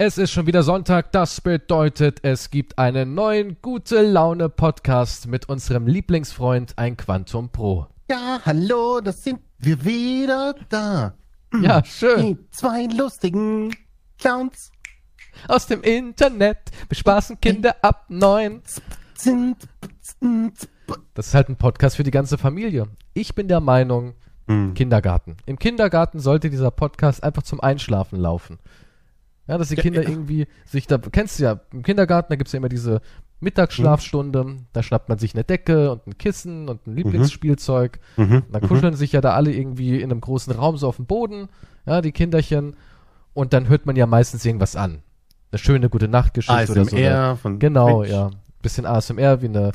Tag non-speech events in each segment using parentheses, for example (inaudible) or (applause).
Es ist schon wieder Sonntag, das bedeutet, es gibt einen neuen gute Laune Podcast mit unserem Lieblingsfreund ein Quantum Pro. Ja, hallo, das sind wir wieder da. Ja, schön. Die zwei lustigen Clowns Aus dem Internet bespaßen Kinder ab neun. Das ist halt ein Podcast für die ganze Familie. Ich bin der Meinung, Hm. Kindergarten. Im Kindergarten sollte dieser Podcast einfach zum Einschlafen laufen. Ja, dass die Ja, Kinder ja. irgendwie sich da, kennst du ja, im Kindergarten, da gibt's ja immer diese Mittagsschlafstunde, da schnappt man sich eine Decke und ein Kissen und ein Lieblingsspielzeug. Mhm. Dann kuscheln sich ja da alle irgendwie in einem großen Raum so auf dem Boden, ja, die Kinderchen. Und dann hört man ja meistens irgendwas an. Eine schöne gute Nachtgeschichte oder so. eine- ASMR von Genau, Twitch. ja. Bisschen ASMR, wie eine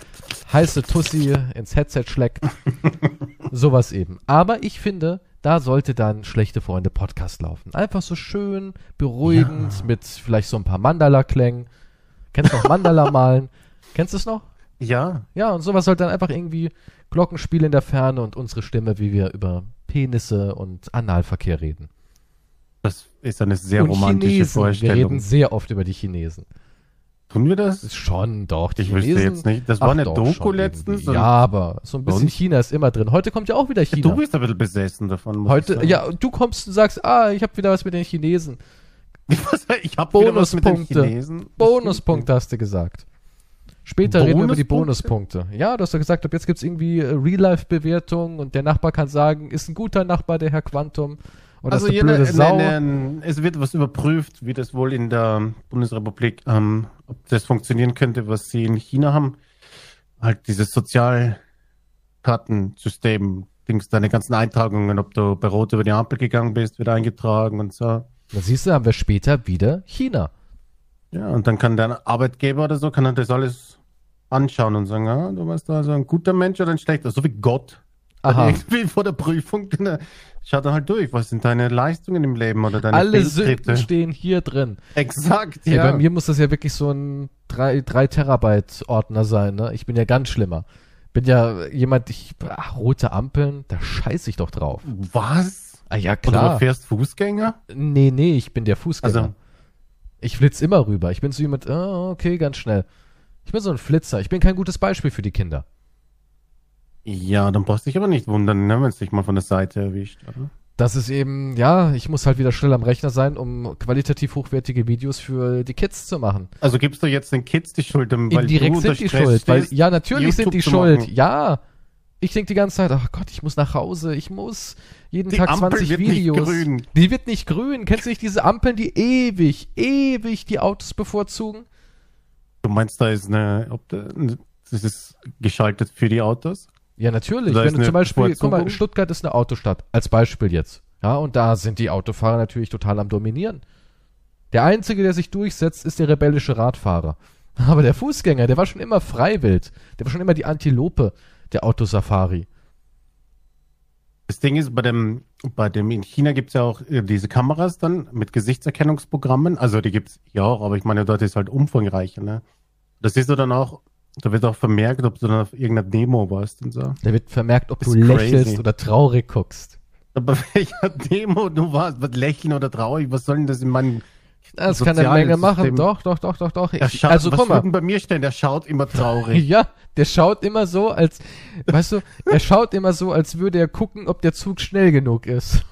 heiße Tussi ins Headset schlägt. (laughs) Sowas eben. Aber ich finde, da sollte dann schlechte Freunde Podcast laufen. Einfach so schön, beruhigend, mit vielleicht so ein paar Mandala-Klängen. Kennst du noch Mandala malen? (laughs) Kennst du es noch? Ja, Ja, und sowas sollte dann einfach irgendwie Glockenspiel in der Ferne und unsere Stimme, wie wir über Penisse und Analverkehr reden. das ist eine sehr und romantische Chinesen. Wir Vorstellung. reden sehr oft über die Chinesen. Tun wir das? Schon, doch. Ich wüsste Chinesen, jetzt nicht. Das war eine Doku letztens. Ja, aber so ein bisschen Und? China ist immer drin. Heute kommt ja auch wieder Ja, China. Du bist ein bisschen besessen davon. Heute, ja, du kommst und sagst, ah, ich habe wieder was mit den Chinesen. (laughs) Was, ich habe Bonuspunkte. Chinesen. Bonuspunkte hast du gesagt. Später reden wir über die Bonuspunkte? Ja, du hast ja gesagt, ab jetzt gibt's irgendwie äh, Real-Life-Bewertung und der Nachbar kann sagen, ist ein guter Nachbar, der Herr Quantum. Oder Also jeder, blöde Sau. ne, ne, es wird was überprüft, wie das wohl in der Bundesrepublik, ähm, ob das funktionieren könnte, was sie in China haben. Halt dieses Sozialkartensystem, Dings, deine ganzen Eintragungen, ob du bei Rot über die Ampel gegangen bist, wird eingetragen und so. Da siehst du, haben wir später wieder China. Ja, und dann kann dein Arbeitgeber oder so, kann er das alles anschauen und sagen, ja, du warst da so ein guter Mensch oder ein schlechter, so wie Gott. Aha. (laughs) Irgendwie vor der Prüfung, schaut er halt durch, was sind deine Leistungen im Leben oder deine Alle. Sünden stehen hier drin. Exakt, Ey, ja. Bei mir muss das ja wirklich so ein 3, 3 Terabyte Ordner sein, ne? Ich bin ja ganz schlimmer. Bin ja jemand, ich, ach, rote Ampeln, da scheiß ich doch drauf. Was? Ah ja, Und du klar. fährst Fußgänger? Nee, nee, ich bin der Fußgänger. Also- Ich flitz immer rüber. Ich bin so jemand, ah, okay, ganz schnell. Ich bin so ein Flitzer. Ich bin kein gutes Beispiel für die Kinder. Ja, dann brauchst du dich aber nicht wundern, ne, wenn es dich mal von der Seite erwischt, oder? Das ist eben, ja, ich muss halt wieder schnell am Rechner sein, um qualitativ hochwertige Videos für die Kids zu machen. Also gibst du jetzt den Kids die Schuld, weil Indirekt du sind die Stress schuld. Weil, ja, natürlich sind YouTube die zu schuld. machen? Ja. Ich denke die ganze Zeit, ach Gott, ich muss nach Hause, ich muss jeden Die Tag Ampel 20 wird nicht Videos. grün. Die wird nicht grün. Kennst du nicht diese Ampeln, die ewig, ewig die Autos bevorzugen? Du meinst, da ist eine, ob da, das ist geschaltet für die Autos? Ja, natürlich. Wenn du zum Beispiel, guck mal? Stuttgart ist eine Autostadt, als Beispiel jetzt. Ja, und da sind die Autofahrer natürlich total am Dominieren. Der Einzige, der sich durchsetzt, ist der rebellische Radfahrer. (laughs) Aber der Fußgänger, der war schon immer freiwild. Der war schon immer die Antilope der Autosafari. Das Ding ist, bei dem, bei dem, in China gibt's ja auch äh, diese Kameras dann mit Gesichtserkennungsprogrammen. Also die gibt's ja auch, aber ich meine, dort ist halt umfangreicher, ne? Das siehst du dann auch, da wird auch vermerkt, ob du dann auf irgendeiner Demo warst und so. Da wird vermerkt, ob du lächelst crazy. oder traurig guckst. Aber welcher Demo du warst, was lächeln oder traurig, was soll denn das in meinem Das kann eine Menge machen. System- Doch, doch, doch, doch, doch. Der Ich, schaut, also was guck mal. bei mir stehen? Der schaut immer traurig. (laughs) Ja, der schaut immer so, als, weißt du, er schaut immer so, als würde er gucken, ob der Zug schnell genug ist.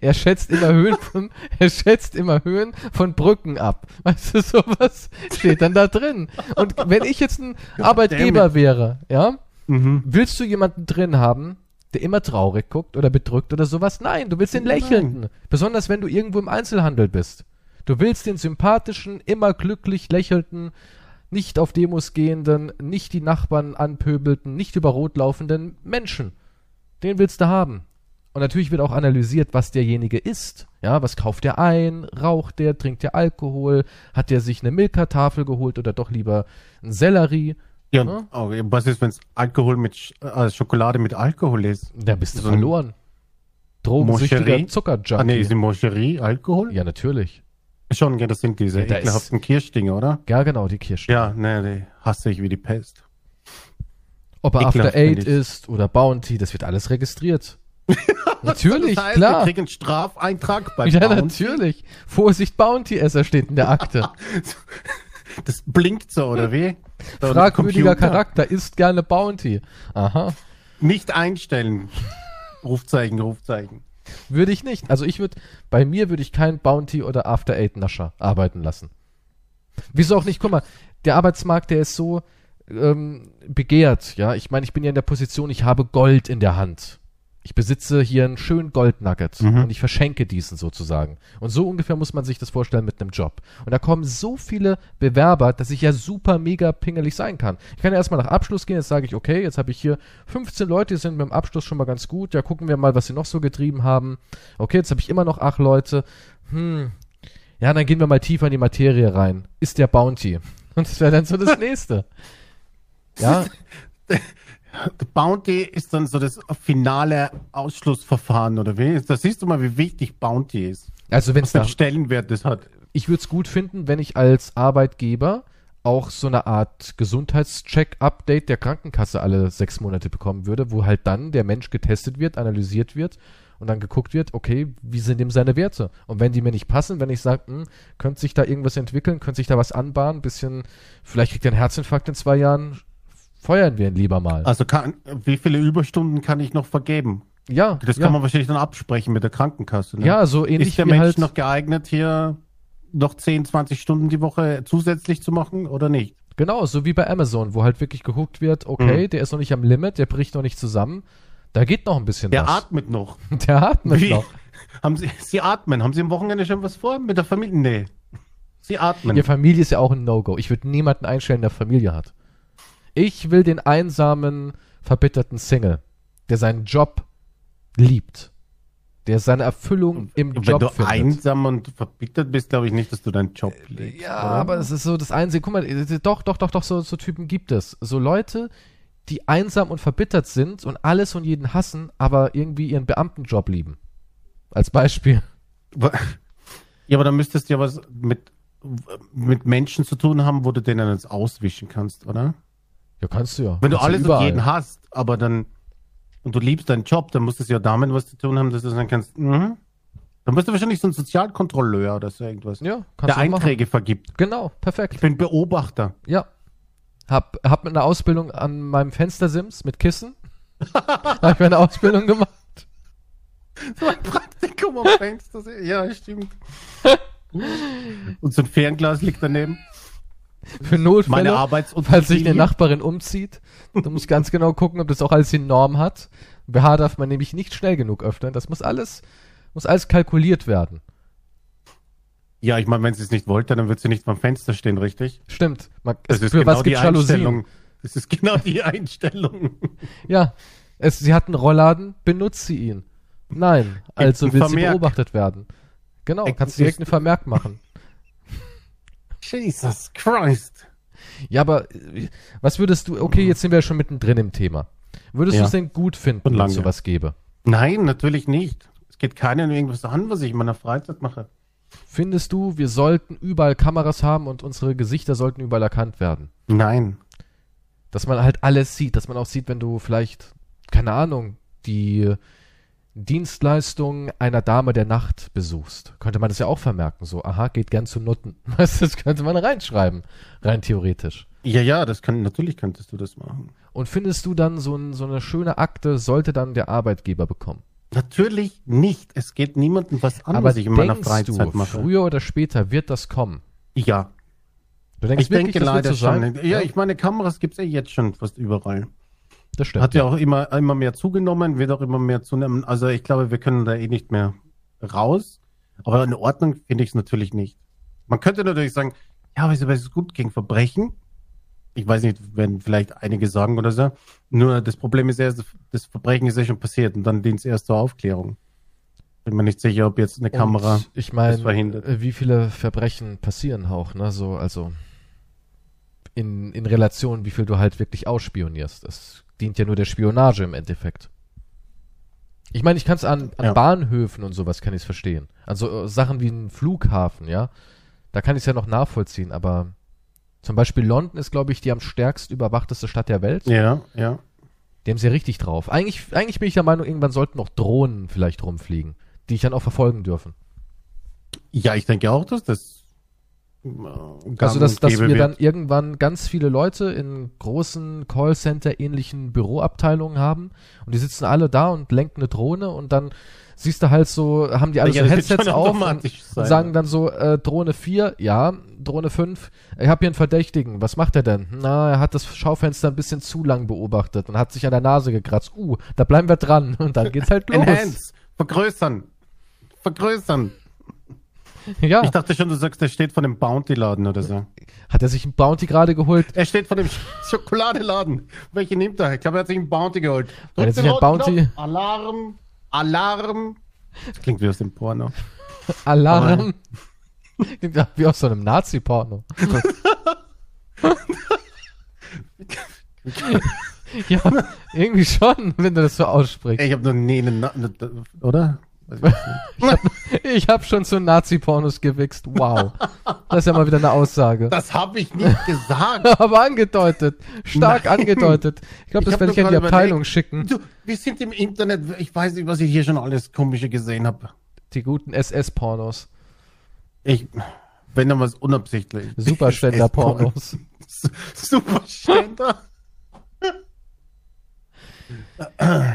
Er schätzt immer Höhen von, (laughs) er schätzt immer Höhen von Brücken ab. Weißt du, sowas steht dann da drin. Und wenn ich jetzt ein Arbeitgeber wäre, ja, Mhm. willst du jemanden drin haben, der immer traurig guckt oder bedrückt oder sowas? Nein, du willst den lächelnden. Besonders wenn du irgendwo im Einzelhandel bist. Du willst den sympathischen, immer glücklich lächelnden, nicht auf Demos gehenden, nicht die Nachbarn anpöbelten, nicht über Rot laufenden Menschen. Den willst du haben. Und natürlich wird auch analysiert, was derjenige isst. Ja, was kauft er ein? Raucht der? Trinkt der Alkohol? Hat der sich eine Milka-Tafel geholt oder doch lieber ein Sellerie? Ja, und oh, was ist, wenn es Alkohol mit Sch äh, Schokolade mit Alkohol ist? Da bist du So verloren. Drogensüchtiger? Zuckerjunkie. Ah, nee, ist in Moscherie Alkohol? ja, natürlich. Schon, ja, das sind diese Ja, ekelhaften Kirschdinger, oder? Ja, genau, die Kirschen. Ja, ne, die hasse ich wie die Pest. Ob er ekelhaft, After Eight ist oder Bounty, das wird alles registriert. Natürlich, (laughs) das heißt, klar. Wir kriegen einen Strafeintrag bei Ja, Bounty. natürlich. Vorsicht, Bounty-Esser steht in der Akte. (laughs) Das blinkt so, oder wie? So, Fragwürdiger. Charakter isst gerne Bounty. Aha. Nicht einstellen. (laughs) Rufzeichen, Rufzeichen. Würde ich nicht. Also ich würde, bei mir würde ich keinen Bounty oder After Eight Nascher arbeiten lassen. Wieso auch nicht? Guck mal, der Arbeitsmarkt, der ist so ähm, begehrt. Ja, ich meine, ich bin ja in der Position, ich habe Gold in der Hand. Ich besitze hier einen schönen Goldnugget Mhm. und ich verschenke diesen sozusagen. Und so ungefähr muss man sich das vorstellen mit einem Job. Und da kommen so viele Bewerber, dass ich ja super mega pingelig sein kann. Ich kann ja erstmal nach Abschluss gehen, jetzt sage ich, okay, jetzt habe ich hier 15 Leute, die sind mit dem Abschluss schon mal ganz gut. Ja, gucken wir mal, was sie noch so getrieben haben. Okay, jetzt habe ich immer noch acht Leute. Hm. Ja, dann gehen wir mal tiefer in die Materie rein. Ist der Bounty. Und das wäre dann so das (laughs) nächste. Ja, (laughs) The Bounty ist dann so das finale Ausschlussverfahren, oder wie? Da siehst du mal, wie wichtig Bounty ist. also wenn es für da einen Stellenwert das hat. ich würde es gut finden, wenn ich als Arbeitgeber auch so eine Art Gesundheitscheck-Update der Krankenkasse alle sechs Monate bekommen würde, wo halt dann der Mensch getestet wird, analysiert wird und dann geguckt wird, okay, wie sind ihm seine Werte? Und wenn die mir nicht passen, wenn ich sage, hm, könnte sich da irgendwas entwickeln, könnte sich da was anbahnen, bisschen, vielleicht kriegt er einen Herzinfarkt in zwei Jahren, feuern wir ihn lieber mal. Also kann, wie viele Überstunden kann ich noch vergeben? ja, Das ja. kann man wahrscheinlich dann absprechen mit der Krankenkasse. Ne? ja, so ähnlich ist der Mensch halt, noch geeignet, hier noch 10, 20 Stunden die Woche zusätzlich zu machen oder nicht? Genau, so wie bei Amazon, wo halt wirklich geguckt wird, okay, Mhm. der ist noch nicht am Limit, der bricht noch nicht zusammen. Da geht noch ein bisschen Der was. atmet noch. (laughs) Der atmet Wie? noch. Haben Sie, Sie atmen. Haben Sie am Wochenende schon was vor mit der Familie? Nee. Sie atmen. Die Familie ist ja auch ein No-Go. Ich würde niemanden einstellen, der Familie hat. Ich will den einsamen, verbitterten Single, der seinen Job liebt. Der seine Erfüllung im Wenn Job du findet. einsam und verbittert bist, glaube ich nicht, dass du deinen Job liebst. Ja, oder? aber es ist so das Einzige. Guck mal, äh, doch, doch, doch, doch, so, so Typen gibt es. So Leute, die einsam und verbittert sind und alles und jeden hassen, aber irgendwie ihren Beamtenjob lieben. Als Beispiel. Ja, aber dann müsstest du ja was mit, mit Menschen zu tun haben, wo du denen jetzt auswischen kannst, oder? Ja, kannst du ja. Wenn du Kannst alles und überall. jeden hast, aber dann und du liebst deinen Job, dann musst du ja damit was zu tun haben, dass du sagen kannst, mhm. Dann bist du wahrscheinlich so ein Sozialkontrolleur oder so irgendwas. Ja, kannst der du auch machen. Einträge vergibt. Genau, perfekt. Ich bin Beobachter. Ja. Hab, hab eine Ausbildung an meinem Fenstersims mit Kissen. (laughs) hab ich meine Ausbildung gemacht. So ein Praktikum am Fenster. Ja, stimmt. (laughs) Und so ein Fernglas liegt daneben. Für Notfälle, Meine Arbeits- und falls sich eine. Nachbarin umzieht. Du musst ganz genau gucken, ob das auch alles in Norm hat. BH darf man nämlich nicht schnell genug öffnen. Das muss alles, muss alles kalkuliert werden. Ja, ich meine, wenn sie es nicht wollte, dann wird sie nicht beim Fenster stehen, richtig? Stimmt. Man, Das es, ist für genau was die gibt Jalousien? Einstellung. Das ist genau die (laughs) Einstellung. Ja. Es, sie hat einen Rollladen, benutzt sie ihn. Nein. Also will sie Vermerk. beobachtet werden. Genau, Ex- kannst direkt einen Vermerk machen. Jesus Christ. Ja, aber äh, was würdest du, okay, jetzt sind wir ja schon mittendrin im Thema. Würdest Ja. du es denn gut finden, wenn es sowas gäbe? Nein, natürlich nicht. Es geht keinem irgendwas an, was ich in meiner Freizeit mache. Findest du, wir sollten überall Kameras haben und unsere Gesichter sollten überall erkannt werden? Nein. Dass man halt alles sieht, dass man auch sieht, wenn du vielleicht, keine Ahnung, die Dienstleistung einer Dame der Nacht besuchst. Könnte man das ja auch vermerken, so, aha, geht gern zu Nutten. (laughs) Weißt das könnte man reinschreiben, rein theoretisch. Ja, ja, das kann, natürlich könntest du das machen. Und findest du dann so, ein, so eine schöne Akte, sollte dann der Arbeitgeber bekommen? Natürlich nicht. Es geht niemandem was an, Aber was ich in meiner Freizeit du, mache. früher oder später wird das kommen? ja, Du denkst ich denke das wird leider so schon. sein? Ja, ich meine, Kameras gibt's ja jetzt schon fast überall. Das stimmt. Hat ja auch immer, immer mehr zugenommen, wird auch immer mehr zunehmen. Also ich glaube, wir können da eh nicht mehr raus. Aber in Ordnung finde ich es natürlich nicht. Man könnte natürlich sagen, ja, aber es ist gut gegen Verbrechen. Ich weiß nicht, werden vielleicht einige sagen oder so. Nur das Problem ist erst, das Verbrechen ist ja schon passiert und dann dient es erst zur Aufklärung. Bin mir nicht sicher, ob jetzt eine Kamera. Und ich meine, das verhindert. äh, wie viele Verbrechen passieren auch, ne? So, also in, in Relation, wie viel du halt wirklich ausspionierst. Das dient ja nur der Spionage im Endeffekt. Ich meine, ich kann es an, an Ja. Bahnhöfen und sowas kann ich es verstehen. Also äh, Sachen wie ein Flughafen, ja. Da kann ich es ja noch nachvollziehen, aber zum Beispiel London ist, glaube ich, die am stärkst überwachteste Stadt der Welt. Ja, ja. Die haben sie ja richtig drauf. Eigentlich, eigentlich bin ich der Meinung, irgendwann sollten noch Drohnen vielleicht rumfliegen, die ich dann auch verfolgen dürfen. Ja, ich denke auch, dass das. Also, dass, dass wir wird. dann irgendwann ganz viele Leute in großen Callcenter-ähnlichen Büroabteilungen haben und die sitzen alle da und lenken eine Drohne und dann siehst du halt so, haben die alle Ja, so Headsets auf und, und sagen dann so, äh, Drohne 4, ja, Drohne 5, ich habe hier einen Verdächtigen, was macht er denn? Na, er hat das Schaufenster ein bisschen zu lang beobachtet und hat sich an der Nase gekratzt. Uh, da bleiben wir dran (laughs) und dann geht's halt los. Enhance. Vergrößern. Vergrößern. Ja, Ich dachte schon, du sagst, der steht von dem Bounty-Laden oder so. hat er sich einen Bounty gerade geholt? Er steht von dem Sch- (laughs) Schokoladeladen. Welche nimmt er? Ich glaube, er hat sich einen Bounty geholt. Hat er Drück sich den einen roten Bounty- Knopf. Alarm. Alarm. Das klingt wie aus dem Porno. (laughs) Alarm. (laughs) Klingt Wie aus so einem Nazi-Porno. ja, irgendwie schon, wenn du das so aussprichst. Ich habe noch nie eine, Na eine oder? Ich. (laughs) Ich habe schon zu Nazi-Pornos gewichst. Wow. Das ist ja mal wieder eine Aussage. Das habe ich nicht gesagt. (laughs) Aber angedeutet. Stark Nein. angedeutet. Ich glaube, Ich das hab werde ich an die Abteilung überlegt. schicken. Du, wir sind im Internet. Ich weiß nicht, was ich hier schon alles komische gesehen habe. Die guten SS-Pornos. Ich, wenn dann was unabsichtlich. Superständer-Pornos. (laughs) Superständer.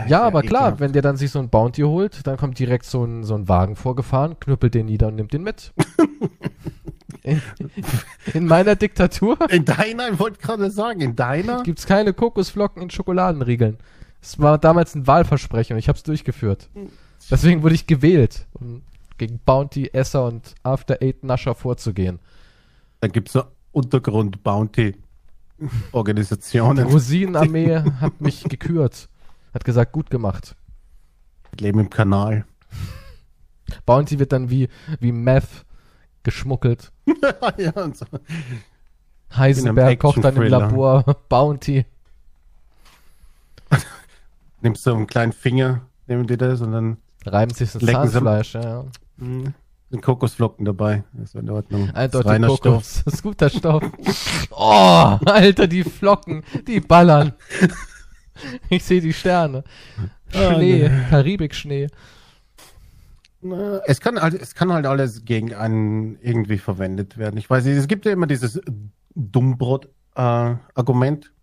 Ja, aber klar, ekelhaft. wenn der dann sich so ein Bounty holt, dann kommt direkt so ein, so ein Wagen vorgefahren, knüppelt den nieder und nimmt den mit. (laughs) In, in meiner Diktatur In deiner, ich wollte gerade sagen, in deiner? gibt's keine Kokosflocken in Schokoladenriegeln. Das war damals ein Wahlversprechen und ich habe es durchgeführt. Deswegen wurde ich gewählt, um gegen Bounty, Esser und After Eight Nascher vorzugehen. Da gibt es so Die. Rosinenarmee hat mich gekürt. Hat gesagt, gut gemacht. Leben im Kanal. Bounty wird dann wie, wie Meth geschmuggelt. (laughs) ja, und so. Heisenberg kocht dann im. Labor. Bounty. Nimmst du einen kleinen Finger, nehmen die das und dann Reiben sich sie- Zahnfleisch. Ja, ja. mh, sind Kokosflocken dabei. Das ist in Ordnung. Das ist reiner Stoff. Kokos. Das ist guter Stoff. Oh, Alter, die Flocken, die ballern. Ich sehe die Sterne. Schnee, ne. Karibikschnee. Na, Es kann, halt, es kann halt alles gegen einen irgendwie verwendet werden. Ich weiß nicht, es gibt ja immer dieses Dummbrot-Argument.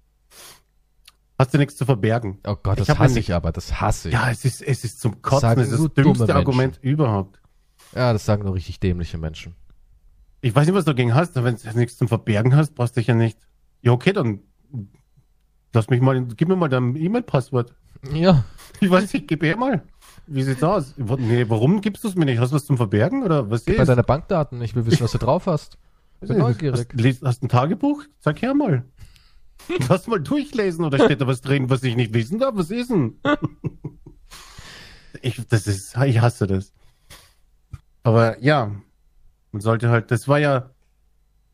Hast du nichts zu verbergen? Oh Gott, das hasse ich aber, das hasse ich. Ja, es ist, es ist zum Kotzen. Es ist das dümmste Argument überhaupt. Ja, das sagen nur richtig dämliche Menschen. Ich weiß nicht, was du dagegen hast. Wenn du nichts zum Verbergen hast, brauchst du dich ja nicht. Ja, okay, dann lass mich mal, gib mir mal dein E-Mail-Passwort. Ja, (laughs) Ich weiß nicht, gib her mal. Wie sieht's aus? Nee, warum gibst du es mir nicht? Hast du was zum Verbergen oder was bei ist? deine Bankdaten. Ich will wissen, was du drauf hast. (laughs) Bin neugierig. Hast, hast ein Tagebuch? Sag her mal. (laughs) Lass mal durchlesen oder steht da was drin, was ich nicht wissen darf? Was ist denn? Ich, das ist, ich hasse das. Aber ja, man sollte halt, das war ja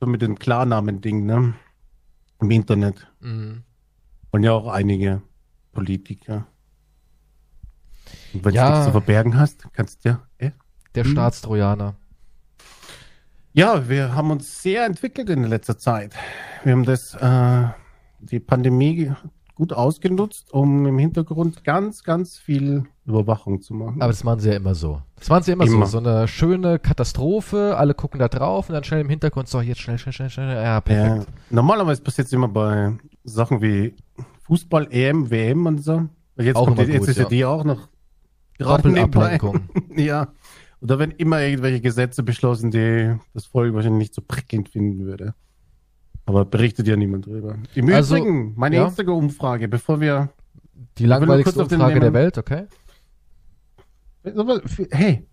so mit dem Klarnamen-Ding, ne? Im Internet. Mhm. Und ja auch einige Politiker. Und wenn Ja. du nichts zu verbergen hast, kannst du ja. Äh? Der Hm. Staatstrojaner. Ja, wir haben uns sehr entwickelt in letzter Zeit. Wir haben das, äh, die Pandemie gut ausgenutzt, um im Hintergrund ganz, ganz viel Überwachung zu machen. Aber das machen sie ja immer so. Das machen sie immer, Immer. so. So eine schöne Katastrophe, alle gucken da drauf und dann schnell im Hintergrund so, jetzt schnell, schnell, schnell, schnell. Ja, ja, perfekt. normalerweise passiert es immer bei Sachen wie Fußball, EM, WM und so. Jetzt, Auch kommt die, jetzt gut, ist ja ja. die auch noch. Doppelablenkung. (laughs) Ja. Und da werden immer irgendwelche Gesetze beschlossen, die das Volk wahrscheinlich nicht so prickelnd finden würde. Aber berichtet ja niemand drüber. Im Also, Übrigen, meine ja. Instagram-Umfrage, bevor wir. Die langweiligste Umfrage der. Welt, okay? Hey.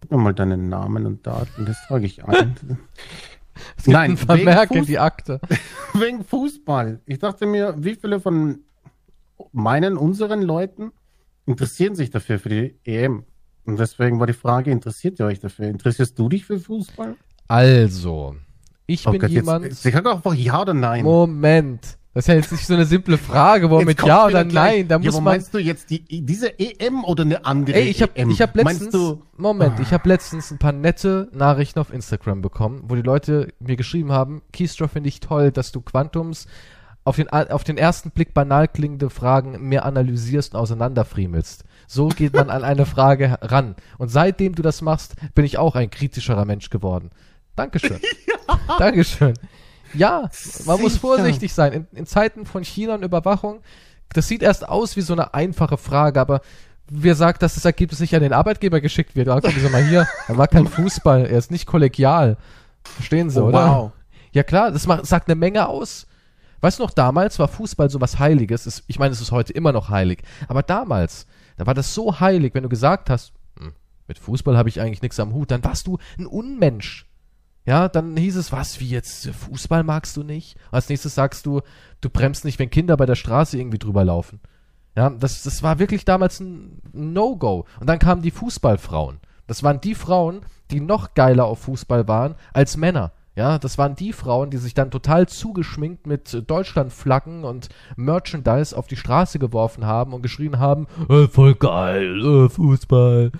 Gib mir mal deinen Namen und Daten, das trage ich ein. (laughs) Es Nein, ein Vermerk in die Akte. (laughs) Wegen Fußball. Ich dachte mir, wie viele von meinen, unseren Leuten interessieren sich dafür für die EM? Und deswegen war die Frage, interessiert ihr euch dafür? Interessierst du dich für Fußball? Also, ich Oh bin Gott, jemand. Jetzt, sie kann auch einfach ja oder nein. Moment. Das ist ja jetzt nicht so eine simple Frage, wo mit Ja oder. Nein. Da ja, muss aber man. meinst du jetzt die, diese EM oder eine andere Ey, ich habe EM? ich hab Meinst letztens, du, Moment, ich habe letztens ein paar nette Nachrichten auf Instagram bekommen, wo die Leute mir geschrieben haben, Keystrow finde ich toll, dass du Quantums auf den, auf den ersten Blick banal klingende Fragen mehr analysierst und auseinanderfriemelst. So geht man an eine Frage ran. Und seitdem du das machst, bin ich auch ein kritischerer Mensch geworden. Dankeschön. (laughs) ja. Dankeschön. Ja, man muss vorsichtig sein. In, in Zeiten von China und Überwachung, das sieht erst aus wie so eine einfache Frage, aber wer sagt, dass das Ergebnis nicht an den Arbeitgeber geschickt wird? Gucken Sie mal hier, er war kein Fußball, er ist nicht kollegial. Verstehen Sie, oh, oder? Wow. Ja klar, das macht, sagt eine Menge aus. Weißt du noch, damals war Fußball so was Heiliges. ich meine, es ist heute immer noch heilig. Aber damals, da war das so heilig, wenn du gesagt hast, hm, mit Fußball habe ich eigentlich nichts am Hut, dann warst du ein Unmensch. Ja, dann hieß es, was, wie jetzt, Fußball magst du nicht? als nächstes sagst du, du bremst nicht, wenn Kinder bei der Straße irgendwie drüber laufen. Ja, das, das war wirklich damals ein No-Go. Und dann kamen die Fußballfrauen. Das waren die Frauen, die noch geiler auf Fußball waren als Männer. Ja, das waren die Frauen, die sich dann total zugeschminkt mit Deutschlandflaggen und Merchandise auf die Straße geworfen haben und geschrien haben, äh, voll geil, äh, Fußball.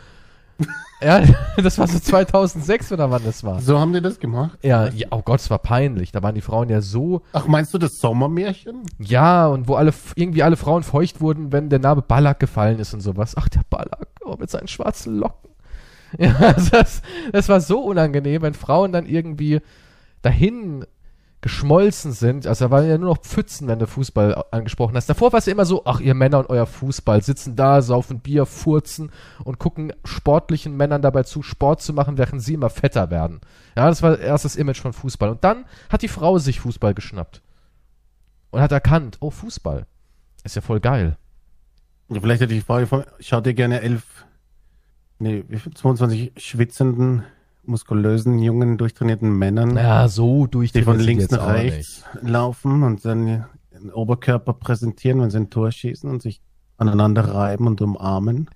Ja, (laughs) das war so 2006 oder wann das war. So haben die das gemacht? Ja, ja, oh Gott, es war peinlich. Da waren die Frauen ja so. Ach, meinst du das Sommermärchen? Ja, und wo alle, irgendwie alle Frauen feucht wurden, wenn der Name Ballack gefallen ist und sowas. Ach, der Ballack, oh, mit seinen schwarzen Locken. (laughs) Ja, das, das war so unangenehm, wenn Frauen dann irgendwie dahin geschmolzen sind. Also da waren ja nur noch Pfützen, wenn du Fußball angesprochen hast. Davor war es ja immer so, ach, ihr Männer und euer Fußball sitzen da, saufen Bier, furzen und gucken sportlichen Männern dabei zu, Sport zu machen, während sie immer fetter werden. Ja, das war erst das Image von Fußball. Und dann hat die Frau sich Fußball geschnappt. Und hat erkannt, oh, Fußball. Ist ja voll geil. Vielleicht hätte ich die Frage von, schaut ihr gerne elf, nee, 22 schwitzenden muskulösen, jungen, durchtrainierten Männern. Ja, so durchtrainiert. Die von links nach rechts laufen und dann den Oberkörper präsentieren, wenn sie ein Tor schießen und sich aneinander reiben und umarmen.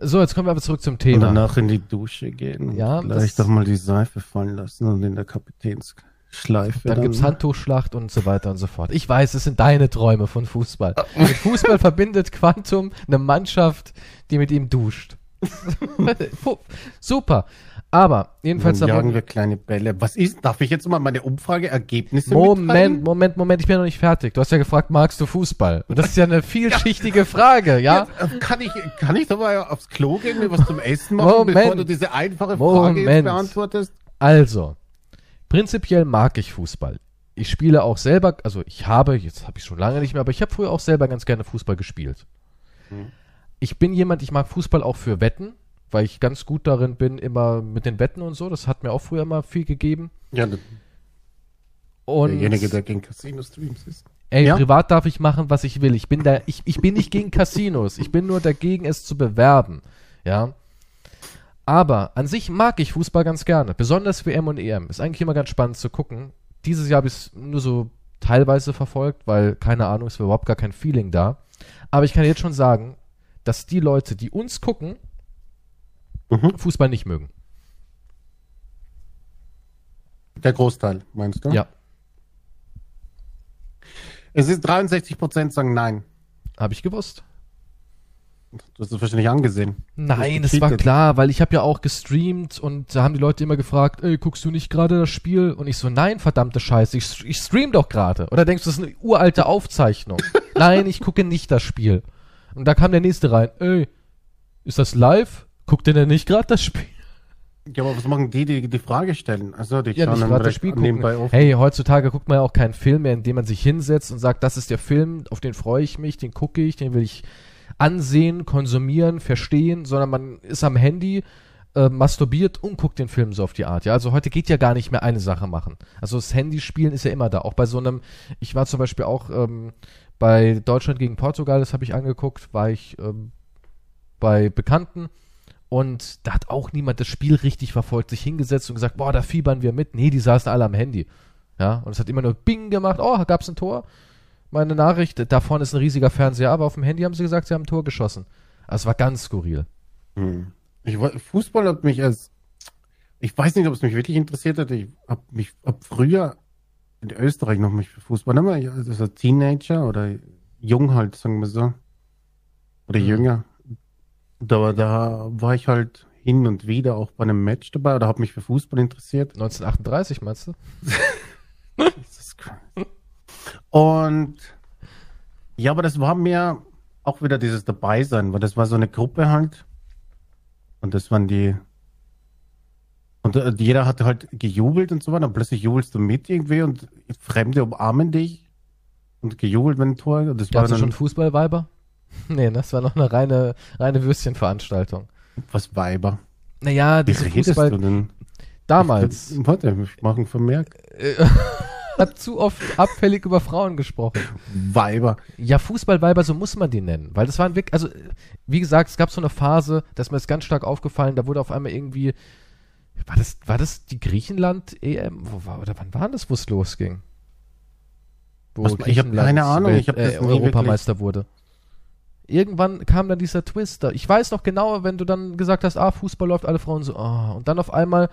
So, jetzt kommen wir aber zurück zum Thema. Und danach in die Dusche gehen. Ja. Vielleicht doch mal die Seife fallen lassen und in der Kapitänsschleife. Dann, dann gibt's Handtuchschlacht und so weiter und so fort. Ich weiß, es sind deine Träume von Fußball. mit Fußball verbindet Quantum eine Mannschaft, die mit ihm duscht. (laughs) Super. Aber jedenfalls. Dann jagen wir kleine Bälle. Was ist? Darf ich jetzt mal meine Umfrageergebnisse Moment, mitteilen? Moment, Moment, ich bin noch nicht fertig. Du hast ja gefragt, magst du Fußball? Und das ist ja eine (laughs) vielschichtige Frage, ja? Jetzt, äh, kann ich, kann ich doch mal aufs Klo gehen, mir was zum Essen machen, Moment, bevor du diese einfache Frage Moment. jetzt beantwortest? Also, prinzipiell mag ich Fußball. Ich spiele auch selber, also ich habe, jetzt habe ich schon lange nicht mehr, aber ich habe früher auch selber ganz gerne Fußball gespielt. Hm. Ich bin jemand, ich mag Fußball auch für Wetten weil ich ganz gut darin bin, immer mit den Wetten und so. Das hat mir auch früher immer viel gegeben. Ja, und derjenige, der gegen Casino-Streams ist. Ey, ja? privat darf ich machen, was ich will. Ich bin da, ich, ich bin nicht gegen Casinos. Ich bin nur dagegen, es zu bewerben. Ja. Aber an sich mag ich Fußball ganz gerne. Besonders WM und EM. Ist eigentlich immer ganz spannend zu gucken. Dieses Jahr habe ich es nur so teilweise verfolgt, weil, keine Ahnung, es war überhaupt gar kein Feeling da. Aber ich kann jetzt schon sagen, dass die Leute, die uns gucken, mhm. Fußball nicht mögen. Der Großteil, meinst du? Ja. Es ist 63 Prozent sagen nein. Habe ich gewusst. Du hast es wahrscheinlich angesehen. Nein, es war klar, weil ich habe ja auch gestreamt und da haben die Leute immer gefragt, ey, guckst du nicht gerade das Spiel? Und ich so, nein, verdammte Scheiße, ich, ich stream doch gerade. Oder denkst du, das ist eine uralte Aufzeichnung? (laughs) nein, ich gucke nicht das Spiel. Und da kam der nächste rein, ey, ist das live? Guckt ihr denn nicht gerade das Spiel? Ja, aber was machen die, die die Frage stellen? Also die ja, nicht gerade das Spiel gucken. Hey, heutzutage guckt man ja auch keinen Film mehr, in dem man sich hinsetzt und sagt, das ist der Film, auf den freue ich mich, den gucke ich, den will ich ansehen, konsumieren, verstehen, sondern man ist am Handy, äh, masturbiert und guckt den Film so auf die Art. Ja, also heute geht ja gar nicht mehr eine Sache machen. Also das Handyspielen ist ja immer da. Auch bei so einem, ich war zum Beispiel auch ähm, bei Deutschland gegen Portugal, das habe ich angeguckt, war ich ähm, bei Bekannten und da hat auch niemand das Spiel richtig verfolgt, sich hingesetzt und gesagt, boah, da fiebern wir mit. Nee, die saßen alle am Handy. Ja, und es hat immer nur Bing gemacht, oh, gab's ein Tor? Meine Nachricht, da vorne ist ein riesiger Fernseher, aber auf dem Handy haben sie gesagt, sie haben ein Tor geschossen. Also es war ganz skurril. Hm. Ich, Fußball hat mich als, ich weiß nicht, ob es mich wirklich interessiert hat. Ich habe mich ab früher in Österreich noch mich für Fußball, also Teenager oder jung halt, sagen wir so. Oder mhm. jünger da, da war ich halt hin und wieder auch bei einem Match dabei oder habe mich für Fußball interessiert. 1938 meinst du? (laughs) Und ja, aber das war mir auch wieder dieses Dabeisein, weil das war so eine Gruppe halt. Und das waren die. Und äh, jeder hatte halt gejubelt und so weiter. Und plötzlich jubelst du mit irgendwie und Fremde umarmen dich und gejubelt, wenn ein Tor. Und das war dann, schon Fußballweiber? (laughs) nee, das war noch eine reine, reine Würstchenveranstaltung. was Weiber. Naja, Wie diese redest Fußball du denn? damals Ich, warte, ich mache einen Vermerk. (laughs) hat zu oft abfällig über Frauen gesprochen. Weiber. Ja, Fußballweiber, so muss man die nennen. Weil das waren wirklich, also, wie gesagt, es gab so eine Phase, dass mir das ganz stark aufgefallen, da wurde auf einmal irgendwie, war das, war das die Griechenland-EM? Wo war, oder wann war das, wo es losging? Wo Was- ich hab keine Ahnung, ich hab das äh, Europameister wurde. Irgendwann kam dann dieser Twister. Ich weiß noch genau, wenn du dann gesagt hast, ah, Fußball läuft, alle Frauen so, ah, und dann auf einmal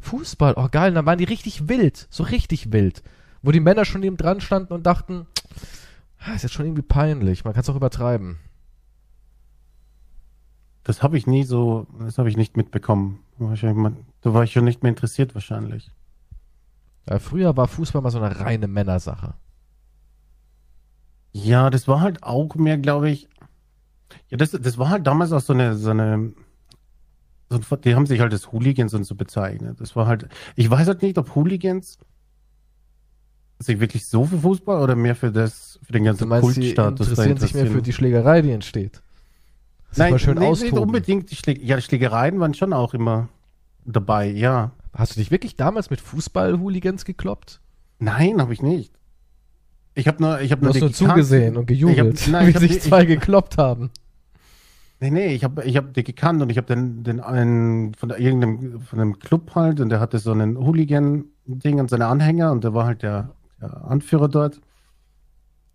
Fußball, oh geil, und dann waren die richtig wild, so richtig wild. Wo die Männer schon neben dran standen und dachten, ah, ist jetzt schon irgendwie peinlich, man kann es auch übertreiben. Das habe ich nie so, das habe ich nicht mitbekommen. Wahrscheinlich mal- Da war ich schon nicht mehr interessiert wahrscheinlich. Ja, früher war Fußball mal so eine reine Männersache. Ja, das war halt auch mehr, glaube ich. Ja, das, das war halt damals auch so eine, so eine, so ein, die haben sich halt als Hooligans und so bezeichnet. Das war halt, ich weiß halt nicht, ob Hooligans sich wirklich so für Fußball oder mehr für das, für den Du ganzen meinst, die Kultstatus da interessieren sich mehr für die Schlägerei, die entsteht. Sich Nein, schön nee, nicht unbedingt die Schläge, ja, die Schlägereien waren schon auch immer dabei, ja. Hast du dich wirklich damals mit Fußball-Hooligans gekloppt? Nein, habe ich nicht. Ich habe nur, ich habe nur hast nur zugesehen und gejubelt, Ich hab- nein, wie ich sich zwei gekloppt haben. Nee, nee, ich habe ich hab die gekannt und ich habe den, den einen von der, irgendeinem von einem Club halt und der hatte so einen Hooligan-Ding und seine Anhänger und der war halt der, der Anführer dort.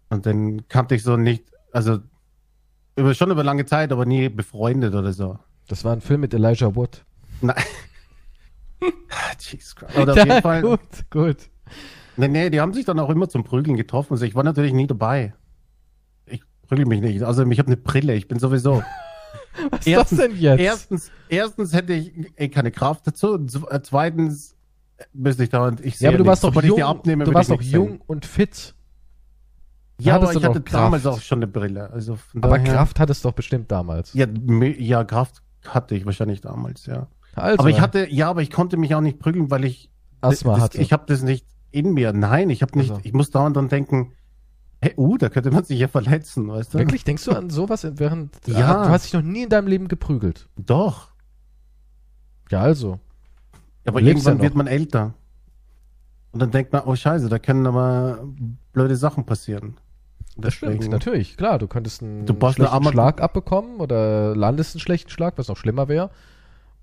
Und den kannte ich so nicht, also über, schon über lange Zeit, aber nie befreundet oder so. Das war ein Film mit Elijah Wood. Nein. (laughs) Jesus Christ. Oder auf jeden Fall. gut, gut. Nee, nee, die haben sich dann auch immer zum Prügeln getroffen. Also ich war natürlich nie dabei. Ich prügel mich nicht. Also ich habe eine Brille, ich bin sowieso. (laughs) Was ist das denn jetzt? Erstens, erstens hätte ich eh keine Kraft dazu. Äh, zweitens müsste ich da und ich sehe ja, aber du warst nichts. doch jung, abnehme, du warst doch jung sehen. und fit. Ja, aber ich hatte noch damals Kraft. auch schon eine Brille. Also Aber daher, Kraft hattest du doch bestimmt damals. Ja, ja, Kraft hatte ich wahrscheinlich damals, ja. Also, aber ich hatte, ja, aber ich konnte mich auch nicht prügeln, weil ich Asthma das, hatte. Ich habe das nicht in mir. Nein, ich habe nicht. Also. Ich muss dauernd dann denken, hey, uh, da könnte man sich ja verletzen, weißt du? Wirklich, denkst du an sowas während... Ja. Ah, Du hast dich noch nie in deinem Leben geprügelt. Doch. Ja, also. Aber irgendwann ja wird man älter. Und dann denkt man, oh Scheiße, da können aber blöde Sachen passieren. Das stimmt, natürlich. Klar, du könntest einen Du schlechten Schlag abbekommen oder landest einen schlechten Schlag, was noch schlimmer wäre.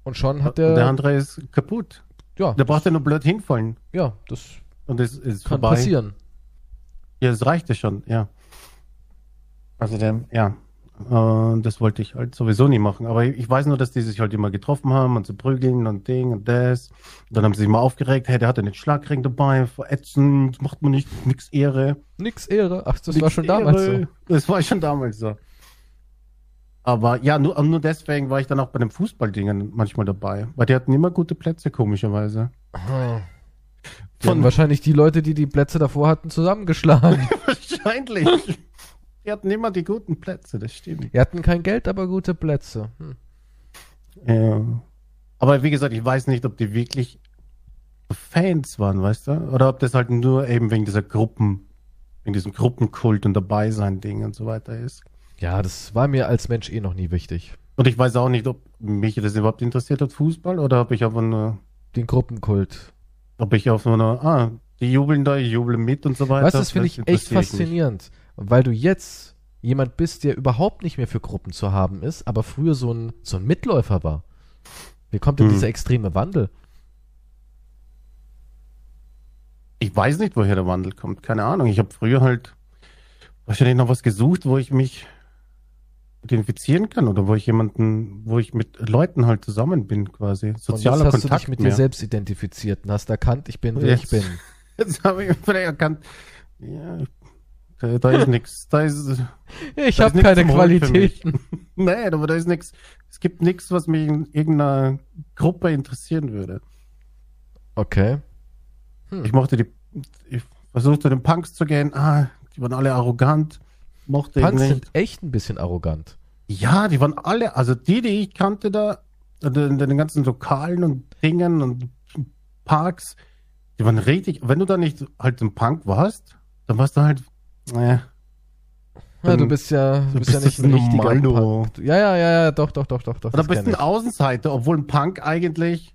Und schon hat der... Der andere ist kaputt. ja, Der braucht ja nur blöd hinfallen. ja, das Und es ist kann vorbei. passieren. Ja, das reicht ja schon, ja. Also der, ja. Und das wollte ich halt sowieso nie machen. Aber ich weiß nur, dass die sich halt immer getroffen haben und zu prügeln und Ding und das. Und dann haben sie sich mal aufgeregt, hey, der hatte den Schlagring dabei, verätzend, macht man nicht, nix Ehre. Nix Ehre. Ach, das Nix war schon damals so. Ehre. Das war schon damals so. Aber ja, nur, nur deswegen war ich dann auch bei den Fußballdingen manchmal dabei. Weil die hatten immer gute Plätze, komischerweise. Die Von- wahrscheinlich die Leute, die die Plätze davor hatten, zusammengeschlagen. (laughs) Wahrscheinlich. die hatten immer die guten Plätze, das stimmt. Die hatten kein Geld, aber gute Plätze. Hm. Ja. Aber wie gesagt, ich weiß nicht, ob die wirklich Fans waren, weißt du? Oder ob das halt nur eben wegen dieser Gruppen, wegen diesem Gruppenkult und dabei sein Ding und so weiter ist. Ja, das war mir als Mensch eh noch nie wichtig. Und ich weiß auch nicht, ob mich das überhaupt interessiert hat, Fußball, oder ob ich einfach nur, Den Gruppenkult. ob ich auf so einer, ah, die jubeln da, ich jubel mit und so weiter. Weißt du, das finde ich echt faszinierend, weil du jetzt jemand bist, der überhaupt nicht mehr für Gruppen zu haben ist, aber früher so ein, so ein Mitläufer war. Wie kommt denn Hm. dieser extreme Wandel? Ich weiß nicht, woher der Wandel kommt. Keine Ahnung. Ich habe früher halt wahrscheinlich noch was gesucht, wo ich mich identifizieren kann oder wo ich jemanden, wo ich mit Leuten halt zusammen bin, quasi. Und Sozialer jetzt hast Kontakt du dich mit mehr. dir selbst identifiziert und hast erkannt, ich bin, wer Jetzt. ich bin. (laughs) Jetzt habe ich vielleicht erkannt, ja, da, da ist nichts. Da ist, (laughs) Ich habe keine. Qualitäten. (laughs) nein, aber da ist nichts. Es gibt nichts, was mich in irgendeiner Gruppe interessieren würde. Okay. Ich mochte die, ich versuchte den Punks zu gehen. Ah, die waren alle arrogant. Mochte Punks ich sind nicht. echt ein bisschen arrogant. Ja, die waren alle, also die, die ich kannte da, in den ganzen Lokalen und Dingen und Parks, die waren richtig, wenn du da nicht halt ein Punk warst, dann warst du halt, äh, Ja, du bist ja, du du bist ja bist nicht ein richtiger. Punk. Ja, ja, ja, ja, doch, doch, doch, doch, doch. oder bist ein Außenseiter, obwohl ein Punk eigentlich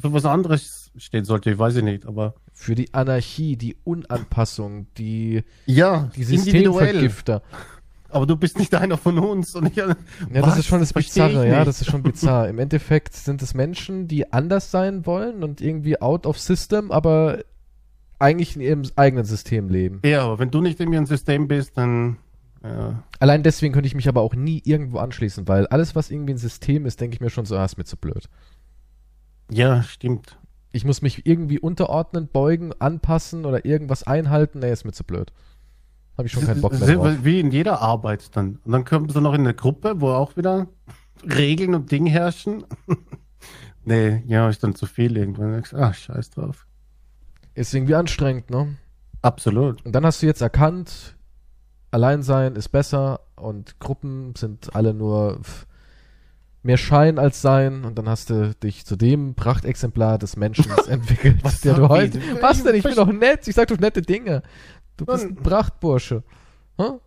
für was anderes stehen sollte, ich weiß ich nicht, aber Für die Anarchie, die Unanpassung, die, ja, die Systemvergifter. Aber du bist nicht einer von uns. Und ich, Ja, das ist schon das Bizarre, ja, das ist schon bizarr. Im Endeffekt sind es Menschen, die anders sein wollen und irgendwie out of system, aber eigentlich in ihrem eigenen System leben. Ja, aber wenn du nicht in ihrem System bist, dann ja. Allein deswegen könnte ich mich aber auch nie irgendwo anschließen, weil alles, was irgendwie ein System ist, denke ich mir schon so, ah, ist mir zu blöd. ja, stimmt. Ich muss mich irgendwie unterordnen, beugen, anpassen oder irgendwas einhalten, nee, ist mir zu blöd. Habe ich schon keinen Bock mehr drauf. Wie in jeder Arbeit dann. Und dann kommst du noch in eine Gruppe, wo auch wieder Regeln und Dinge herrschen. (laughs) nee, ja, ist dann zu viel irgendwann. Ach, scheiß drauf. Ist irgendwie anstrengend, ne? Absolut. Und dann hast du jetzt erkannt, Alleinsein ist besser und Gruppen sind alle nur pff, mehr Schein als Sein und dann hast du dich zu dem Prachtexemplar des Menschen (laughs) entwickelt, Was der du heute. Was denn? Ich bin doch nett. Ich sag doch nette Dinge. Du bist ein. Prachtbursche. Hm?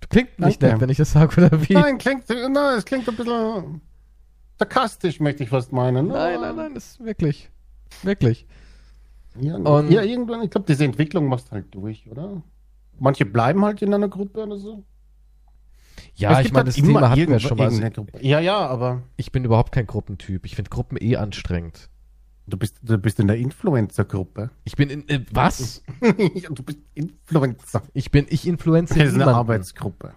Du klingt nicht Danke. nett, wenn ich das sage, oder wie? Nein, klingt, nein, es klingt ein bisschen sarkastisch, möchte ich fast meinen. nein, nein, nein, das ist wirklich. Wirklich. Ja, Und- ja irgendwann, ich glaube, diese Entwicklung machst du halt durch, oder? Manche bleiben halt in einer Gruppe oder so. Ja, ich meine, halt das Thema hatten wir schon mal. Also. Ja, ja, aber ich bin überhaupt kein Gruppentyp. Ich finde Gruppen eh anstrengend. du bist, du bist in der Influencer-Gruppe. Ich bin in. Äh, was? (laughs) ja, du bist Influencer. Ich bin. Ich influenze Das ist eine niemanden. Arbeitsgruppe.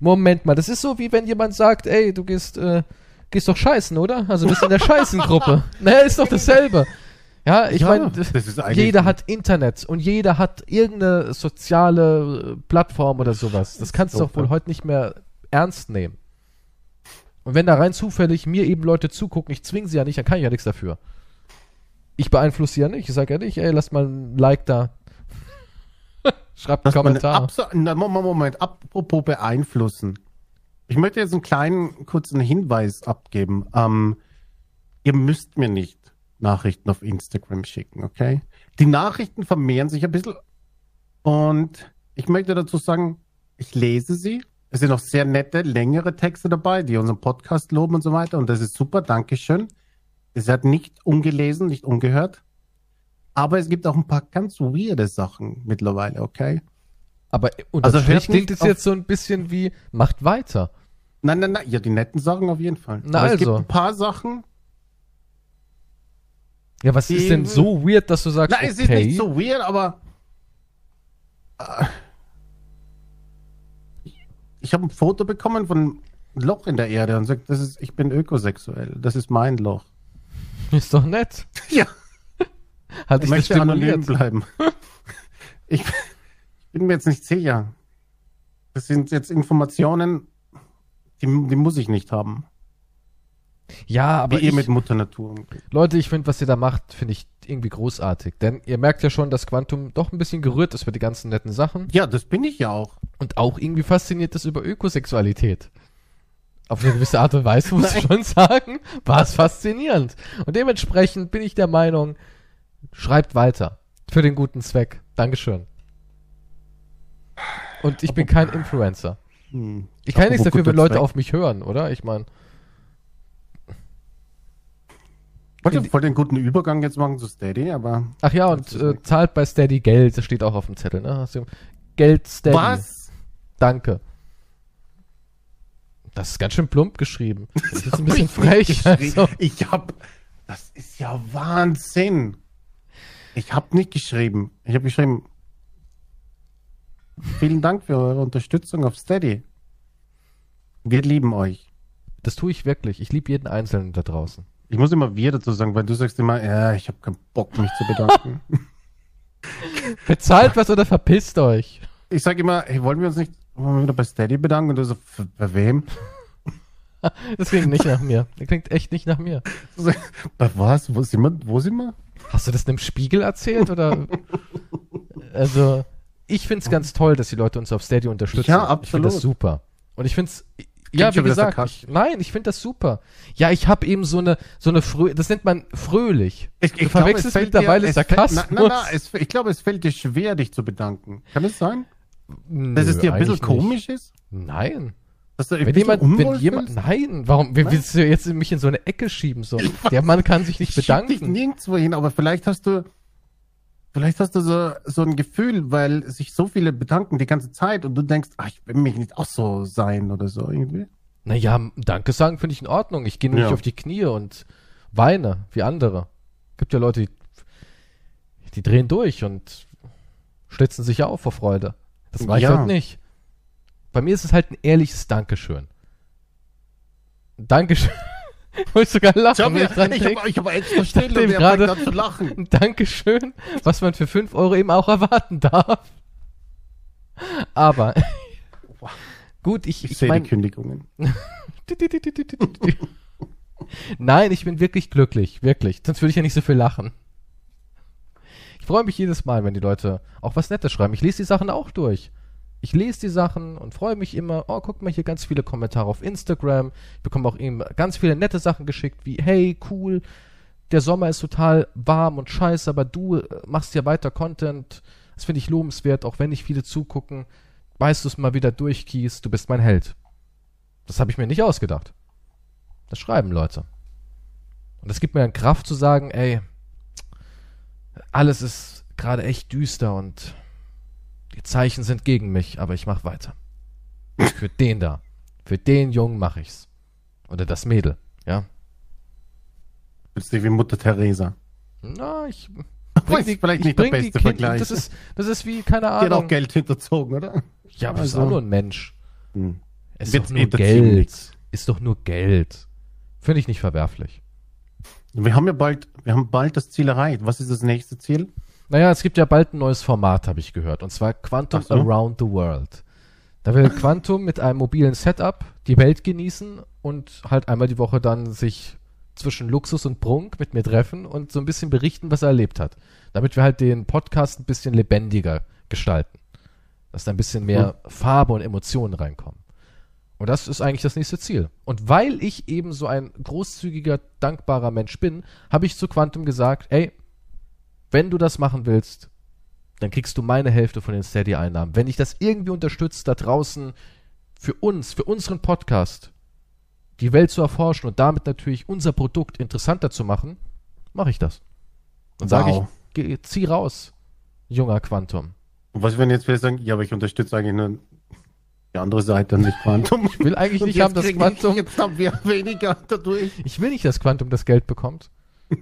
Moment mal, das ist so wie wenn jemand sagt, ey, du gehst, äh, gehst doch scheißen, oder? Also bist in der (laughs) Scheißengruppe. naja, ist doch dasselbe. Ja, ich Ja, meine, jeder hat Internet und jeder hat irgendeine soziale äh, Plattform oder sowas. Das kannst du doch wohl heute nicht mehr ernst nehmen. Und wenn da rein zufällig mir eben Leute zugucken, ich zwinge sie ja nicht, dann kann ich ja nichts dafür. Ich beeinflusse sie ja nicht. Ich sage ja nicht, ey, lass mal ein Like da. (laughs) Schreibt einen Kommentar. Moment, apropos beeinflussen. Ich möchte jetzt einen kleinen, kurzen Hinweis abgeben. Ähm, ihr müsst mir nicht Nachrichten auf Instagram schicken, okay? Die Nachrichten vermehren sich ein bisschen und ich möchte dazu sagen, ich lese sie. Es sind auch sehr nette, längere Texte dabei, die unseren Podcast loben und so weiter und das ist super, Dankeschön. Es hat nicht ungelesen, nicht ungehört. Aber es gibt auch ein paar ganz weirde Sachen mittlerweile, okay? Aber Also Strich klingt es jetzt so ein bisschen wie, macht weiter. Nein, nein, nein, ja, die netten Sachen auf jeden Fall. Na Aber es gibt also. ein paar Sachen. Ja, was ist denn so weird, dass du sagst, Nein, es ist okay? nicht so weird, aber. äh, Ich, habe ein Foto bekommen von einem Loch in der Erde und sagt, das ist, ich bin ökosexuell. Das ist mein Loch. (laughs) Ist doch nett. Ja, (laughs) Hat ich möchte anonym bleiben. (laughs) ich, ich bin mir jetzt nicht sicher. Das sind jetzt Informationen, die, die muss ich nicht haben. Ja, aber Wie ihr ich, mit Mutter Natur umgeht. Leute, ich finde, was ihr da macht, finde ich irgendwie großartig. Denn ihr merkt ja schon, dass Quantum doch ein bisschen gerührt ist über die ganzen netten Sachen Ja, das bin ich ja auch. und auch irgendwie fasziniert ist über Ökosexualität. Auf eine gewisse Art und Weise muss ich schon sagen, war es faszinierend. Und dementsprechend bin ich der Meinung, schreibt weiter. Für den guten Zweck. Dankeschön. Und ich bin kein Influencer. Hm. Ich kann nichts dafür, wenn Leute Zweck. auf mich hören, oder? Ich meine, wollte voll den guten Übergang jetzt machen zu Steady, aber. ach ja, und äh, zahlt bei Steady Geld, das steht auch auf dem Zettel, ne? Geld Steady. Was? Danke. Das ist ganz schön plump geschrieben. (laughs) Das ist ein bisschen Hab frech. Also. Ich hab. Das ist ja Wahnsinn. Ich hab nicht geschrieben. Ich habe geschrieben. Vielen Dank für eure Unterstützung auf Steady. Wir lieben euch. Das tue ich wirklich. Ich liebe jeden Einzelnen da draußen. Ich muss immer wir dazu sagen, weil du sagst immer, ja, ich habe keinen Bock, mich zu bedanken. (laughs) Bezahlt was oder verpisst euch. ich sage immer, hey, wollen wir uns nicht wollen wir wieder bei Steady bedanken? Und du so, "F- bei wem? (laughs) Das klingt nicht nach mir. Das klingt echt nicht nach mir. Bei was? Wo sind wir? Wo sind wir? Hast du das einem Spiegel erzählt oder? Also, ich find's ganz toll, dass die Leute uns auf Steady unterstützen. Ja, Ich finde das absolut. super. Und ich find's, ja, schon wie gesagt, ich, nein, ich find das super. Ja, ich habe eben so eine, so eine frö, das nennt man fröhlich. Ich, Du verwechselst mittlerweile fällt- Sarkasmus. Nein, nein, nein, es, ich glaube, es fällt dir schwer, dich zu bedanken. Kann es sein? Dass es Nö, dir ein bisschen komisch ist? Nein. Dass du Wenn jemand, wenn jemand, nein, warum, Nein? willst du jetzt mich in so eine Ecke schieben, so? (laughs) Der Mann kann sich nicht Ich schieb dich bedanken. nirgendwo hin, aber vielleicht hast du, vielleicht hast du so, so ein Gefühl, weil sich so viele bedanken die ganze Zeit und du denkst, ach, ich will mich nicht auch so sein oder so irgendwie. Naja, Danke sagen finde ich in Ordnung. Ich gehe nur Ja. nicht auf die Knie und weine, wie andere. Gibt ja Leute, die, die drehen durch und schlitzen sich auf vor Freude. Das mache ich Ja. halt nicht. Bei mir ist es halt ein ehrliches Dankeschön. Dankeschön. Wo ich sogar lachen, Ich habe ich hab, ich hab extra still dachte und eben er gerade- zu lachen. (laughs) Dankeschön, was man für 5 Euro eben auch erwarten darf. Aber (laughs) gut, ich, Ich, ich sehe mein, die Kündigungen. (laughs) Nein, ich bin wirklich glücklich, wirklich. Sonst würde ich ja nicht so viel lachen. Ich freue mich jedes Mal, wenn die Leute auch was Nettes schreiben. Ich lese die Sachen auch durch. Ich lese die Sachen und freue mich immer. Oh, guck mal hier ganz viele Kommentare auf Instagram. Ich bekomme auch eben ganz viele nette Sachen geschickt, wie hey, cool, der Sommer ist total warm und scheiße, aber du äh, machst ja weiter Content. Das finde ich lobenswert, auch wenn nicht viele zugucken. Weißt du es mal wieder durchkiest, du bist mein Held. Das habe ich mir nicht ausgedacht. Das schreiben Leute. Und das gibt mir dann Kraft zu sagen, ey, alles ist gerade echt düster und die Zeichen sind gegen mich, aber ich mach weiter. Für den da. Für den Jungen mache ich's. Oder das Mädel, ja. Bist du wie Mutter Teresa. Na, ich (laughs) Weiß ich vielleicht ich nicht der bring die beste Vergleich. Das ist, das ist wie, keine Die hat auch Ahnung. Geld hinterzogen, oder? Ja, aber Also- ist auch nur ein Mensch. Hm. Es ist doch nur Geld. Ist doch nur Geld. Finde ich nicht verwerflich. Wir haben ja bald, wir haben bald das Ziel erreicht. Was ist das nächste Ziel? Naja, es gibt ja bald ein neues Format, habe ich gehört. Und zwar Quantum so. Around the World. Da will Quantum mit einem mobilen Setup die Welt genießen und halt einmal die Woche dann sich zwischen Luxus und Prunk mit mir treffen und so ein bisschen berichten, was er erlebt hat. Damit wir halt den Podcast ein bisschen lebendiger gestalten. Dass da ein bisschen mehr Farbe und Emotionen reinkommen. Und das ist eigentlich das nächste Ziel. Und weil ich eben so ein großzügiger, dankbarer Mensch bin, habe ich zu Quantum gesagt, ey, wenn du das machen willst, dann kriegst du meine Hälfte von den Steady-Einnahmen. Wenn ich das irgendwie unterstützt, da draußen für uns, für unseren Podcast, die Welt zu erforschen und damit natürlich unser Produkt interessanter zu machen, mache ich das. Dann sage Wow. ich, geh, zieh raus, junger Quantum. Und was wenn jetzt wir sagen, ja, aber ich unterstütze eigentlich nur die andere Seite, nicht Quantum. Ich will eigentlich nicht haben, dass krieg ich- Quantum, Jetzt haben wir weniger dadurch. ich will nicht, dass Quantum das Geld bekommt. (laughs)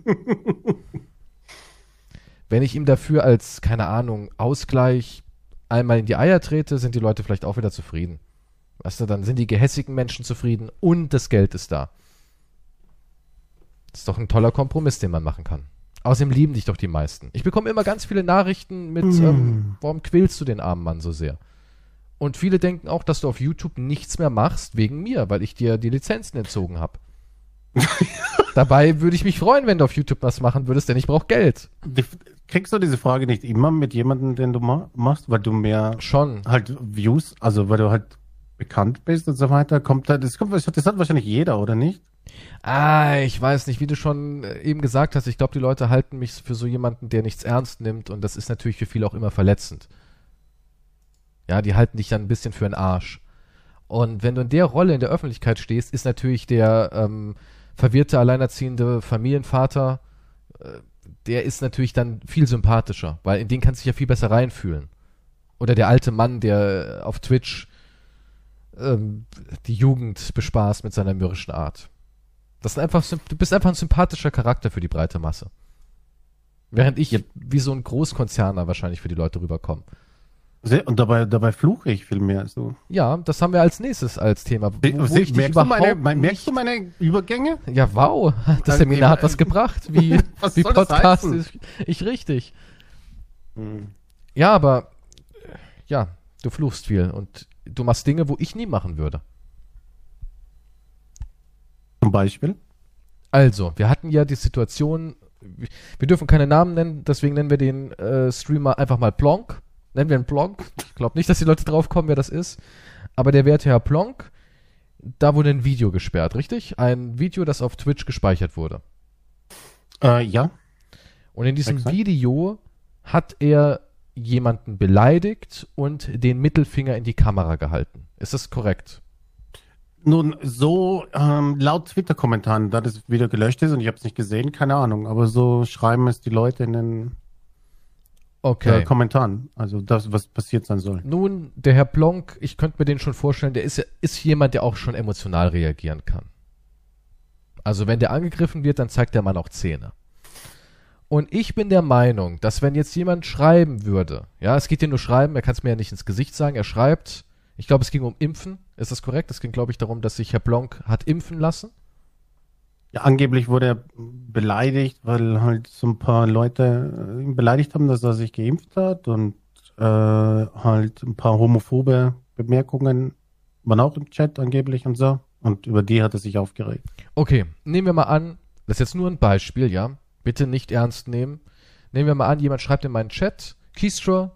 Wenn ich ihm dafür als, keine Ahnung, Ausgleich einmal in die Eier trete, sind die Leute vielleicht auch wieder zufrieden. Weißt du, dann sind die gehässigen Menschen zufrieden und das Geld ist da. Das ist doch ein toller Kompromiss, den man machen kann. Außerdem lieben dich doch die meisten. Ich bekomme immer ganz viele Nachrichten mit, ähm, warum quälst du den armen Mann so sehr? Und viele denken auch, dass du auf YouTube nichts mehr machst wegen mir, weil ich dir die Lizenzen entzogen habe. (laughs) Dabei würde ich mich freuen, wenn du auf YouTube was machen würdest, denn ich brauche Geld. Kriegst du diese Frage nicht immer mit jemandem, den du ma machst, weil du mehr Schon. halt Views, also weil du halt bekannt bist und so weiter, kommt da, das kommt, das hat wahrscheinlich jeder, oder nicht? Ah, ich weiß nicht, wie du schon äh, eben gesagt hast, ich glaube, die Leute halten mich für so jemanden, der nichts ernst nimmt und das ist natürlich für viele auch immer verletzend. Ja, die halten dich dann ein bisschen für einen Arsch. Und wenn du in der Rolle in der Öffentlichkeit stehst, ist natürlich der ähm, verwirrte, alleinerziehende Familienvater, äh, der ist natürlich dann viel sympathischer, weil in den kannst du dich ja viel besser reinfühlen. Oder der alte Mann, der auf Twitch ähm, die Jugend bespaßt mit seiner mürrischen Art. Das ist einfach, du bist einfach ein sympathischer Charakter für die breite Masse. Während ich wie so ein Großkonzerner wahrscheinlich für die Leute rüberkomme. Und dabei, dabei fluche ich viel mehr. So. Ja, das haben wir als nächstes als Thema. Wo, wo ich dich merkst, du meine, merkst du meine Übergänge? Ja, wow. (laughs) Das Also, Seminar hat was gebracht. Wie, (laughs) was wie Podcast ist ich richtig. Hm. Ja, aber ja, du fluchst viel und du machst Dinge, wo ich nie machen würde. Zum Beispiel? Also, wir hatten ja die Situation, wir dürfen keine Namen nennen, deswegen nennen wir den äh, Streamer einfach mal Plonk. Nennen wir ihn Plonk. Ich glaube nicht, dass die Leute drauf kommen, wer das ist. Aber der werte Herr Plonk, da wurde ein Video gesperrt, richtig? Ein Video, das auf Twitch gespeichert wurde. Äh, ja. Und in diesem Exakt. Video hat er jemanden beleidigt und den Mittelfinger in die Kamera gehalten. Ist das korrekt? Nun, so ähm, laut Twitter-Kommentaren, da das Video gelöscht ist und ich habe es nicht gesehen, keine Ahnung, aber so schreiben es die Leute in den okay. äh, Kommentaren. Also das, was passiert sein soll. Nun, der Herr Plonk, ich könnte mir den schon vorstellen, der ist, ist jemand, der auch schon emotional reagieren kann. Also wenn der angegriffen wird, dann zeigt der Mann auch Zähne. Und ich bin der Meinung, dass wenn jetzt jemand schreiben würde, ja, es geht hier nur schreiben, er kann es mir ja nicht ins Gesicht sagen, er schreibt, ich glaube, es ging um Impfen, ist das korrekt? Es ging, glaube ich, darum, dass sich Herr Blanc hat impfen lassen. Ja, angeblich wurde er beleidigt, weil halt so ein paar Leute ihn beleidigt haben, dass er sich geimpft hat und äh, halt ein paar homophobe Bemerkungen waren auch im Chat angeblich und so. Und über die hat er sich aufgeregt. Okay, nehmen wir mal an, das ist jetzt nur ein Beispiel, ja. Bitte nicht ernst nehmen. Nehmen wir mal an, jemand schreibt in meinen Chat, Keystro,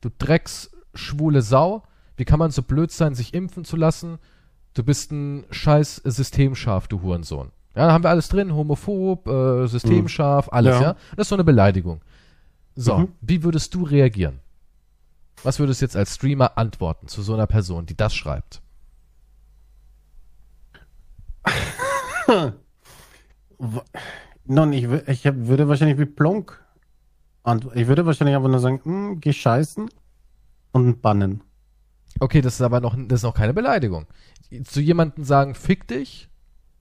du Drecks schwule Sau, wie kann man so blöd sein, sich impfen zu lassen? Du bist ein scheiß Systemschaf, du Hurensohn. Ja, da haben wir alles drin, homophob, äh, Systemschaf, alles, ja. ja. Das ist so eine Beleidigung. So, mhm. wie würdest du reagieren? Was würdest du jetzt als Streamer antworten zu so einer Person, die das schreibt? (laughs) Nun, ich, ich würde wahrscheinlich wie Plonk antworten. Ich würde wahrscheinlich einfach nur sagen, hm, geh scheißen und bannen. Okay, das ist aber noch, das ist noch keine Beleidigung. Zu jemandem sagen, fick dich,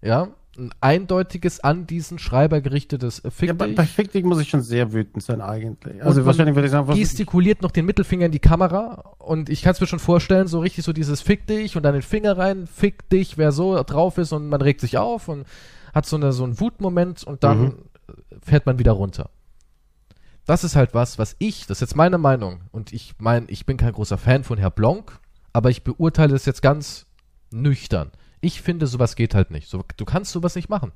ja, ein eindeutiges an diesen Schreiber gerichtetes äh, Fick ja, dich. Bei, Fick dich muss ich schon sehr wütend sein eigentlich. Also wahrscheinlich würde ich sagen, was gestikuliert noch den Mittelfinger in die Kamera und ich kann es mir schon vorstellen, so richtig so dieses Fick dich und dann den Finger rein, Fick dich, wer so drauf ist und man regt sich auf und hat so, eine, so einen Wutmoment und dann mhm. fährt man wieder runter. Das ist halt was, was ich, das ist jetzt meine Meinung und ich meine, ich bin kein großer Fan von Herr Blanc, aber ich beurteile es jetzt ganz nüchtern. Ich finde, sowas geht halt nicht. So, du kannst sowas nicht machen.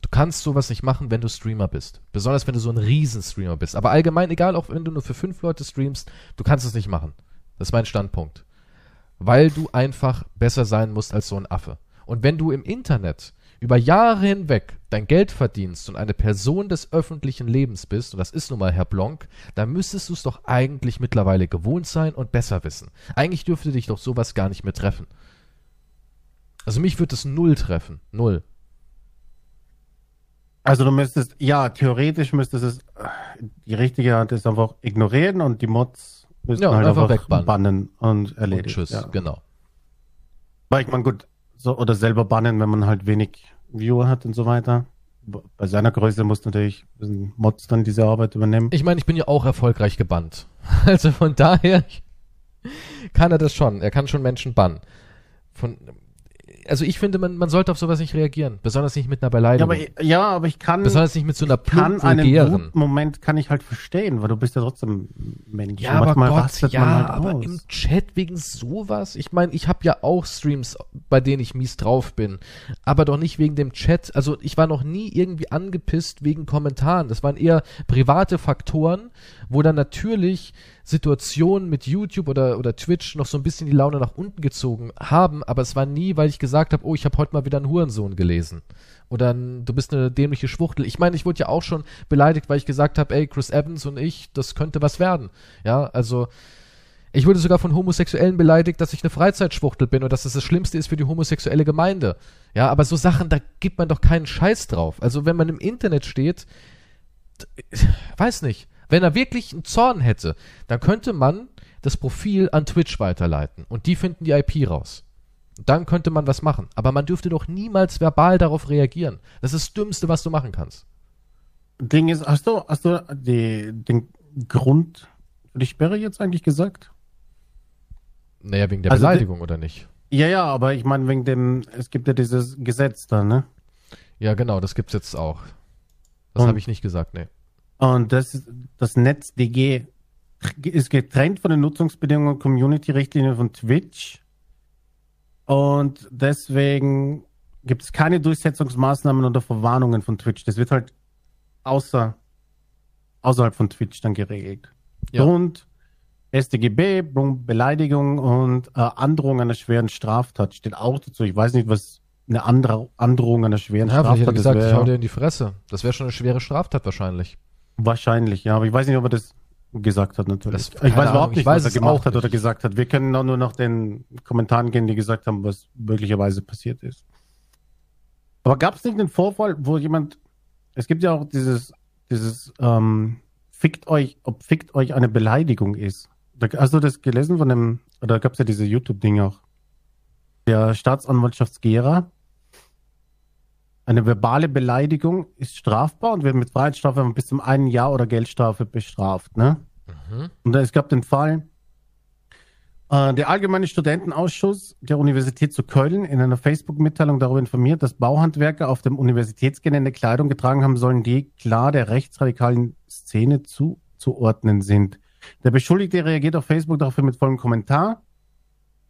Du kannst sowas nicht machen, wenn du Streamer bist. Besonders wenn du so ein Riesenstreamer bist. Aber allgemein, egal, auch wenn du nur für fünf Leute streamst, du kannst es nicht machen. Das ist mein Standpunkt. Weil du einfach besser sein musst als so ein Affe. Und wenn du im Internet über Jahre hinweg dein Geld verdienst und eine Person des öffentlichen Lebens bist, und das ist nun mal Herr Blanc, dann müsstest du es doch eigentlich mittlerweile gewohnt sein und besser wissen. Eigentlich dürfte dich doch sowas gar nicht mehr treffen. Also mich würde es null treffen. Null. Also du müsstest, ja, theoretisch müsstest es, die richtige Hand ist einfach ignorieren und die Mods müssten ja, halt einfach, einfach wegbannen. bannen und erledigen. Tschüss, ja. genau. Weil ich meine, gut, so, oder selber bannen, wenn man halt wenig Viewer hat und so weiter. Bei seiner Größe muss natürlich Mods dann diese Arbeit übernehmen. Ich meine, ich bin ja auch erfolgreich gebannt. (laughs) Also von daher kann er das schon. Er kann schon Menschen bannen. Von, also ich finde, man, man sollte auf sowas nicht reagieren. Besonders nicht mit einer Beleidigung. Ja, aber, ja, aber ich kann. Besonders nicht mit so einer plump kann einen Moment kann ich halt verstehen, weil du bist ja trotzdem Mensch. Ja, aber Gott, ja, halt aber aus. im Chat wegen sowas. Ich meine, ich habe ja auch Streams, bei denen ich mies drauf bin. Aber doch nicht wegen dem Chat. Also ich war noch nie irgendwie angepisst wegen Kommentaren. Das waren eher private Faktoren, wo dann natürlich Situationen mit YouTube oder, oder Twitch noch so ein bisschen die Laune nach unten gezogen haben, aber es war nie, weil ich gesagt habe, oh, ich habe heute mal wieder einen Hurensohn gelesen. Oder du bist eine dämliche Schwuchtel. Ich meine, ich wurde ja auch schon beleidigt, weil ich gesagt habe, ey, Chris Evans und ich, das könnte was werden. Ja, also ich wurde sogar von Homosexuellen beleidigt, dass ich eine Freizeitschwuchtel bin und dass das das Schlimmste ist für die homosexuelle Gemeinde. Ja, aber so Sachen, da gibt man doch keinen Scheiß drauf. Also wenn man im Internet steht, weiß nicht. Wenn er wirklich einen Zorn hätte, dann könnte man das Profil an Twitch weiterleiten und die finden die IP raus. Dann könnte man was machen. Aber man dürfte doch niemals verbal darauf reagieren. Das ist das Dümmste, was du machen kannst. Ding ist, hast du, hast du die, den Grund für die Sperre jetzt eigentlich gesagt? Naja, wegen der also Beleidigung, oder nicht? Ja, ja, aber ich meine, wegen dem, es gibt ja dieses Gesetz da, ne? Ja, genau, das gibt's jetzt auch. Das habe ich nicht gesagt, ne. Und das, das NetzDG ist getrennt von den Nutzungsbedingungen und Community-Richtlinien von Twitch. Und deswegen gibt es keine Durchsetzungsmaßnahmen oder Verwarnungen von Twitch. Das wird halt außer, außerhalb von Twitch dann geregelt. Ja. Und StGB, Beleidigung und äh, Androhung einer schweren Straftat steht auch dazu. Ich weiß nicht, was eine andere Androhung einer schweren Ja, vielleicht hätte Straftat er gesagt, ist. ich hau dir in die Fresse. Das wäre schon eine schwere Straftat wahrscheinlich. Wahrscheinlich, ja, aber ich weiß nicht, ob er das gesagt hat natürlich. Das- ich weiß Ahnung, überhaupt ich nicht, weiß was er gemacht hat oder gesagt hat. Wir können auch nur nach den Kommentaren gehen, die gesagt haben, was möglicherweise passiert ist. Aber gab es nicht einen Vorfall, wo jemand, es gibt ja auch dieses, dieses, ähm, fickt euch, ob fickt euch eine Beleidigung ist. Da, hast du das gelesen von dem, oder gab es ja diese YouTube-Ding auch? Der Staatsanwaltschaftsgera. Eine verbale Beleidigung ist strafbar und wird mit Freiheitsstrafe bis zum einen Jahr oder Geldstrafe bestraft. Ne? Mhm. Und es gab den Fall, äh, der Allgemeine Studentenausschuss der Universität zu Köln in einer Facebook-Mitteilung darüber informiert, dass Bauhandwerker auf dem Universitätsgelände Kleidung getragen haben sollen, die klar der rechtsradikalen Szene zuzuordnen sind. Der Beschuldigte reagiert auf Facebook daraufhin mit folgendem Kommentar.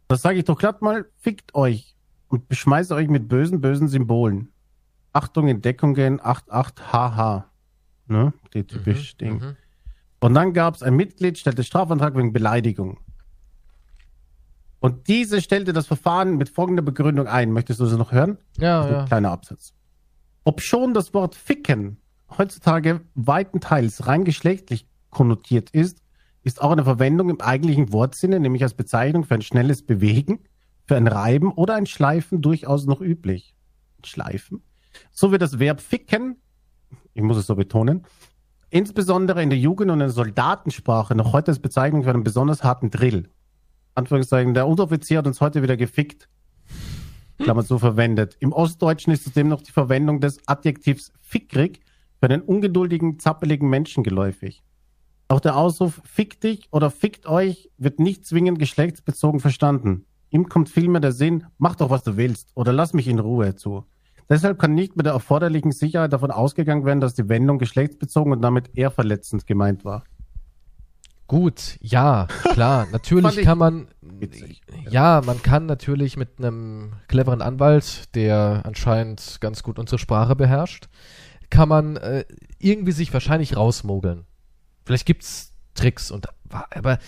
Das sage ich doch glatt mal, fickt euch und beschmeiße euch mit bösen, bösen Symbolen. Achtung, Entdeckungen, 88, haha. Ne? Die typisch Ding. Mhm. Und dann gab es ein Mitglied, stellte Strafantrag wegen Beleidigung. Und diese stellte das Verfahren mit folgender Begründung ein. Möchtest du das noch hören? Ja, ein ja. kleiner Absatz. Ob schon das Wort ficken heutzutage weitenteils rein geschlechtlich konnotiert ist, ist auch eine Verwendung im eigentlichen Wortsinne, nämlich als Bezeichnung für ein schnelles Bewegen, für ein Reiben oder ein Schleifen durchaus noch üblich. Schleifen. So wird das Verb ficken, ich muss es so betonen, insbesondere in der Jugend- und in der Soldatensprache noch heute als Bezeichnung für einen besonders harten Drill. Anführungszeichen, der Unteroffizier hat uns heute wieder gefickt. Klammer so verwendet. Im Ostdeutschen ist zudem noch die Verwendung des Adjektivs fickrig für einen ungeduldigen, zappeligen Menschen geläufig. Auch der Ausruf fick dich oder fickt euch wird nicht zwingend geschlechtsbezogen verstanden. Ihm kommt vielmehr der Sinn, mach doch, was du willst oder lass mich in Ruhe zu. Deshalb kann nicht mit der erforderlichen Sicherheit davon ausgegangen werden, dass die Wendung geschlechtsbezogen und damit eher verletzend gemeint war. Gut, ja, klar. (laughs) Natürlich ich kann man. witzig. Ja, man kann natürlich mit einem cleveren Anwalt, der anscheinend ganz gut unsere Sprache beherrscht, kann man äh, irgendwie sich wahrscheinlich rausmogeln. Vielleicht gibt's Tricks und aber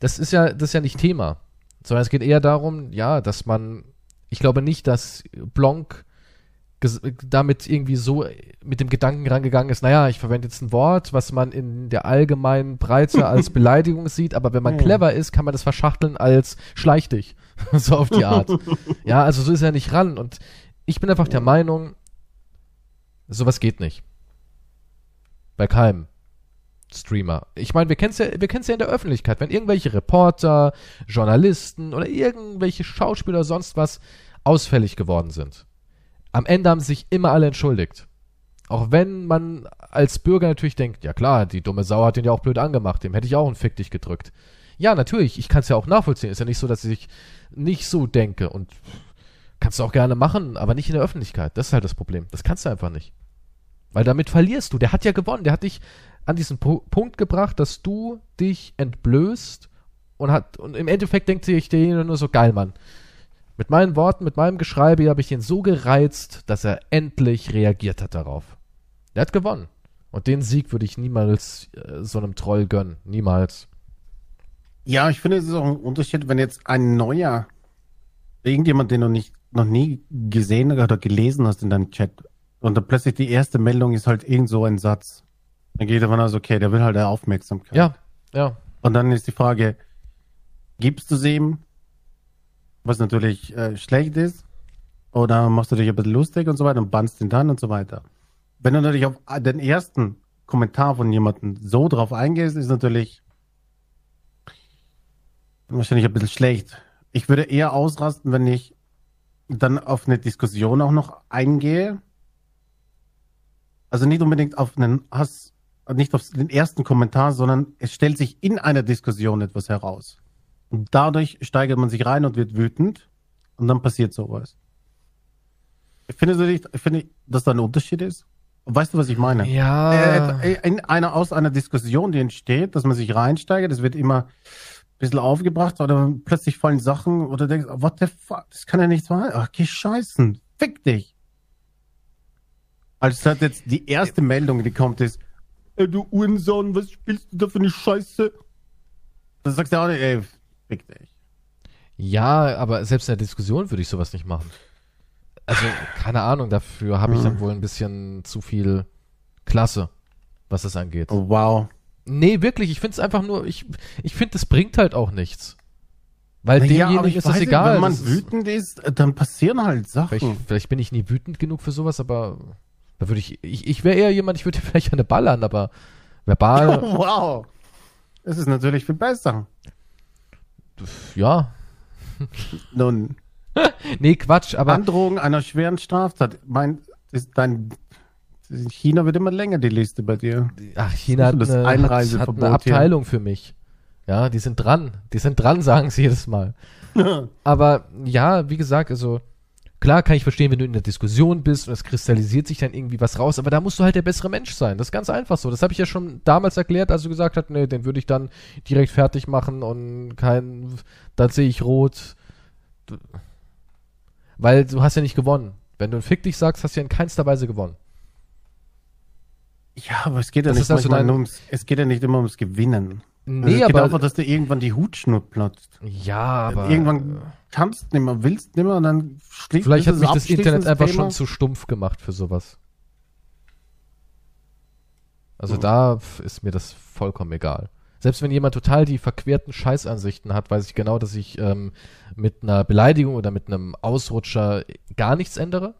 das ist ja das ist ja nicht Thema, sondern es geht eher darum, ja, dass man ich glaube nicht, dass Blanc damit irgendwie so mit dem Gedanken rangegangen ist, naja, ich verwende jetzt ein Wort, was man in der allgemeinen Breite (laughs) als Beleidigung sieht, aber wenn man clever ist, kann man das verschachteln als schleich dich. (laughs) so auf die Art. (laughs) ja, also so ist er nicht ran. Und ich bin einfach der Meinung, sowas geht nicht. Bei keinem Streamer. Ich meine, wir kennen es ja, wir kennen's ja in der Öffentlichkeit, wenn irgendwelche Reporter, Journalisten oder irgendwelche Schauspieler sonst was ausfällig geworden sind. Am Ende haben sich immer alle entschuldigt. Auch wenn man als Bürger natürlich denkt, ja klar, die dumme Sau hat den ja auch blöd angemacht, dem hätte ich auch einen Fick dich gedrückt. Ja, natürlich, ich kann es ja auch nachvollziehen. Ist ja nicht so, dass ich nicht so denke und kannst du auch gerne machen, aber nicht in der Öffentlichkeit. Das ist halt das Problem. Das kannst du einfach nicht. Weil damit verlierst du. Der hat ja gewonnen. Der hat dich an diesen Pu Punkt gebracht, dass du dich entblößt und hat und im Endeffekt denkt sich der nur so geil, Mann. Mit meinen Worten, mit meinem Geschreibe habe ich ihn so gereizt, dass er endlich reagiert hat darauf. Der hat gewonnen. Und den Sieg würde ich niemals äh, so einem Troll gönnen. Niemals. Ja, ich finde, es ist auch ein Unterschied, wenn jetzt ein neuer, irgendjemand, den du nicht, noch nie gesehen oder gelesen hast in deinem Chat und dann plötzlich die erste Meldung ist halt irgend so ein Satz. Dann geht davon aus, okay, der will halt der Aufmerksamkeit. Ja, ja. Und dann ist die Frage, gibst du sie ihm, was natürlich äh, schlecht ist, oder machst du dich ein bisschen lustig und so weiter und bannst ihn dann und so weiter. Wenn du natürlich auf den ersten Kommentar von jemandem so drauf eingehst, ist natürlich wahrscheinlich ein bisschen schlecht. Ich würde eher ausrasten, wenn ich dann auf eine Diskussion auch noch eingehe. Also nicht unbedingt auf einen Hass, nicht auf den ersten Kommentar, sondern es stellt sich in einer Diskussion etwas heraus. Und dadurch steigert man sich rein und wird wütend und dann passiert sowas. Findest du nicht, finde, dass da ein Unterschied ist? Weißt du, was ich meine? Ja. Äh, in einer, aus einer Diskussion, die entsteht, dass man sich reinsteigert, es wird immer ein bisschen aufgebracht oder plötzlich fallen Sachen oder denkst, what the fuck, das kann ja nicht sein. Ach, geh scheißen, fick dich. Also hat jetzt die erste Meldung, die kommt, ist, ey, du Uhrensohn, was spielst du da für eine Scheiße? Das sagst du auch nicht, ey, fick dich. Ja, aber selbst in der Diskussion würde ich sowas nicht machen. Also, (laughs) keine Ahnung, dafür habe ich dann wohl ein bisschen zu viel Klasse, was das angeht. Oh, wow. Nee, wirklich, ich finde es einfach nur, ich, ich finde, das bringt halt auch nichts. Weil aber demjenigen ich ist das nicht, egal. Wenn man das wütend ist, dann passieren halt Sachen. vielleicht, vielleicht bin ich nie wütend genug für sowas, aber da würde ich, ich, ich wäre eher jemand, ich würde dir (laughs) vielleicht eine ballern, aber verbal, (laughs) wow. Das ist natürlich viel besser. Ja. (laughs) Nun, (laughs) Nee, Quatsch, aber Androhung einer schweren Straftat. Mein, ist dein, in China wird immer länger die Liste bei dir. ach, China hat Das eine, hat, hat eine hier. Abteilung für mich. Ja, die sind dran. Die sind dran, (laughs) sagen sie jedes Mal. Aber ja, wie gesagt, also klar kann ich verstehen, wenn du in der Diskussion bist und es kristallisiert sich dann irgendwie was raus, aber da musst du halt der bessere Mensch sein. Das ist ganz einfach so. Das habe ich ja schon damals erklärt, als du gesagt hast, nee, den würde ich dann direkt fertig machen und kein, dann sehe ich rot. Weil du hast ja nicht gewonnen. Wenn du ein Fick dich sagst, hast du ja in keinster Weise gewonnen. Ja, aber es geht ja Das nicht also dein- ums, es geht ja nicht immer ums Gewinnen. Also Nee, es geht aber. einfach, dass dir irgendwann die Hutschnur platzt. ja, aber. irgendwann kannst du nicht mehr, willst nicht mehr und dann schließt Vielleicht hat mich das Internet einfach Thema. schon zu stumpf gemacht für sowas. Also Hm. da ist mir das vollkommen egal. Selbst wenn jemand total die verquerten Scheißansichten hat, weiß ich genau, dass ich ähm, mit einer Beleidigung oder mit einem Ausrutscher gar nichts ändere.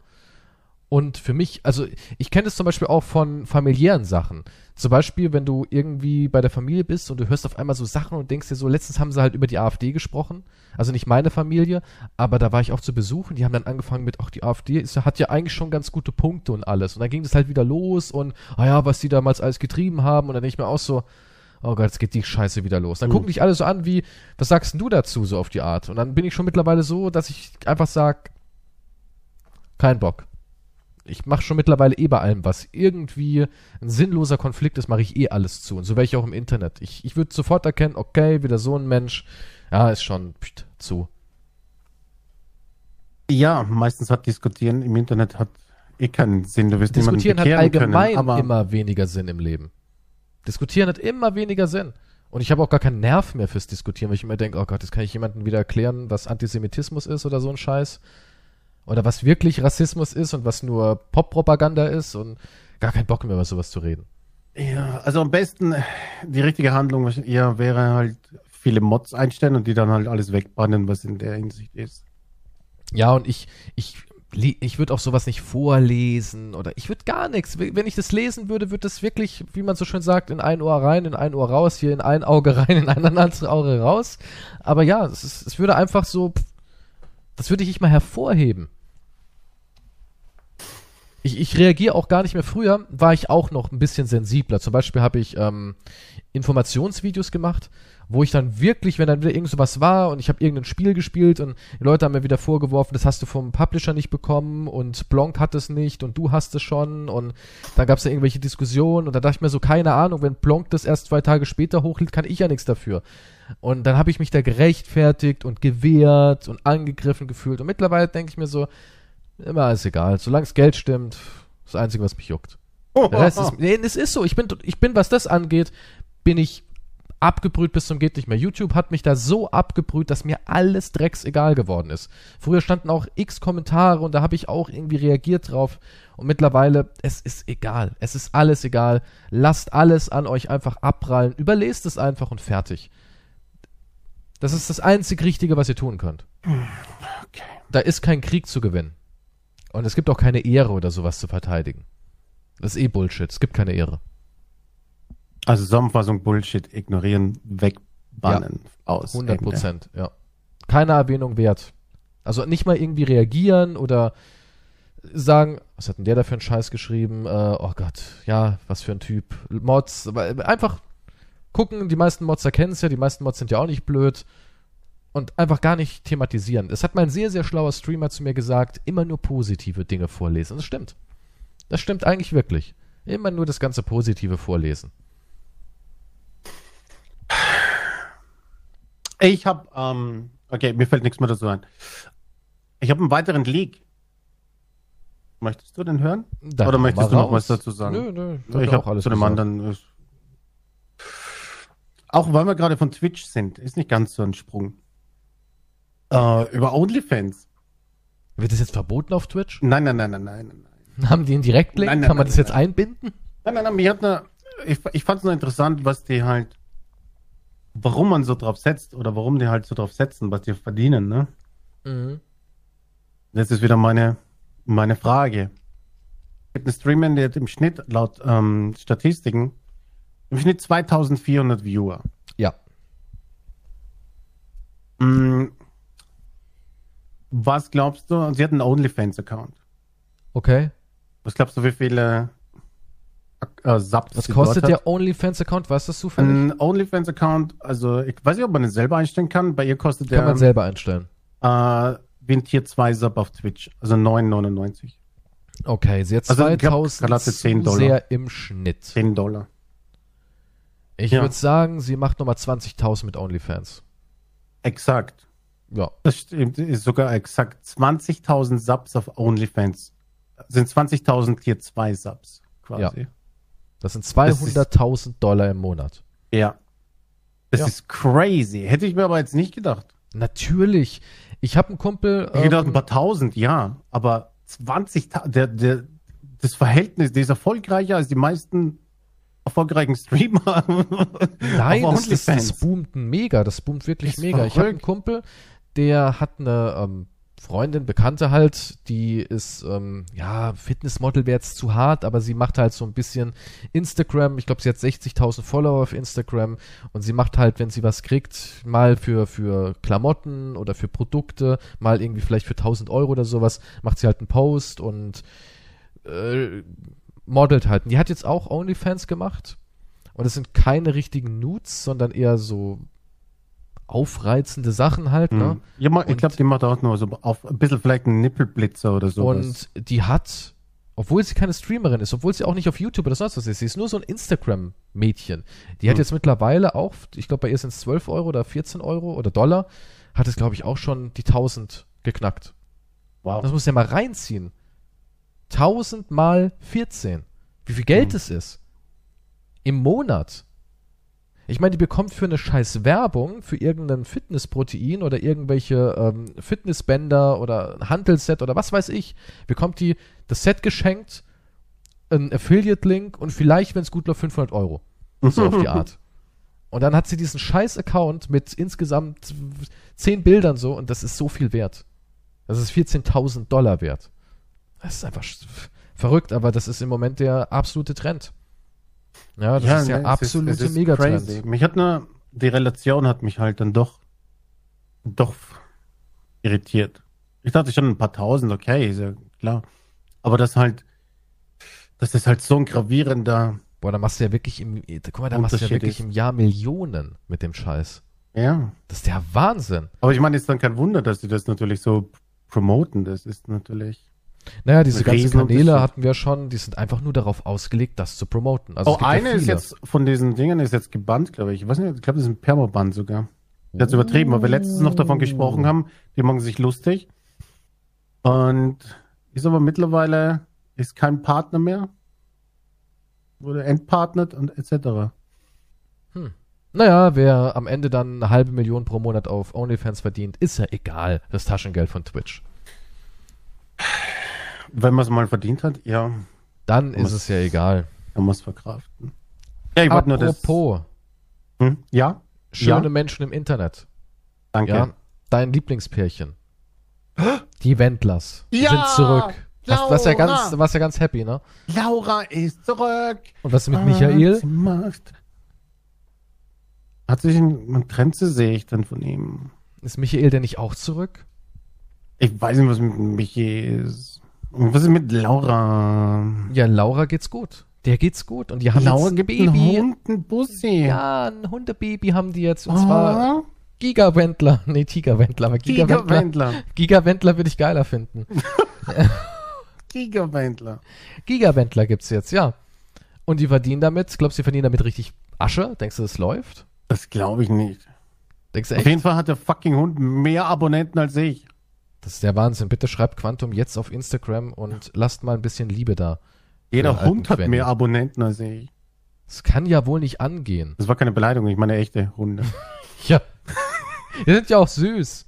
Und für mich, also ich kenne es zum Beispiel auch von familiären Sachen. Zum Beispiel, wenn du irgendwie bei der Familie bist und du hörst auf einmal so Sachen und denkst dir so, letztens haben sie halt über die AfD gesprochen. Also nicht meine Familie, aber da war ich auch zu Besuch und die haben dann angefangen mit, ach, die AfD ist, hat ja eigentlich schon ganz gute Punkte und alles. Und dann ging das halt wieder los und, ah ja, was die damals alles getrieben haben. Und dann denke ich mir auch so, oh Gott, jetzt geht die Scheiße wieder los. Dann Mhm. gucken dich alle so an wie, was sagst denn du dazu so auf die Art? Und dann bin ich schon mittlerweile so, dass ich einfach sag, kein Bock. Ich mache schon mittlerweile eh bei allem, was irgendwie ein sinnloser Konflikt ist, mache ich eh alles zu. Und so wäre ich auch im Internet. Ich, ich würde sofort erkennen, okay, wieder so ein Mensch, ja, ist schon pst, zu. Ja, meistens hat Diskutieren im Internet hat eh keinen Sinn. Du wirst Diskutieren hat allgemein können, immer weniger Sinn im Leben. Diskutieren hat immer weniger Sinn. Und ich habe auch gar keinen Nerv mehr fürs Diskutieren, weil ich immer denke, oh Gott, jetzt kann ich jemandem wieder erklären, was Antisemitismus ist oder so ein Scheiß. Oder was wirklich Rassismus ist und was nur Pop-Propaganda ist und gar keinen Bock mehr über sowas zu reden. Ja, also am besten die richtige Handlung ja, wäre halt viele Mods einstellen und die dann halt alles wegbannen, was in der Hinsicht ist. Ja, und ich, ich, ich würde auch sowas nicht vorlesen oder ich würde gar nichts. Wenn ich das lesen würde, würde das wirklich, wie man so schön sagt, in ein Ohr rein, in ein Ohr raus, hier in ein Auge rein, in ein anderes Auge raus. Aber ja, es, ist, es würde einfach so, pff, das würde ich nicht mal hervorheben. Ich, ich reagiere auch gar nicht mehr. Früher war ich auch noch ein bisschen sensibler. Zum Beispiel habe ich ähm, Informationsvideos gemacht, wo ich dann wirklich, wenn dann wieder irgend sowas war und ich habe irgendein Spiel gespielt und die Leute haben mir wieder vorgeworfen, das hast du vom Publisher nicht bekommen und Blanc hat es nicht und du hast es schon und dann gab es da irgendwelche Diskussionen und da dachte ich mir so, keine Ahnung, wenn Blanc das erst zwei Tage später hochlädt, kann ich ja nichts dafür. Und dann habe ich mich da gerechtfertigt und gewehrt und angegriffen gefühlt und mittlerweile denke ich mir so, immer ist egal, solange das Geld stimmt, das Einzige, was mich juckt. Der Rest ist, nee, es ist so. Ich bin, ich bin, was das angeht, bin ich abgebrüht bis zum geht nicht mehr. YouTube hat mich da so abgebrüht, dass mir alles drecks egal geworden ist. Früher standen auch x Kommentare und da habe ich auch irgendwie reagiert drauf. Und mittlerweile, es ist egal. Es ist alles egal. Lasst alles an euch einfach abprallen. Überlest es einfach und fertig. Das ist das einzig Richtige, was ihr tun könnt. Okay. Da ist kein Krieg zu gewinnen. Und es gibt auch keine Ehre oder sowas zu verteidigen. Das ist eh Bullshit. Es gibt keine Ehre. Also Zusammenfassung Bullshit, ignorieren, wegbannen, aus. 100 Ende. Prozent, ja. Keine Erwähnung wert. Also nicht mal irgendwie reagieren oder sagen, was hat denn der da für einen Scheiß geschrieben? Äh, oh Gott, ja, was für ein Typ. Mods, einfach gucken, die meisten Mods erkennen es ja, die meisten Mods sind ja auch nicht blöd. Und einfach gar nicht thematisieren. Es hat mal ein sehr, sehr schlauer Streamer zu mir gesagt, immer nur positive Dinge vorlesen. Und das stimmt. Das stimmt eigentlich wirklich. Immer nur das ganze Positive vorlesen. Ich habe, ähm, okay, mir fällt nichts mehr dazu ein. Ich habe einen weiteren Leak. Möchtest du den hören? Da Oder möchtest du noch raus. was dazu sagen? Nö, nö. ich habe zu dem anderen. äh, Auch weil wir gerade von Twitch sind, ist nicht ganz so ein Sprung. Äh, über OnlyFans. Wird das jetzt verboten auf Twitch? Nein, nein, nein, nein, nein, nein. Haben die einen Direktlink? Nein, nein, Kann man das jetzt einbinden? Nein, nein, nein, mir hat eine, ich, ich fand es nur interessant, was die halt, warum man so drauf setzt oder warum die halt so drauf setzen, was die verdienen, ne? Mhm. Das ist wieder meine, meine Frage. Es gibt einen Streamer, der hat im Schnitt, laut ähm, Statistiken, im Schnitt 2400 Viewer. Ja. Mm, Was glaubst du? Sie hat einen OnlyFans-Account. Okay. Was glaubst du, wie viele äh, Subs Was kostet der OnlyFans-Account? Weißt du das zufällig? Ein OnlyFans-Account, also ich weiß nicht, ob man den selber einstellen kann. Bei ihr kostet Kann der man selber einstellen. äh, wie ein Tier 2 Sub auf Twitch, also 9,99. Okay, sie hat Also, ich glaub, 2000 gerade 10 Dollar. Zuseher im Schnitt. 10 Dollar. Ich Ja. würde sagen, sie macht nochmal 20.000 mit OnlyFans. Exakt. Ja. Das stimmt, ist sogar exakt 20.000 Subs auf OnlyFans. Sind 20.000 Tier 2 Subs quasi. Das sind ist- 200.000 Dollar im Monat. Ja. Das Ja. ist crazy. Hätte ich mir aber jetzt nicht gedacht. Natürlich. Ich habe einen Kumpel. Ich gedacht, ein ähm, paar tausend, ja. Aber 20, der, der, das Verhältnis, der ist erfolgreicher als die meisten erfolgreichen Streamer. (laughs) Nein, das, das, das boomt mega. Das boomt wirklich Ist mega. Ich habe einen verrückt. Kumpel, der hat eine ähm, Freundin, Bekannte halt, die ist, ähm, ja, Fitnessmodel wäre jetzt zu hart, aber sie macht halt so ein bisschen Instagram. Ich glaube, sie hat 60.000 Follower auf Instagram und sie macht halt, wenn sie was kriegt, mal für, für Klamotten oder für Produkte, mal irgendwie vielleicht für 1000 Euro oder sowas, macht sie halt einen Post und äh, modelt halt. Und die hat jetzt auch OnlyFans gemacht. Und es sind keine richtigen Nudes, sondern eher so aufreizende Sachen halt, ne? Hm. Ja, ich glaube, die macht auch nur so auf ein bisschen vielleicht einen Nippelblitzer oder sowas. Und die hat, obwohl sie keine Streamerin ist, obwohl sie auch nicht auf YouTube oder sonst was ist, sie ist nur so ein Instagram-Mädchen. Die hat Hm. jetzt mittlerweile auch, ich glaube, bei ihr sind es 12 Euro oder 14 Euro oder Dollar, hat es, glaube ich, auch schon die 1000 geknackt. wow. Das muss ja mal reinziehen. 1000 mal 14. Wie viel Geld Hm. es ist. Im Monat. Ich meine, die bekommt für eine scheiß Werbung, für irgendein Fitnessprotein oder irgendwelche ähm, Fitnessbänder oder ein Handelsset oder was weiß ich, bekommt die das Set geschenkt, ein Affiliate-Link und vielleicht, wenn es gut läuft, 500 Euro. So auf die (laughs) Art. Und dann hat sie diesen scheiß Account mit insgesamt 10 Bildern so und das ist so viel wert. Das ist 14.000 Dollar wert. Das ist einfach verrückt, aber das ist im Moment der absolute Trend. Ja, das ist der ne, es absolute ist Megatrend. crazy. Mich hat nur, die Relation hat mich halt dann doch, doch irritiert. Ich dachte schon ein paar tausend, okay, ist ja klar. Aber das halt, das ist halt so ein gravierender, Boah, da machst du ja wirklich im, guck mal, da machst du ja wirklich ist- im Jahr Millionen mit dem Scheiß. ja. Das ist der Wahnsinn. Aber ich meine, ist dann kein Wunder, dass sie das natürlich so promoten. Das ist natürlich. Naja, diese ganzen. Kanäle hatten wir schon, die sind einfach nur darauf ausgelegt, das zu promoten. Also oh, gibt ja eine ist jetzt von diesen Dingen ist jetzt gebannt, glaube ich. Ich weiß nicht, ich glaube, das ist ein Permaband sogar. Jetzt übertrieben, weil wir letztens noch davon gesprochen haben, die machen sich lustig. Und ist aber mittlerweile, ist kein Partner mehr. Wurde entpartnert und etc. Naja, wer am Ende dann eine halbe Million pro Monat auf OnlyFans verdient, ist ja egal. Das Taschengeld von Twitch. Wenn man es mal verdient hat, ja, Dann ist Muss- es ja egal. dann muss verkraften. Ja, ich wollte nur das. Apropos, Hm? Ja? schöne Ja? Menschen im Internet. Danke. Ja, dein Lieblingspärchen. Die Wendlers Ja, sind zurück. Was, was, ja Laura. ganz, was ja ganz happy, ne? Laura ist zurück. Und was mit Ah, Michael? macht. Hat sich ein, ein Grenze sehe ich dann von ihm. Ist Michael denn nicht auch zurück? Ich weiß nicht, was mit Michi ist. Was ist mit Laura? Ja, Laura geht's gut. Der geht's gut. Und die haben Laura jetzt ein gibt Baby. einen Hund, ein Bussi. Ja, ein Hundebaby haben die jetzt. Und Oh, zwar Gigawendler. (laughs) Nee, Tigerwendler. Aber Gigawendler. Gigawendler. Gigawendler würde ich geiler finden. (laughs) Gigawendler. Gigawendler gibt's jetzt, ja. Und die verdienen damit, glaubst du, die verdienen damit richtig Asche? Denkst du, das läuft? Das glaube ich nicht. Denkst du Auf echt? jeden Fall hat der fucking Hund mehr Abonnenten als ich. Das ist der Wahnsinn. Bitte schreibt Quantum jetzt auf Instagram und lasst mal ein bisschen Liebe da. Jeder Hund hat Quenny. mehr Abonnenten als ich. Das kann ja wohl nicht angehen. Das war keine Beleidigung, ich meine echte Hunde. (laughs) Ja. Die sind ja auch süß.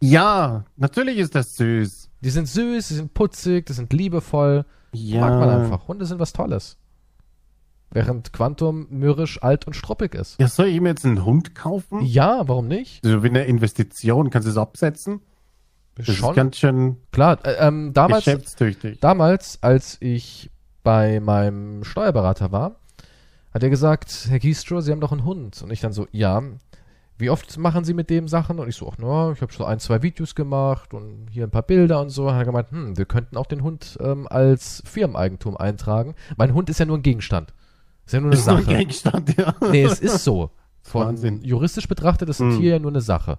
ja, natürlich ist das süß. Die sind süß, die sind putzig, die sind liebevoll. Ja. Mag man einfach. Hunde sind was Tolles. Während Quantum mürrisch, alt und struppig ist. Ja, soll ich mir jetzt einen Hund kaufen? Ja, warum nicht? So wie eine Investition, kannst du es absetzen? Das ist ganz schön Klar, äh, ähm, damals, damals, als ich bei meinem Steuerberater war, hat er gesagt, Herr Giestro, Sie haben doch einen Hund. Und ich dann so, ja, wie oft machen Sie mit dem Sachen? Und ich so, ach na, ich habe so ein, zwei Videos gemacht und hier ein paar Bilder und so. Hat er gemeint, hm, wir könnten auch den Hund ähm, als Firmeneigentum eintragen. Mein Hund ist ja nur ein Gegenstand. Ist ja nur eine ist nur ein Sache. Gegenstand, ja. Nee, es ist so. (laughs) Von Wahnsinn. juristisch betrachtet ist ein Hm. Tier ja nur eine Sache.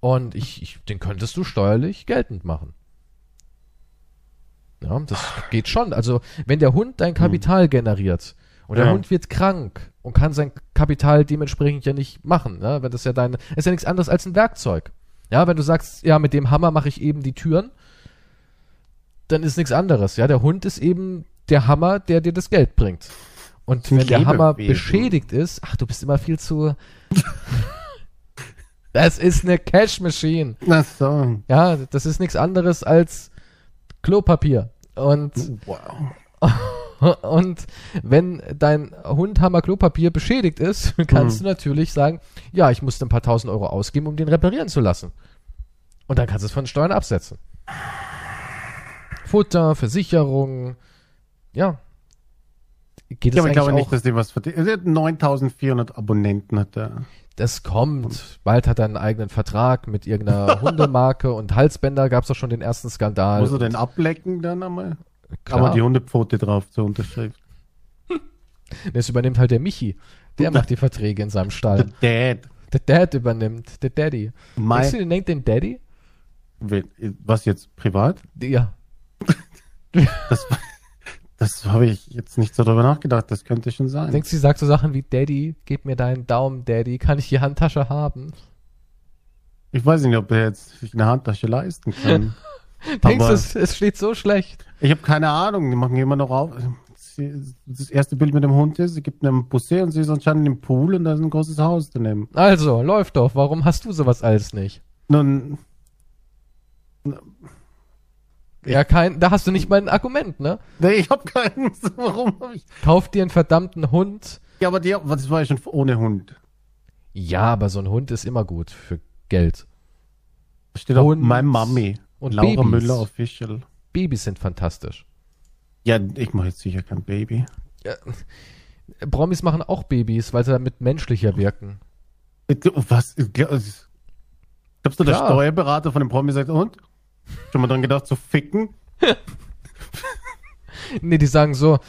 Und ich, ich, den könntest du steuerlich geltend machen. Ja, das geht schon. Also, wenn der Hund dein Kapital generiert und der Hm. Ja. Hund wird krank und kann sein Kapital dementsprechend ja nicht machen, ne? wenn das ja dein, ist ja nichts anderes als ein Werkzeug. Ja, wenn du sagst, ja, mit dem Hammer mache ich eben die Türen, dann ist nichts anderes. Ja, der Hund ist eben der Hammer, der dir das Geld bringt. Und wenn der Hammer beschädigt ist, ach, du bist immer viel zu. (laughs) das ist eine Cash Machine. Ach so. Ja, das ist nichts anderes als Klopapier. Und, Wow. (laughs) und wenn dein Hundhammer Klopapier beschädigt ist, (laughs) kannst Mhm. du natürlich sagen, ja, ich musste ein paar tausend Euro ausgeben, um den reparieren zu lassen. Und dann kannst du es von den Steuern absetzen. Futter, Versicherung, ja. Geht es Ja, aber ich glaube nicht, dass die was verdient. Er hat 9400 Abonnenten hat er. Das kommt. Bald hat er einen eigenen Vertrag mit irgendeiner (laughs) Hundemarke und Halsbänder gab es doch schon den ersten Skandal. Muss er den ablecken dann einmal? Klar. Aber die Hundepfote drauf zur Unterschrift. (laughs) Das übernimmt halt der Michi. Der (laughs) macht die Verträge in seinem The Stall. Dad. Der Dad übernimmt. Der Daddy. Denkst du, Mein, den nennt den Daddy? was jetzt privat? Ja. Das, das habe ich jetzt nicht so drüber nachgedacht. Das könnte schon sein. Denkst du, sie sagt so Sachen wie Daddy, gib mir deinen Daumen, Daddy, kann ich die Handtasche haben? ich weiß nicht, ob er jetzt sich eine Handtasche leisten kann. (laughs) Denkst du, es, es steht so schlecht? Ich habe keine Ahnung. Die machen immer noch auf. Sie, das erste Bild mit dem Hund ist, sie gibt einem Busse und sie ist anscheinend im Pool und da ist ein großes Haus daneben. Also, läuft doch. Warum hast du sowas alles nicht? Nun, Ja, kein, da hast du nicht mal ein Argument, ne? nee, ich habe keinen. (laughs) Warum habe ich? Kauf dir einen verdammten Hund. Ja, aber die, das war ja schon ohne Hund. Ja, aber so ein Hund ist immer gut für Geld. Da steht Hund My Mommy. und Laura Babys. Müller Official. Babys sind fantastisch. Ja, ich mache jetzt sicher kein Baby. Promis machen auch Babys, weil sie damit menschlicher wirken. Was? Glaubst du, der Klar. Steuerberater von dem Promi sagt, und? Schon mal dran gedacht, zu ficken? (laughs) Nee, die sagen so,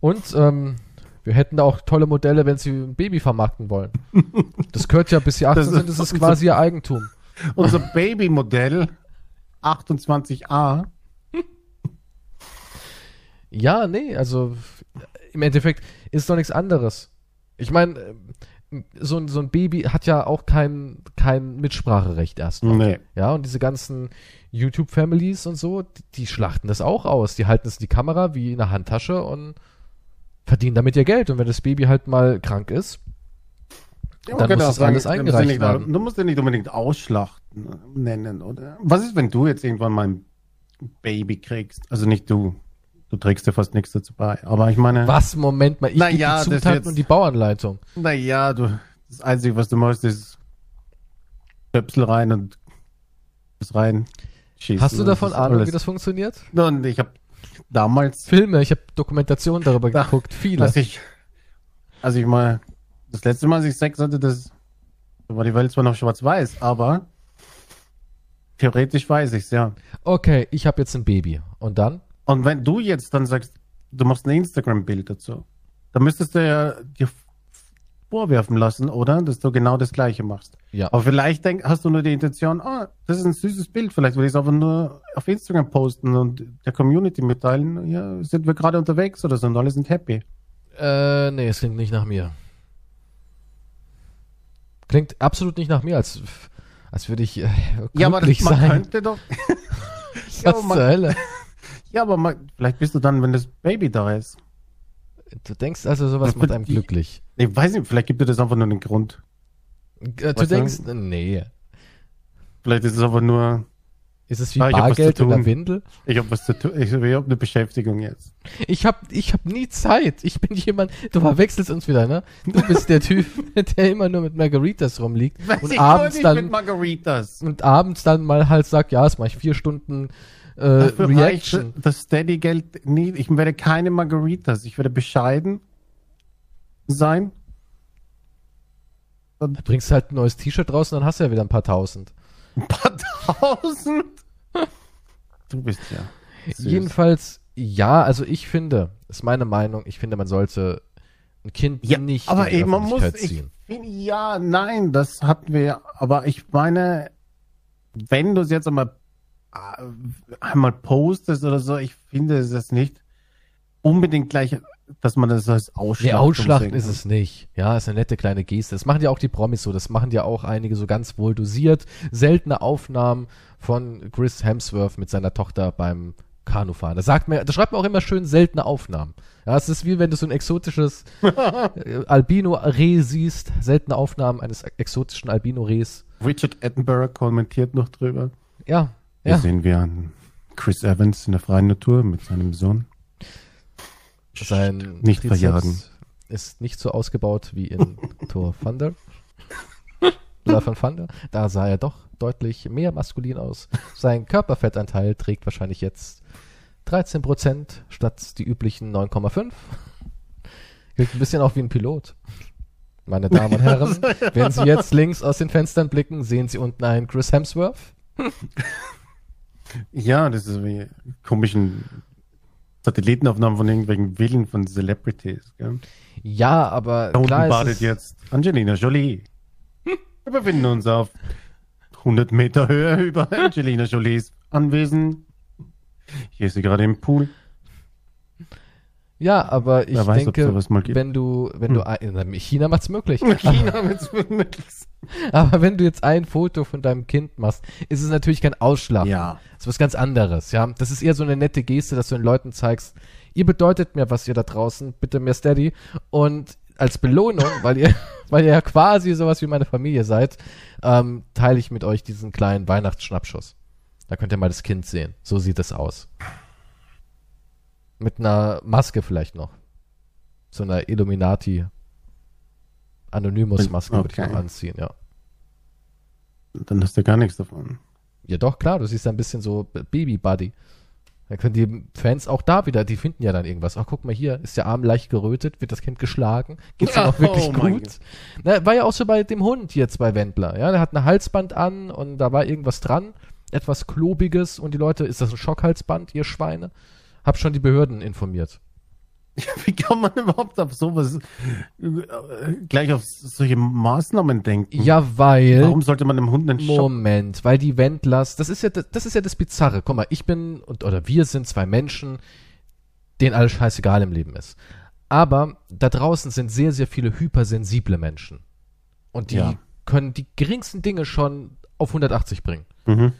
und ähm, wir hätten da auch tolle Modelle, wenn sie ein Baby vermarkten wollen. (laughs) Das gehört ja, bis sie 18 Das sind, das ist quasi ihr Eigentum. Unser Babymodell 28a. Ja, nee, also im Endeffekt ist doch nichts anderes. Ich meine, so, ein- so ein Baby hat ja auch kein, kein Mitspracherecht erstmal. Nee. Ja, und diese ganzen YouTube-Families und so, die, die schlachten das auch aus. Die halten es in die Kamera wie in der Handtasche und verdienen damit ihr Geld. Und wenn das Baby halt mal krank ist, Ja, Dann man muss das auch alles eingereicht nicht, werden. Du musst ja nicht unbedingt ausschlachten nennen, oder? Was ist, wenn du jetzt irgendwann mal ein Baby kriegst? Also nicht du. Du trägst ja fast nichts dazu bei. Aber ich meine, was, Moment mal, ich Na ja, die das Zutaten jetzt- und die Bauanleitung. naja, du, das Einzige, was du machst, ist Stöpsel rein und das rein schießen. Hast du davon Ahnung, alles. wie das funktioniert? Und ich habe damals, Filme, ich habe Dokumentationen darüber Da- geguckt, viele. als ich, als ich mal, das letzte Mal, als ich Sex hatte, das da war die Welt zwar noch schwarz-weiß, aber theoretisch weiß ich's, ja. Okay, ich habe jetzt ein Baby. Und dann? Und wenn du jetzt dann sagst, du machst ein Instagram-Bild dazu, dann müsstest du ja dir vorwerfen lassen, oder? Dass du genau das Gleiche machst. Ja. Aber vielleicht denk, hast du nur die Intention, ah, das ist ein süßes Bild, vielleicht will ich es einfach nur auf Instagram posten und der Community mitteilen, ja, sind wir gerade unterwegs oder so und alle sind happy. Äh, nee, es klingt nicht nach mir. Klingt absolut nicht nach mir, als, Als würde ich äh, Ja, aber glücklich das, man sein. könnte doch. (laughs) ja, aber Was man, zur Hölle? Ja, aber man, vielleicht bist du dann, wenn das Baby da ist. Du denkst also, sowas Das macht einem die- glücklich. Ich weiß nicht, vielleicht gibt dir das einfach nur einen Grund. Äh, Du Weißt du? denkst, nee. Vielleicht ist es einfach nur, Ist es wie Ah, ich hab was Bargeld zu in der tun. Windel? ich habe was zu tun, ich habe eine Beschäftigung jetzt. Ich hab, ich hab nie Zeit. Ich bin jemand, du verwechselst uns wieder, ne? Du bist der Typ, (laughs) der immer nur mit Margaritas rumliegt und abends dann Margaritas. und abends dann mal halt sagt, ja, das mache ich vier Stunden äh, Dafür Reaction. reicht das Steady-Geld nie. Ich werde keine Margaritas. Ich werde bescheiden sein. Du bringst halt ein neues T-Shirt raus und dann hast du ja wieder ein paar tausend. Ein paar tausend. Du bist ja. süß. Jedenfalls, ja, also ich finde, ist meine Meinung, ich finde, man sollte ein Kind Ja, nicht aber in die eben, man muss. Öffentlichkeit Ich ziehen. finde, ja, nein, das hatten wir. Aber ich meine, wenn du es jetzt einmal, einmal postest oder so, ich finde es jetzt nicht unbedingt gleich, dass man das als Ausschlachtung Nee, Ausschlachten sehen ist es nicht. Ja, ist eine nette kleine Geste. Das machen ja auch die Promis so. Das machen ja auch einige so ganz wohl dosiert. Seltene Aufnahmen von Chris Hemsworth mit seiner Tochter beim Kanufahren. Da sagt man, da schreibt man auch immer schön seltene Aufnahmen. Ja, es ist wie wenn du so ein exotisches (laughs) äh, Albino-Reh siehst. Seltene Aufnahmen eines exotischen Albino-Rehs. Richard Attenborough kommentiert noch drüber. Ja, Hier ja. sehen wir an Chris Evans in der freien Natur mit seinem Sohn. Sein Nicht Trizeps verjagen. Ist nicht so ausgebaut wie in (laughs) Thor Thunder. Oder von Thunder. Da sah er doch deutlich mehr maskulin aus. Sein Körperfettanteil trägt wahrscheinlich jetzt 13% statt die üblichen 9,5. Klingt ein bisschen auch wie ein Pilot. Meine Damen und Herren, (laughs) wenn Sie jetzt links aus den Fenstern blicken, sehen Sie unten einen Chris Hemsworth. (laughs) Ja, das ist wie komischen Satellitenaufnahmen von irgendwelchen Villen von Celebrities. Gell? Ja, aber Da unten klar ist badet es, jetzt Angelina Jolie. Wir befinden uns auf 100 Meter Höhe über Angelina Jolies Anwesen. Hier ist sie gerade im Pool. Ja, aber ich weiß, denke, wenn du, wenn du, in China macht's möglich. (laughs) China wird's möglich. Aber wenn du jetzt ein Foto von deinem Kind machst, ist es natürlich kein Ausschlag. Ja. Das ist was ganz anderes, ja. Das ist eher so eine nette Geste, dass du den Leuten zeigst, ihr bedeutet mir was ihr da draußen, bitte mehr Steady. Und als Belohnung, (laughs) weil ihr, weil ihr ja quasi sowas wie meine Familie seid, ähm, teile ich mit euch diesen kleinen Weihnachtsschnappschuss. Da könnt ihr mal das Kind sehen. So sieht es aus. Mit einer Maske vielleicht noch. So einer Illuminati Anonymous-Maske würde ich Okay. noch anziehen, ja. Dann hast du gar nichts davon. Ja, doch, klar, du siehst ein bisschen so Baby-Buddy. Dann können die Fans auch da wieder, die finden ja dann irgendwas. Ach, guck mal hier, ist der Arm leicht gerötet, wird das Kind geschlagen? Geht's ihm auch (laughs) Oh wirklich mein gut? Na, war ja auch so bei dem Hund jetzt bei Wendler. Ja, der hat ein Halsband an und da war irgendwas dran, etwas klobiges und die Leute, ist das ein Schockhalsband, ihr Schweine? Hab schon die Behörden informiert. (laughs) Wie kann man überhaupt auf sowas äh, gleich auf solche Maßnahmen denken? Ja, weil. Warum sollte man einem Hund einen? Moment, weil die Wendlers, das ist ja das, das ist ja das Bizarre. Guck mal, ich bin und oder wir sind zwei Menschen, denen alles scheißegal im Leben ist. Aber da draußen sind sehr sehr viele hypersensible Menschen und die Ja. können die geringsten Dinge schon auf 180 bringen. Mhm.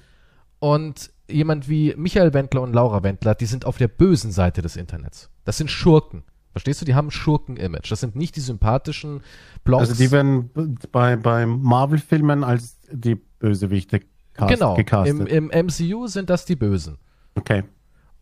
Und jemand wie Michael Wendler und Laura Wendler, die sind auf der bösen Seite des Internets. Das sind Schurken. Verstehst du? Die haben ein Schurken-Image. Das sind nicht die sympathischen Blogs. Also die werden bei, bei Marvel-Filmen als die Bösewichte cast, genau. gecastet. Im, Im MCU sind das die Bösen. okay.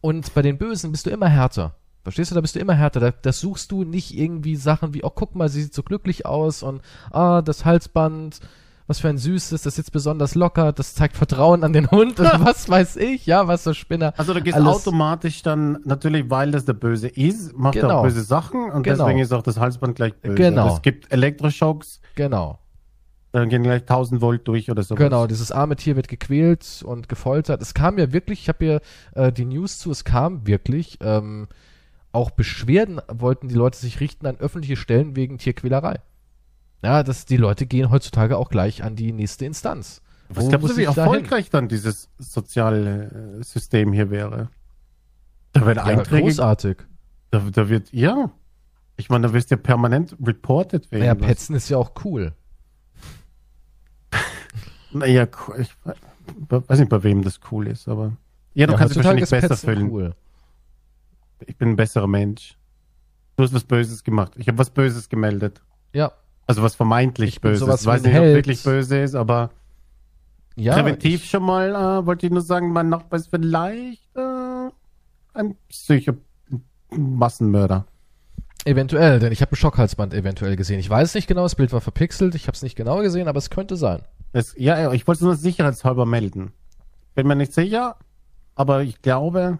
Und bei den Bösen bist du immer härter. Verstehst du? Da bist du immer härter. Da, da suchst du nicht irgendwie Sachen wie, oh, guck mal, sie sieht so glücklich aus und, ah, das Halsband, was für ein süßes, das sitzt besonders locker, das zeigt Vertrauen an den Hund und (laughs) was weiß ich, ja, was so Spinner. Also du gehst Alles- automatisch dann, natürlich, weil das der Böse ist, macht er Genau. auch böse Sachen und Genau. deswegen ist auch das Halsband gleich böse. Genau. Es gibt Elektroschocks, Genau. dann gehen gleich 1000 Volt durch oder so. Genau, dieses arme Tier wird gequält und gefoltert. Es kam ja wirklich, ich habe hier äh, die News zu, es kam wirklich, ähm, auch Beschwerden wollten die Leute sich richten an öffentliche Stellen wegen Tierquälerei. Ja, das, die Leute gehen heutzutage auch gleich an die nächste Instanz. Was Wo glaubst du, wie erfolgreich dann dieses soziale äh, System hier wäre? Da werden hin? Ja, Einträge, großartig. da, da wird, ja. Ich meine, da wirst du ja permanent reported wegen Naja. Petzen ist ja auch cool. (laughs) Naja, ich weiß nicht, bei wem das cool ist, aber. Ja, du Ja, kannst dich wahrscheinlich besser Petzen fühlen. Cool. Ich bin ein besserer Mensch. Du hast was Böses gemacht. Ich habe was Böses gemeldet. Ja. Also was vermeintlich Ich Böses. sowas Ich weiß nicht, ob es wirklich böse ist, aber Ja, präventiv schon mal äh, wollte ich nur sagen, mein Nachbar ist vielleicht äh, ein Psycho-Massenmörder. Eventuell, denn ich habe ein Schockhalsband eventuell gesehen. Ich weiß nicht genau, das Bild war verpixelt, ich habe es nicht genau gesehen, aber es könnte sein. Ja, ja, ich wollte es nur sicherheitshalber melden. Bin mir nicht sicher, aber ich glaube,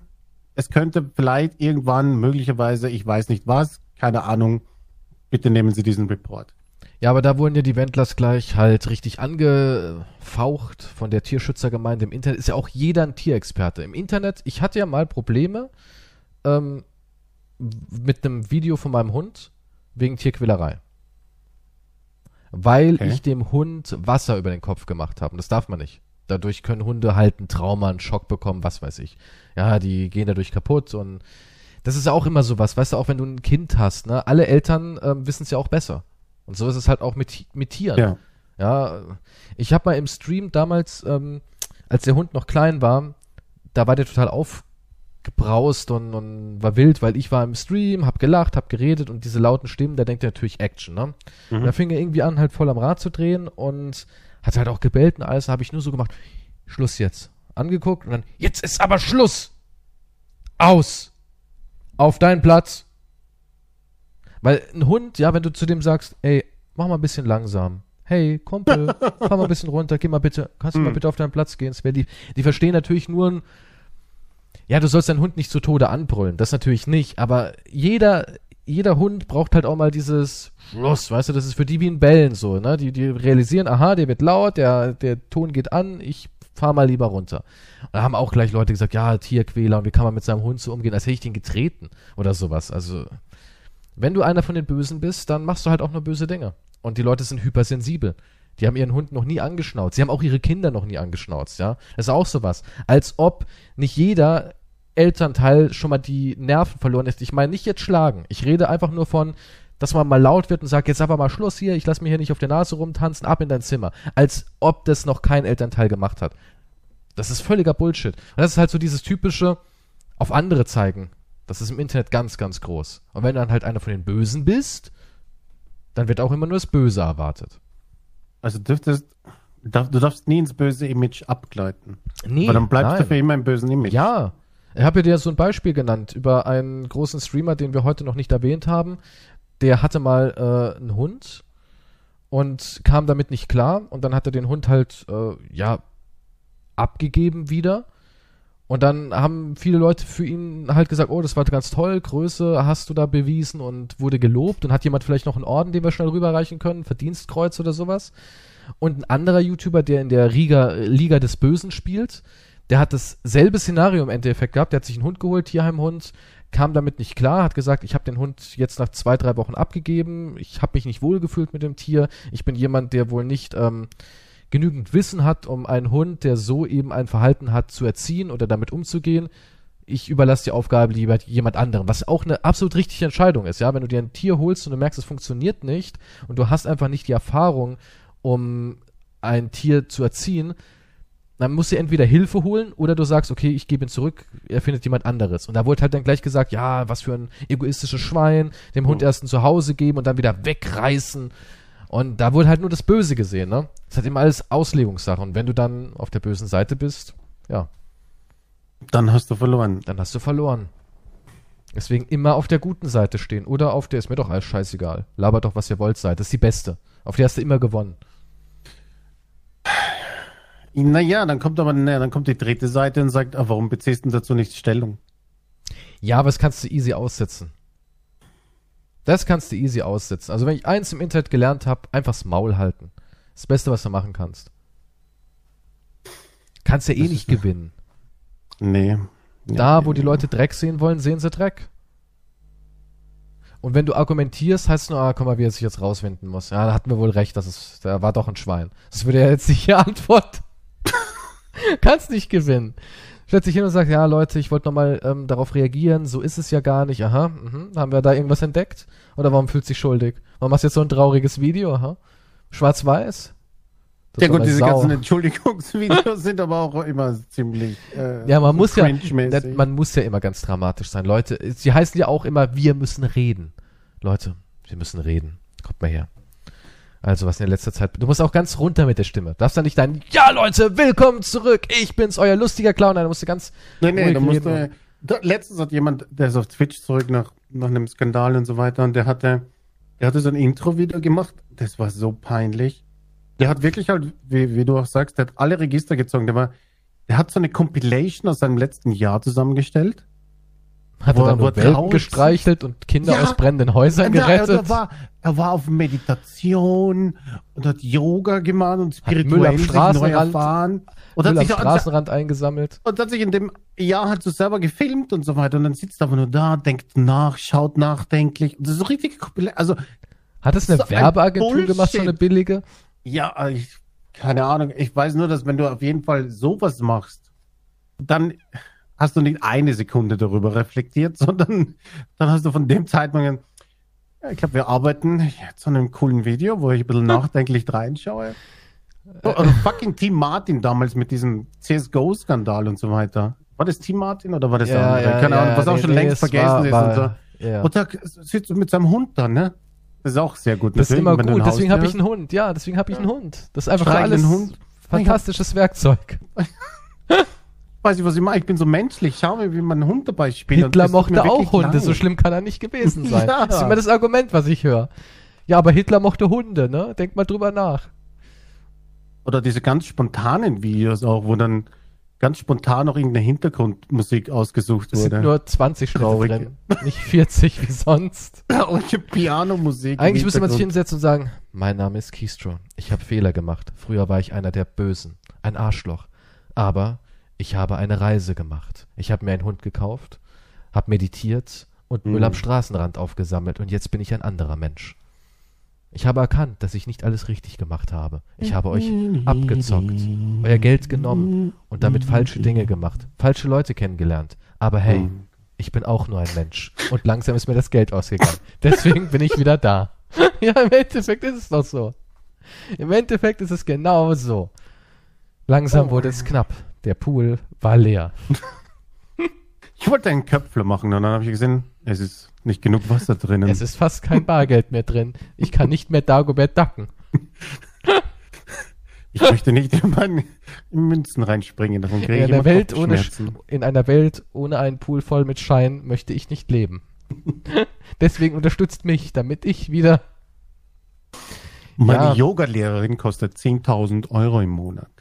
es könnte vielleicht irgendwann möglicherweise, ich weiß nicht was, keine Ahnung, bitte nehmen Sie diesen Report. Ja, aber da wurden ja die Wendlers gleich halt richtig angefaucht von der Tierschützergemeinde. Im Internet ist ja auch jeder ein Tierexperte. Im Internet, ich hatte ja mal Probleme ähm, mit einem Video von meinem Hund wegen Tierquälerei. Weil Okay. ich dem Hund Wasser über den Kopf gemacht habe. Und das darf man nicht. Dadurch können Hunde halt ein Trauma, einen Schock bekommen, was weiß ich. Ja, die gehen dadurch kaputt und das ist ja auch immer sowas, weißt du, auch wenn du ein Kind hast, ne? Alle Eltern ähm, wissen es ja auch besser. Und so ist es halt auch mit, mit Tieren. Ja. Ja, ich habe mal im Stream damals, ähm, als der Hund noch klein war, da war der total aufgebraust und, und war wild, weil ich war im Stream, hab gelacht, hab geredet und diese lauten Stimmen, da denkt er natürlich Action, ne? Mhm. Da fing er irgendwie an, halt voll am Rad zu drehen und hat halt auch gebellt und alles, habe ich nur so gemacht, Schluss jetzt. Angeguckt und dann, jetzt ist aber Schluss! Aus! Auf deinen Platz! Weil ein Hund, ja, wenn du zu dem sagst, ey, mach mal ein bisschen langsam. Hey, Kumpel, (laughs) fahr mal ein bisschen runter, geh mal bitte, kannst du mal Hm. bitte auf deinen Platz gehen? Es lieb. Die verstehen natürlich nur ein, ja, du sollst deinen Hund nicht zu Tode anbrüllen, das natürlich nicht, aber jeder, jeder Hund braucht halt auch mal dieses Schluss, weißt du, das ist für die wie ein Bellen so, ne? Die, die realisieren, aha, der wird laut, der, der Ton geht an, ich fahr mal lieber runter. Und da haben auch gleich Leute gesagt, ja, Tierquäler und wie kann man mit seinem Hund so umgehen, als hätte ich den getreten oder sowas. Also, wenn du einer von den Bösen bist, dann machst du halt auch nur böse Dinge. Und die Leute sind hypersensibel. Die haben ihren Hund noch nie angeschnauzt. Sie haben auch ihre Kinder noch nie angeschnauzt, ja. Das ist auch sowas. Als ob nicht jeder Elternteil schon mal die Nerven verloren ist. Ich meine nicht jetzt schlagen. Ich rede einfach nur von, dass man mal laut wird und sagt, jetzt aber mal Schluss hier, ich lass mir hier nicht auf der Nase rumtanzen, ab in dein Zimmer. Als ob das noch kein Elternteil gemacht hat. Das ist völliger Bullshit. Und das ist halt so dieses typische auf andere zeigen. Das ist im Internet ganz, ganz groß. Und wenn du dann halt einer von den Bösen bist, dann wird auch immer nur das Böse erwartet. Also dürftest, darf, du darfst nie ins böse Image abgleiten. Nee, Weil dann bleibst nein. du für immer im bösen Image. Ja. Ich habe dir so ein Beispiel genannt über einen großen Streamer, den wir heute noch nicht erwähnt haben. Der hatte mal äh, einen Hund und kam damit nicht klar und dann hat er den Hund halt äh, ja abgegeben wieder. Und dann haben viele Leute für ihn halt gesagt, oh, das war ganz toll, Größe hast du da bewiesen und wurde gelobt und hat jemand vielleicht noch einen Orden, den wir schnell rüberreichen können, Verdienstkreuz oder sowas. Und ein anderer YouTuber, der in der Riga, Liga des Bösen spielt, der hat dasselbe Szenario im Endeffekt gehabt. Der hat sich einen Hund geholt, Tierheimhund, kam damit nicht klar, hat gesagt, ich habe den Hund jetzt nach zwei, drei Wochen abgegeben, ich habe mich nicht wohlgefühlt mit dem Tier, ich bin jemand, der wohl nicht ähm, genügend Wissen hat, um einen Hund, der so eben ein Verhalten hat, zu erziehen oder damit umzugehen. Ich überlasse die Aufgabe lieber jemand anderem, was auch eine absolut richtige Entscheidung ist, ja. Wenn du dir ein Tier holst und du merkst, es funktioniert nicht und du hast einfach nicht die Erfahrung, um ein Tier zu erziehen, dann musst du entweder Hilfe holen oder du sagst, okay, ich gebe ihn zurück, er findet jemand anderes. Und da wurde halt dann gleich gesagt, ja, was für ein egoistisches Schwein, dem Hund erst ein Zuhause geben und dann wieder wegreißen. Und da wurde halt nur das Böse gesehen, ne? Das hat immer alles Auslegungssache. Und wenn du dann auf der bösen Seite bist, ja, Dann hast du verloren. dann hast du verloren. Deswegen immer auf der guten Seite stehen. Oder auf der ist mir doch alles scheißegal. Labert doch, was ihr wollt, seid. Das ist die beste. Auf der hast du immer gewonnen. Naja, dann kommt aber, na, dann kommt die dritte Seite und sagt, ah, warum beziehst du dazu nicht Stellung? Ja, aber das kannst du easy aussetzen. Das kannst du easy aussetzen. Also wenn ich eins im Internet gelernt habe, einfach das Maul halten. Das Beste, was du machen kannst. Kannst ja eh Das nicht gewinnen. Nee. nee. Da, wo die Leute Dreck sehen wollen, sehen sie Dreck. Und wenn du argumentierst, heißt es nur, ah, guck mal, wie er sich jetzt rauswinden muss. Ja, da hatten wir wohl recht, das ist, der war doch ein Schwein. Das würde ja jetzt nicht (laughs) die Antwort. (laughs) Kannst nicht gewinnen. Stellt sich hin und sagt, ja, Leute, ich wollte nochmal ähm, darauf reagieren, so ist es ja gar nicht. Aha, mhm. haben wir da irgendwas entdeckt? Oder warum fühlt sich schuldig? Warum machst du jetzt so ein trauriges Video? Aha. Schwarz-Weiß? Ja gut, diese Sau. ganzen Entschuldigungsvideos sind aber auch immer ziemlich. Äh, Ja, man muss ja, man muss ja immer ganz dramatisch sein. Leute, sie heißen ja auch immer, wir müssen reden. Leute, wir müssen reden. Kommt mal her. Also, was in der letzter Zeit, du musst auch ganz runter mit der Stimme. Darfst dann nicht dein, ja Leute, willkommen zurück, ich bin's, euer lustiger Clown. Nein, du musst du ganz, Nee, nee, ruhig da musst du. Da, letztens hat jemand, der ist auf Twitch zurück nach, nach einem Skandal und so weiter, und der hatte, der hatte so ein Intro-Video gemacht. Das war so peinlich. Der hat wirklich halt, wie, wie du auch sagst, der hat alle Register gezogen. Der war, der hat so eine Compilation aus seinem letzten Jahr zusammengestellt. Hat er dann nur Welpen gestreichelt und Kinder Ja. aus brennenden Häusern Und er, er, gerettet. war, er war auf Meditation und hat Yoga gemacht und am spirituell sich neu erfahren. Und Müll hat am sich, Straßenrand eingesammelt. und hat sich in dem Jahr halt so selber gefilmt und so weiter. Und dann sitzt er aber nur da, denkt nach, schaut nachdenklich. Und das ist so richtig, also, Hat es eine So ein Werbeagentur Bullshit. gemacht, so eine billige? ja, ich, keine Ahnung. Ich weiß nur, dass wenn du auf jeden Fall sowas machst, dann hast du nicht eine Sekunde darüber reflektiert, (laughs) sondern dann hast du von dem Zeitpunkt, ja, ich glaube, wir arbeiten jetzt an einem coolen Video, wo ich ein bisschen nachdenklich reinschaue. Oh, oder fucking Team Martin damals mit diesem CSGO-Skandal und so weiter. War das Team Martin oder war das der andere? Keine Ahnung, was auch nee, schon nee, längst es vergessen war- ist. war- und so. ja. Und da sitzt du mit seinem Hund da, ne? Das ist auch sehr gut. Das ist immer gut, deswegen habe ich einen Hund. Ja, deswegen habe ich einen Hund. Das ist einfach für Streicheln alles Hund. fantastisches Werkzeug. (laughs) Weiß ich, was ich mache. Ich bin so menschlich. Schau mir, wie man einen Hund dabei spielt. Hitler mochte auch Hunde, leid. so schlimm kann er nicht gewesen (laughs) sein. Ja. Das ist immer das Argument, was ich höre. Ja, aber Hitler mochte Hunde, ne? Denk mal drüber nach. Oder diese ganz spontanen Videos auch, wo dann ganz spontan auch irgendeine Hintergrundmusik ausgesucht Es sind wurde. nur 20 Schritte Traurig. drin, nicht 40 wie sonst. (laughs) und die Pianomusik. Eigentlich müsste man sich hinsetzen und sagen, mein Name ist Keystro. Ich habe Fehler gemacht. Früher war ich einer der Bösen, ein Arschloch. Aber ich habe eine Reise gemacht. Ich habe mir einen Hund gekauft, habe meditiert und Müll Mhm. am Straßenrand aufgesammelt und jetzt bin ich ein anderer Mensch. Ich habe erkannt, dass ich nicht alles richtig gemacht habe. Ich habe euch abgezockt, euer Geld genommen und damit falsche Dinge gemacht, falsche Leute kennengelernt. Aber hey, Mhm. ich bin auch nur ein Mensch und langsam ist mir das Geld ausgegangen. Deswegen bin ich wieder da. (laughs) Ja, im Endeffekt ist es doch so. Im Endeffekt ist es genau so. Langsam wurde es knapp. Der Pool war leer. (laughs) Ich wollte einen Köpfler machen und dann habe ich gesehen, es ist nicht genug Wasser drinnen. Es ist fast kein Bargeld mehr drin. Ich kann nicht mehr Dagobert ducken. ich möchte nicht in meine Münzen reinspringen, davon kriege In ich einer, Welt ohne, in einer Welt ohne einen Pool voll mit Schein möchte ich nicht leben. (laughs) Deswegen unterstützt mich, damit ich wieder. Meine Ja. Yoga-Lehrerin kostet 10.000 Euro im Monat.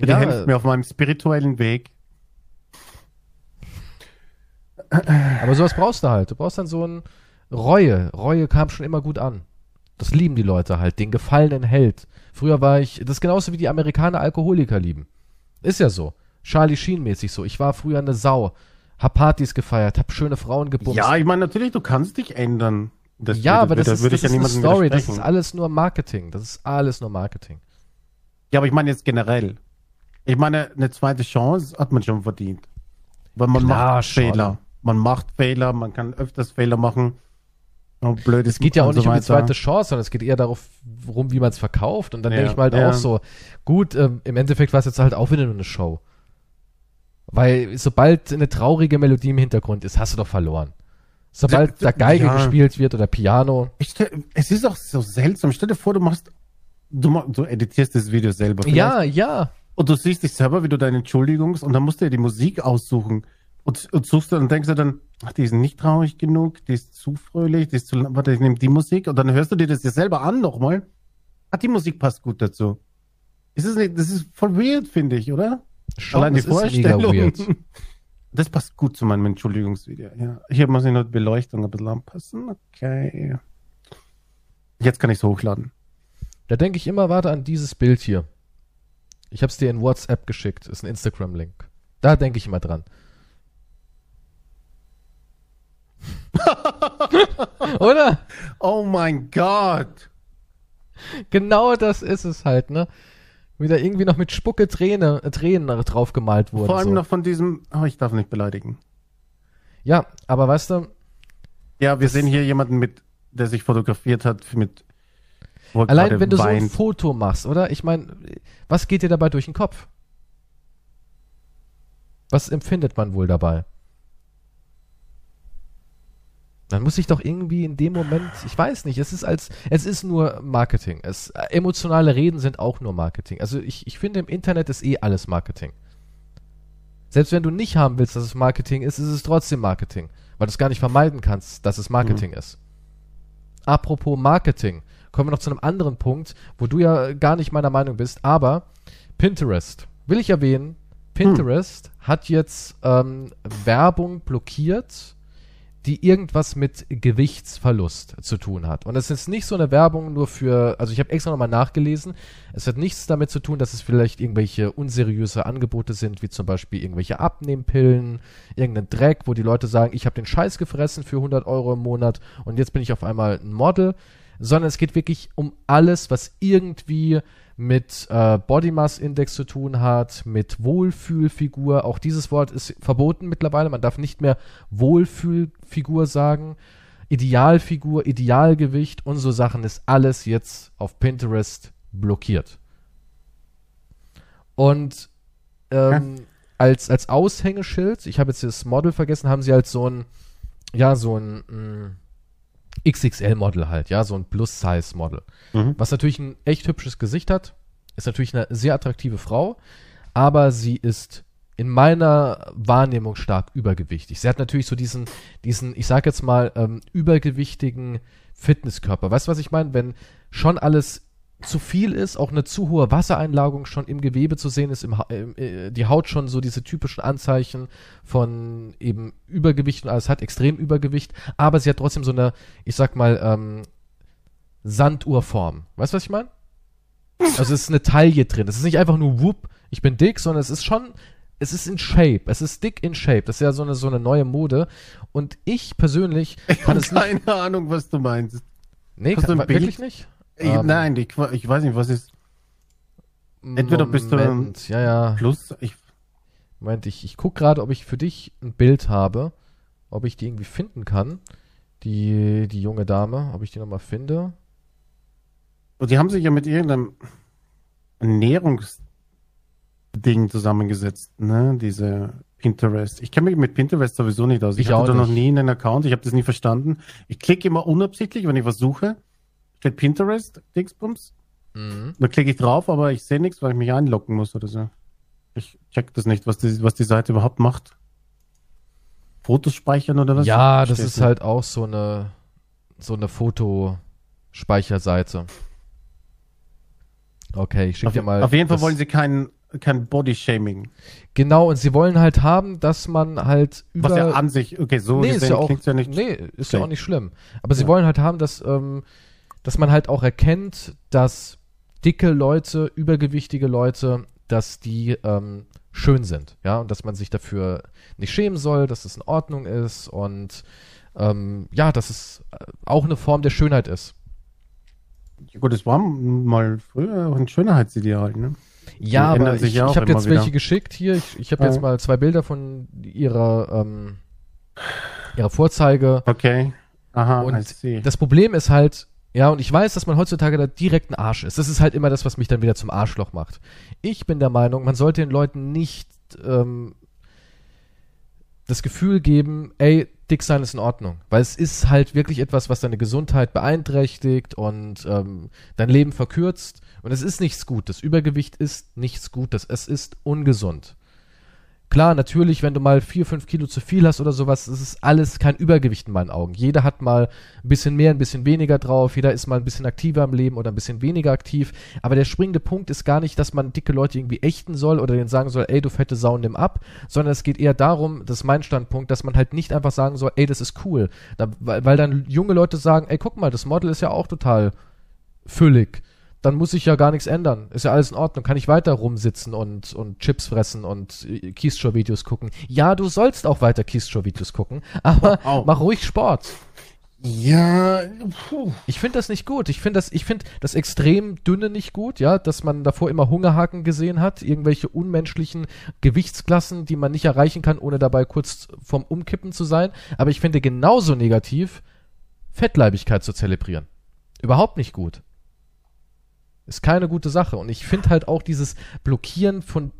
Die Ja. hilft mir auf meinem spirituellen Weg. Aber sowas brauchst du halt. Du brauchst dann so ein Reue. Reue kam schon immer gut an. Das lieben die Leute halt, den gefallenen Held. Früher war ich, das ist genauso wie die Amerikaner Alkoholiker lieben. Ist ja so. Charlie Sheen mäßig so. Ich war früher eine Sau. Hab Partys gefeiert, hab schöne Frauen gebumst. Ja, ich meine, natürlich, du kannst dich ändern. Das ja, würde- aber das da ist, das ich ja ist eine Story. Das ist alles nur Marketing. Das ist alles nur Marketing. Ja, aber ich meine jetzt generell. Ich meine, eine zweite Chance hat man schon verdient. Weil man Klar, macht schon. Fehler. Man macht Fehler, man kann öfters Fehler machen. Und blöd Es geht ja auch nicht um die zweite Chance, sondern es geht eher darauf, worum, wie man es verkauft. Und dann Ja, denke ich mal halt ja. auch so, gut, ähm, im Endeffekt war es jetzt halt auch wieder nur eine Show. Weil sobald eine traurige Melodie im Hintergrund ist, hast du doch verloren. Sobald da Geige ja. gespielt wird oder Piano. Ich es ist auch so seltsam. Stell dir vor, du machst, du, du editierst das Video selber. vielleicht. Ja, ja. Und du siehst dich selber, wie du deine Entschuldigungs- und dann musst du ja die Musik aussuchen. Und, und suchst dann und denkst du dann, ach, die ist nicht traurig genug, die ist zu fröhlich, die ist zu, lang- warte, ich nehme die Musik und dann hörst du dir das ja selber an nochmal. Ah, die Musik passt gut dazu. Ist es nicht, das ist voll weird, finde ich, oder? Schon, Allein die Vorstellung. (laughs) Das passt gut zu meinem Entschuldigungsvideo. Ja. Hier muss ich noch die Beleuchtung ein bisschen anpassen. Okay. Jetzt kann ich es hochladen. Da denke ich immer, warte an dieses Bild hier. Ich habe es dir in WhatsApp geschickt. Ist ein Instagram-Link. Da denke ich immer dran. (laughs) Oder? Oh mein Gott! Genau das ist es halt, ne? Wieder irgendwie noch mit Spucke Träne, äh, Tränen drauf gemalt wurden. Vor allem so. noch von diesem, oh, ich darf nicht beleidigen. Ja, aber weißt du, Ja, wir sehen hier jemanden mit, der sich fotografiert hat mit wo er Allein wenn du so ein weint. Foto machst, oder? Ich meine, was geht dir dabei durch den Kopf? Was empfindet man wohl dabei? Dann muss ich doch irgendwie in dem Moment, ich weiß nicht, es ist als, es ist nur Marketing. Es, emotionale Reden sind auch nur Marketing. Also ich, ich finde im Internet ist eh alles Marketing. Selbst wenn du nicht haben willst, dass es Marketing ist, ist es trotzdem Marketing. Weil du es gar nicht vermeiden kannst, dass es Marketing ist. Apropos Marketing, kommen wir noch zu einem anderen Punkt, wo du ja gar nicht meiner Meinung bist, aber Pinterest, will ich erwähnen, Pinterest hat jetzt ähm, Werbung blockiert, die irgendwas mit Gewichtsverlust zu tun hat. Und es ist nicht so eine Werbung nur für, also ich habe extra nochmal nachgelesen, es hat nichts damit zu tun, dass es vielleicht irgendwelche unseriöse Angebote sind, wie zum Beispiel irgendwelche Abnehmpillen, irgendein Dreck, wo die Leute sagen, ich habe den Scheiß gefressen für 100 Euro im Monat und jetzt bin ich auf einmal ein Model, sondern es geht wirklich um alles, was irgendwie mit äh, Body Mass Index zu tun hat, mit Wohlfühlfigur. Auch dieses Wort ist verboten mittlerweile. Man darf nicht mehr Wohlfühlfigur sagen. Idealfigur, Idealgewicht und so Sachen ist alles jetzt auf Pinterest blockiert. Und ähm, als, als Aushängeschild, ich habe jetzt das Model vergessen, haben sie halt so ein, ja, so ein mh, XXL-Model halt, ja, so ein Plus-Size-Model. Mhm. Was natürlich ein echt hübsches Gesicht hat, ist natürlich eine sehr attraktive Frau, aber sie ist in meiner Wahrnehmung stark übergewichtig. Sie hat natürlich so diesen, diesen, ich sag jetzt mal, ähm, übergewichtigen Fitnesskörper. Weißt du, was ich meine? Wenn schon alles zu viel ist, auch eine zu hohe Wassereinlagerung schon im Gewebe zu sehen ist, im, Ha- äh, die Haut schon so diese typischen Anzeichen von eben Übergewicht und alles hat, extrem Übergewicht, aber sie hat trotzdem so eine, ich sag mal, ähm, Sanduhrform. Weißt du, was ich meine? Also es ist eine Taille drin. Es ist nicht einfach nur whoop, ich bin dick, sondern es ist schon, es ist in Shape. Es ist dick in Shape. Das ist ja so eine, so eine neue Mode. Und ich persönlich Ich kann habe es nicht. keine Ahnung, was du meinst. Nee, kann, wirklich nicht? Ähm, nein, ich, ich weiß nicht, was ist Entweder bist du- Moment, ja, ja. Plus. Ich, Moment, ich, ich guck gerade, ob ich für dich ein Bild habe, ob ich die irgendwie finden kann. Die, die junge Dame, ob ich die nochmal finde. und die haben sich ja mit irgendeinem Ernährungsding zusammengesetzt, ne? Diese Pinterest. Ich kenne mich mit Pinterest sowieso nicht aus. Ich, Ich hatte da noch nie einen Account. Ich habe das nie verstanden. Ich klicke immer unabsichtlich, wenn ich was suche. Steht Pinterest, Dingsbums. Mhm. Da klicke ich drauf, aber ich sehe nichts, weil ich mich einloggen muss oder so. Ich check das nicht, was die, was die Seite überhaupt macht. Fotos speichern oder was? Ja, das ist nicht. halt auch so eine, so eine Fotospeicherseite. Okay, ich schick Auf, dir mal. auf jeden Fall wollen sie kein, kein Body-Shaming. Genau, und sie wollen halt haben, dass man halt über. Was ja an sich, okay, so nee, ist gesehen ja auch, ja nicht. nee, ist ja schlecht. auch nicht schlimm. Aber sie Ja. wollen halt haben, dass, ähm, dass man halt auch erkennt, dass dicke Leute, übergewichtige Leute, dass die ähm, schön sind, ja, und dass man sich dafür nicht schämen soll, dass es in Ordnung ist und ähm, ja, dass es äh, auch eine Form der Schönheit ist. Ja, Gut, es war mal früher auch ein Schönheitsideal, ne? Ja, aber ich, ja ich habe jetzt wieder. welche geschickt hier. Ich, ich habe Ja. jetzt mal zwei Bilder von ihrer, ähm, ihrer Vorzeige. Okay. Aha, Und. Das Problem ist halt, ja, und ich weiß, dass man heutzutage da direkt ein Arsch ist. Das ist halt immer das, was mich dann wieder zum Arschloch macht. Ich bin der Meinung, man sollte den Leuten nicht ähm, das Gefühl geben, ey, dick sein ist in Ordnung. Weil es ist halt wirklich etwas, was deine Gesundheit beeinträchtigt und ähm, dein Leben verkürzt. Und es ist nichts Gutes. Übergewicht ist nichts Gutes. Es ist ungesund. Klar, natürlich, wenn du mal vier, fünf Kilo zu viel hast oder sowas, das ist alles kein Übergewicht in meinen Augen. Jeder hat mal ein bisschen mehr, ein bisschen weniger drauf, jeder ist mal ein bisschen aktiver im Leben oder ein bisschen weniger aktiv. Aber der springende Punkt ist gar nicht, dass man dicke Leute irgendwie ächten soll oder denen sagen soll, ey, du fette Sau, nimm ab, sondern es geht eher darum, das ist mein Standpunkt, dass man halt nicht einfach sagen soll, ey, das ist cool. Da, weil, weil dann junge Leute sagen, ey, guck mal, das Model ist ja auch total füllig. Dann muss ich ja gar nichts ändern. Ist ja alles in Ordnung. Kann ich weiter rumsitzen und, und Chips fressen und äh, Keystrow-Videos gucken. Ja, du sollst auch weiter Keystrow-Videos gucken, aber Au. mach ruhig Sport. Ja, puh. Ich finde das nicht gut. Ich finde das, ich finde das extrem dünne nicht gut, ja, dass man davor immer Hungerhaken gesehen hat, irgendwelche unmenschlichen Gewichtsklassen, die man nicht erreichen kann, ohne dabei kurz vorm Umkippen zu sein. Aber ich finde genauso negativ, Fettleibigkeit zu zelebrieren. Überhaupt nicht gut. Ist keine gute Sache. Und ich finde halt auch dieses Blockieren von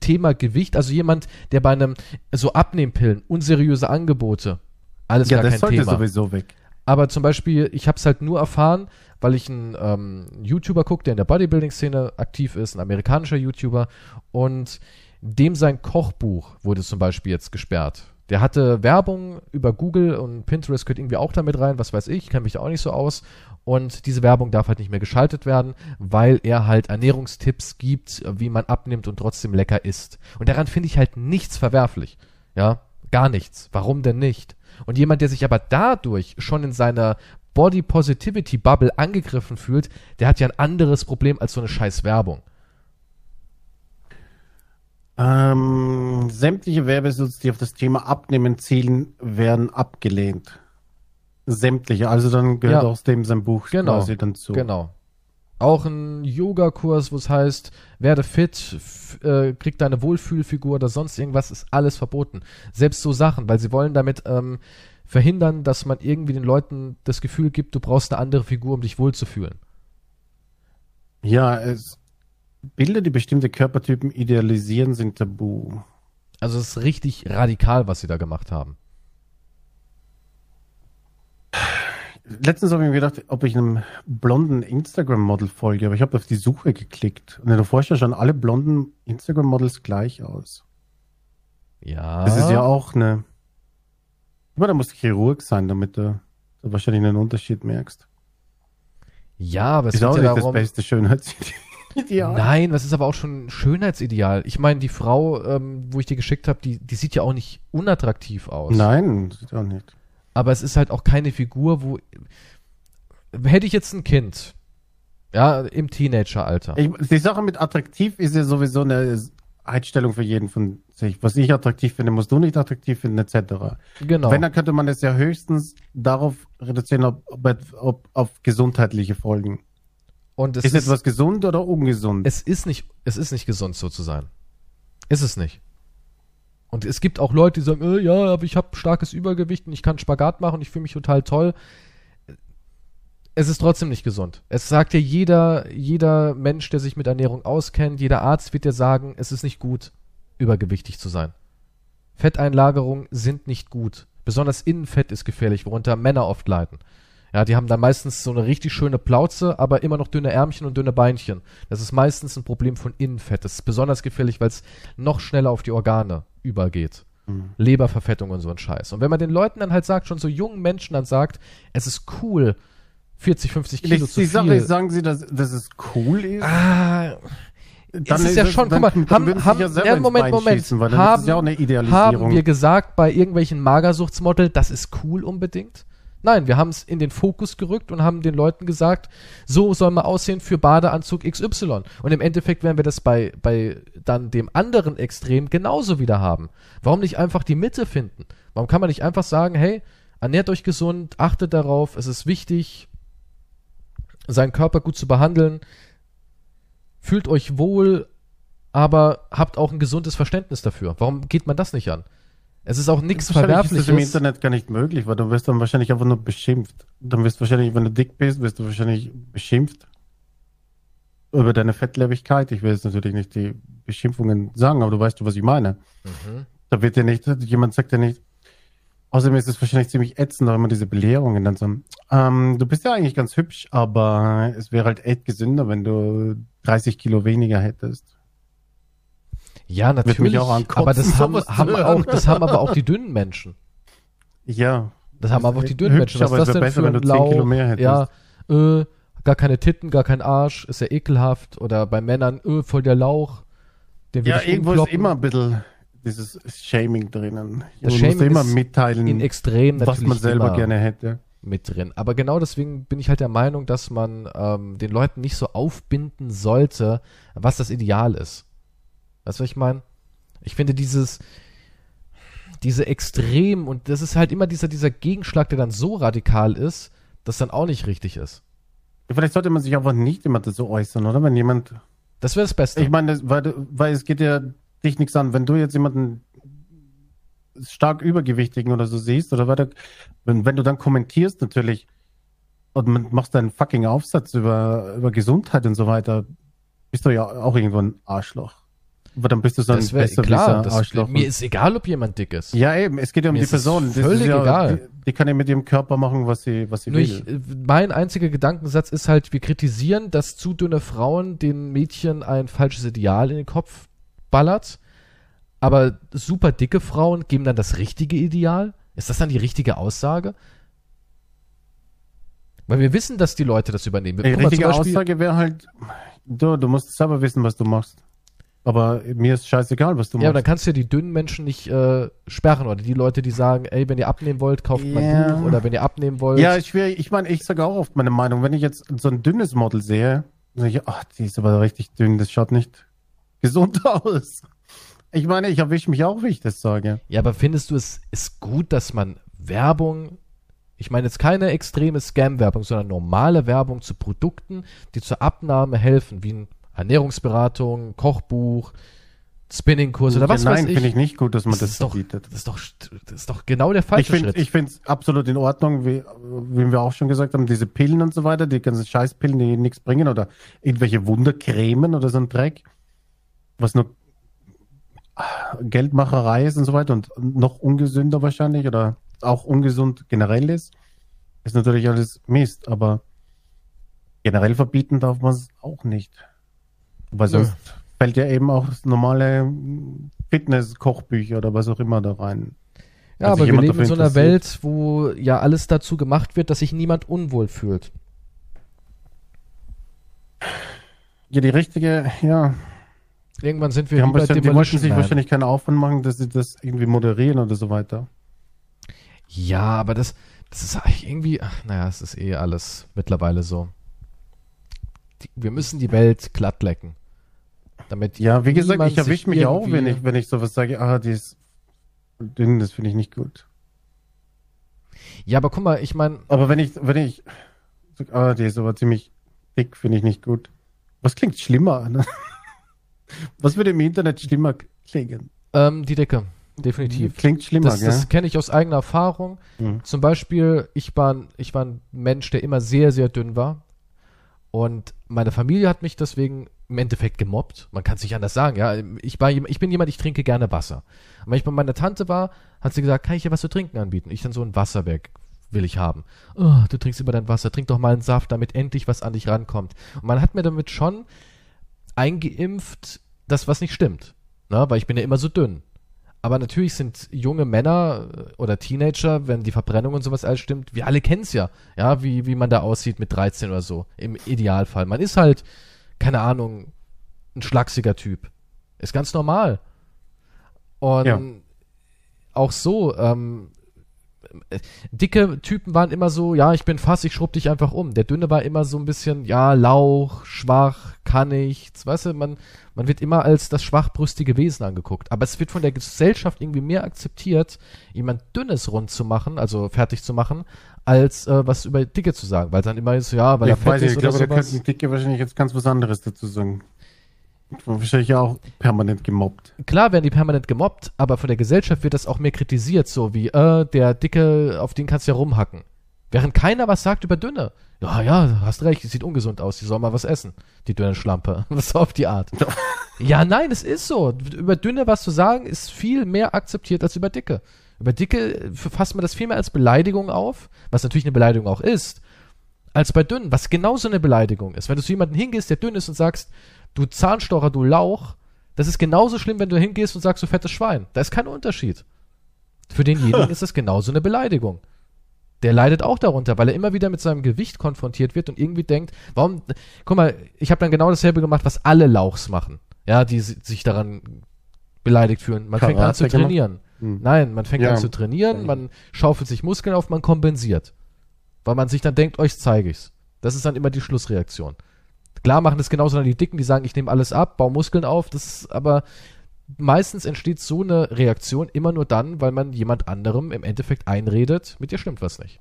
Thema Gewicht, also jemand, der bei einem, so Abnehmpillen, unseriöse Angebote, alles Ja, gar das kein sollte Thema. sowieso weg. Aber zum Beispiel, ich habe es halt nur erfahren, weil ich einen ähm, YouTuber gucke, der in der Bodybuilding-Szene aktiv ist, ein amerikanischer YouTuber, und dem sein Kochbuch wurde zum Beispiel jetzt gesperrt. Der hatte Werbung über Google und Pinterest gehört irgendwie auch damit rein, was weiß ich, kenne mich da auch nicht so aus. Und diese Werbung darf halt nicht mehr geschaltet werden, weil er halt Ernährungstipps gibt, wie man abnimmt und trotzdem lecker isst. Und daran finde ich halt nichts verwerflich. Ja, gar nichts. Warum denn nicht? Und jemand, der sich aber dadurch schon in seiner Body Positivity Bubble angegriffen fühlt, der hat ja ein anderes Problem als so eine scheiß Werbung. Ähm, sämtliche Werbesitz, die auf das Thema Abnehmen zielen, werden abgelehnt. Sämtliche. Also dann gehört Ja. aus dem sein Buch Genau. quasi dann zu. Genau. Auch ein Yoga-Kurs, wo es heißt, werde fit, äh, krieg deine Wohlfühlfigur oder sonst irgendwas, ist alles verboten. Selbst so Sachen, weil sie wollen damit ähm, verhindern, dass man irgendwie den Leuten das Gefühl gibt, du brauchst eine andere Figur, um dich wohlzufühlen. Ja, es Bilder, die bestimmte Körpertypen idealisieren, sind tabu. Also es ist richtig radikal, was sie da gemacht haben. Letztens habe ich mir gedacht, ob ich einem blonden Instagram-Model folge, aber ich habe auf die Suche geklickt. Und in der Vorschau schauen alle blonden Instagram-Models gleich aus. Ja. Das ist ja auch eine. Aber da musst du Chirurg sein, damit du, wahrscheinlich einen Unterschied merkst. Ja, aber es ist auch ja nicht das darum. beste Schönheitsideal. Nein, das ist aber auch schon ein Schönheitsideal. Ich meine, die Frau, ähm, wo ich dir geschickt habe, die, die sieht ja auch nicht unattraktiv aus. Nein, ist auch nicht. aber es ist halt auch keine Figur, wo. Hätte ich jetzt ein Kind, ja, im Teenageralter. Ich, die Sache mit attraktiv ist ja sowieso eine Einstellung für jeden von sich. Was ich attraktiv finde, musst du nicht attraktiv finden, etc. Genau. Wenn, dann könnte man es ja höchstens darauf reduzieren, ob, ob, ob auf gesundheitliche Folgen. Und es ist ist, etwas gesund oder ungesund? es ist nicht, es ist nicht gesund, so zu sein. Ist es nicht. Und es gibt auch Leute, die sagen, äh, ja, aber ich habe starkes Übergewicht und ich kann Spagat machen ich fühle mich total toll. Es ist trotzdem nicht gesund. Es sagt ja jeder, jeder Mensch, der sich mit Ernährung auskennt, jeder Arzt wird dir sagen, es ist nicht gut, übergewichtig zu sein. Fetteinlagerungen sind nicht gut. Besonders Innenfett ist gefährlich, worunter Männer oft leiden. Ja, die haben dann meistens so eine richtig schöne Plauze, aber immer noch dünne Ärmchen und dünne Beinchen. Das ist meistens ein Problem von Innenfett. Das ist besonders gefährlich, weil es noch schneller auf die Organe übergeht. Mhm. Leberverfettung und so ein Scheiß. Und wenn man den Leuten dann halt sagt, schon so jungen Menschen dann sagt, es ist cool, 40, 50 die Kilo zu die Sache viel. ist, sagen sie, dass, dass es cool ist? ah, Dann es ist ja das- schon, guck mal, haben, haben, ja, Moment, Moment, schießen, haben, ist es ja auch eine haben wir gesagt bei irgendwelchen Magersuchtsmodel, das ist cool unbedingt? Nein, wir haben es in den Fokus gerückt und haben den Leuten gesagt, so soll man aussehen für Badeanzug XY. Und im Endeffekt werden wir das bei, bei dann dem anderen Extrem genauso wieder haben. Warum nicht einfach die Mitte finden? Warum kann man nicht einfach sagen, hey, ernährt euch gesund, achtet darauf, es ist wichtig, seinen Körper gut zu behandeln, fühlt euch wohl, aber habt auch ein gesundes Verständnis dafür. Warum geht man das nicht an? Es ist auch nichts Wahrscheinlich ist das Verwerfliches. im Internet gar nicht möglich, weil du wirst dann wahrscheinlich einfach nur beschimpft. Dann wirst du wahrscheinlich, wenn du dick bist, wirst du wahrscheinlich beschimpft über deine Fettlebigkeit. Ich will jetzt natürlich nicht die Beschimpfungen sagen, aber du weißt, was ich meine. Mhm. Da wird ja nicht, jemand sagt ja nicht, außerdem ist es wahrscheinlich ziemlich ätzend, auch immer diese Belehrungen dann so, ähm, du bist ja eigentlich ganz hübsch, aber es wäre halt echt gesünder, wenn du 30 Kilo weniger hättest. Ja, natürlich. aber das (laughs) haben, haben auch, das haben aber auch die dünnen Menschen. Ja. Das haben aber auch ist die dünnen hübsch, Menschen. Was aber ist das denn besser, für wenn ein du 10 Blau? Kilo mehr hättest. Ja, äh, gar keine Titten, gar kein Arsch, ist ja ekelhaft. Oder bei Männern, äh, voll der Lauch. Den Ja, irgendwo ist umkloppen. immer ein bisschen dieses Shaming drinnen. Das man Shaming immer ist mitteilen, in Extrem was man selber gerne hätte. mit drin. Aber genau deswegen bin ich halt der Meinung, dass man ähm, den Leuten nicht so aufbinden sollte, was das Ideal ist. Weißt du, was ich meine? Ich finde dieses, diese Extrem und das ist halt immer dieser, dieser Gegenschlag, der dann so radikal ist, dass dann auch nicht richtig ist. Vielleicht sollte man sich einfach nicht immer so äußern, oder? Wenn jemand, Das wäre das Beste. ich meine, weil, weil es geht ja dich nichts an, wenn du jetzt jemanden stark übergewichtigen oder so siehst, oder weiter, wenn, wenn du dann kommentierst natürlich, und machst deinen fucking Aufsatz über, über Gesundheit und so weiter, bist du ja auch irgendwo ein Arschloch. Aber dann bist du so ein besser klar, das, mir ist egal, ob jemand dick ist. ja, eben, es geht ja um Mir die Person. Völlig ja, egal. Die, die kann ja mit ihrem Körper machen, was sie, was sie Nur will. ich, äh, mein einziger Gedankensatz ist halt, wir kritisieren, dass zu dünne Frauen den Mädchen ein falsches Ideal in den Kopf ballert, aber super dicke Frauen geben dann das richtige Ideal? Ist das dann die richtige Aussage? Weil wir wissen, dass die Leute das übernehmen. Die richtige Aussage wäre halt, du, du musst selber wissen, was du machst. Aber mir ist scheißegal, was du Ja, aber dann machst. kannst du ja die dünnen Menschen nicht äh, sperren oder die Leute, die sagen, ey, wenn ihr abnehmen wollt, kauft mein Ja. Buch oder wenn ihr abnehmen wollt. Ja, ich, will- ich meine, ich sage auch oft meine Meinung. Wenn ich jetzt so ein dünnes Model sehe, sage ich, ach, die ist aber richtig dünn, das schaut nicht gesund (laughs) aus. Ich meine, ich erwische mich auch, wie ich das sage. Ja, aber findest du es ist gut, dass man Werbung, ich meine jetzt keine extreme Scam-Werbung, sondern normale Werbung zu Produkten, die zur Abnahme helfen, wie ein Ernährungsberatung, Kochbuch, Spinningkurs oder was Nein, weiß ich. finde ich nicht gut, dass man das, das, doch, verbietet. das, ist doch, das ist doch genau der Ich falsche finde Schritt. ich finde es absolut in Ordnung, wie, wie wir auch schon gesagt haben, diese Pillen und so weiter, die ganzen Scheißpillen, die nichts bringen oder irgendwelche Wundercremen oder so ein Dreck, was nur Geldmacherei ist und so weiter und noch ungesünder wahrscheinlich oder auch ungesund generell ist, ist natürlich alles Mist, aber generell verbieten darf man es auch nicht. Weil sonst fällt ja eben auch normale Fitness-Kochbücher oder was auch immer da rein. ja, sich aber wir leben in so einer. Welt, wo ja alles dazu gemacht wird, dass sich niemand unwohl fühlt. Ja, die richtige, ja, Irgendwann sind wir die, haben die Demolition sich wahrscheinlich keinen Aufwand machen, dass sie das irgendwie moderieren oder so weiter. Ja, aber das, das ist eigentlich irgendwie, ach, naja, es ist eh alles mittlerweile so. Die, wir müssen die Welt glatt lecken. Damit Ja, wie gesagt, ich erwische mich auch, wenn ich, wenn ich sowas sage, ah, die ist dünn, das finde ich nicht gut. Ja, aber guck mal, ich meine, Aber wenn ich, wenn ich ah, die ist aber ziemlich dick, finde ich nicht gut. Was klingt schlimmer? Ne? (laughs) Was würde im Internet schlimmer klingen? ähm, die Decke, definitiv. Klingt schlimmer, Das, gell? das kenne ich aus eigener Erfahrung. Mhm. Zum Beispiel, ich war, ein- ich war ein Mensch, der immer sehr, sehr dünn war. Und meine Familie hat mich deswegen im Endeffekt gemobbt. Man kann es nicht anders sagen, ja. Ich, war, ich bin jemand, ich trinke gerne Wasser. Und wenn ich bei meiner Tante war, hat sie gesagt, kann ich dir was zu trinken anbieten? Ich dann so ein Wasserberg will ich haben. Oh, du trinkst immer dein Wasser, trink doch mal einen Saft, damit endlich was an dich rankommt. Und man hat mir damit schon eingeimpft, das was nicht stimmt. Ne? Weil ich bin ja immer so dünn. Aber natürlich sind junge Männer äh, oder Teenager, wenn die Verbrennung und sowas alles stimmt, wir alle kennen es ja, ja, wie, wie man da aussieht mit 13 oder so, im Idealfall. Man ist halt, keine Ahnung, ein schlachsiger Typ. Ist ganz normal. Und Ja. auch so, ähm, äh, dicke Typen waren immer so, ja, ich bin Fass, ich schrubb dich einfach um. Der dünne war immer so ein bisschen, ja, lauch, schwach, kann nichts. Weißt du, man, man wird immer als das schwachbrüstige Wesen angeguckt. Aber es wird von der Gesellschaft irgendwie mehr akzeptiert, jemand Dünnes rund zu machen, also fertig zu machen, als äh, was über Dicke zu sagen. Weil dann immer ist, ja, weil er ich fett weiß nicht, ist ich oder glaube, da sowas. könnten Dicke wahrscheinlich jetzt ganz was anderes dazu sagen. Wahrscheinlich auch permanent gemobbt. Klar werden die permanent gemobbt, aber von der Gesellschaft wird das auch mehr kritisiert, so wie, äh, der Dicke, auf den kannst du ja rumhacken. Während keiner was sagt über Dünne. Ja, ja, hast recht, die sieht ungesund aus, die soll mal was essen, die dünne Schlampe. (laughs) Was auf die Art. (laughs) ja, nein, es ist so. Über Dünne was zu sagen, ist viel mehr akzeptiert als über Dicke. Über Dicke fasst man das viel mehr als Beleidigung auf, was natürlich eine Beleidigung auch ist, als bei Dünnen, was genauso eine Beleidigung ist. Wenn du zu jemandem hingehst, der dünn ist und sagst, du Zahnstocher, du Lauch, das ist genauso schlimm, wenn du hingehst und sagst, du fettes Schwein. Da ist kein Unterschied. Für denjenigen ist das genauso eine Beleidigung. Der leidet auch darunter, weil er immer wieder mit seinem Gewicht konfrontiert wird und irgendwie denkt, warum, guck mal, ich habe dann genau dasselbe gemacht, was alle Lauchs machen. Ja, die si- sich daran beleidigt fühlen. Man fängt an zu Karate trainieren. Hm. Nein, man fängt Ja. an zu trainieren, man schaufelt sich Muskeln auf, man kompensiert. Weil man sich dann denkt, euch zeige ich's. Das ist dann immer die Schlussreaktion. Klar machen das genauso dann die Dicken, die sagen, ich nehme alles ab, baue Muskeln auf, das ist aber meistens entsteht so eine Reaktion immer nur dann, weil man jemand anderem im Endeffekt einredet, mit dir stimmt was nicht.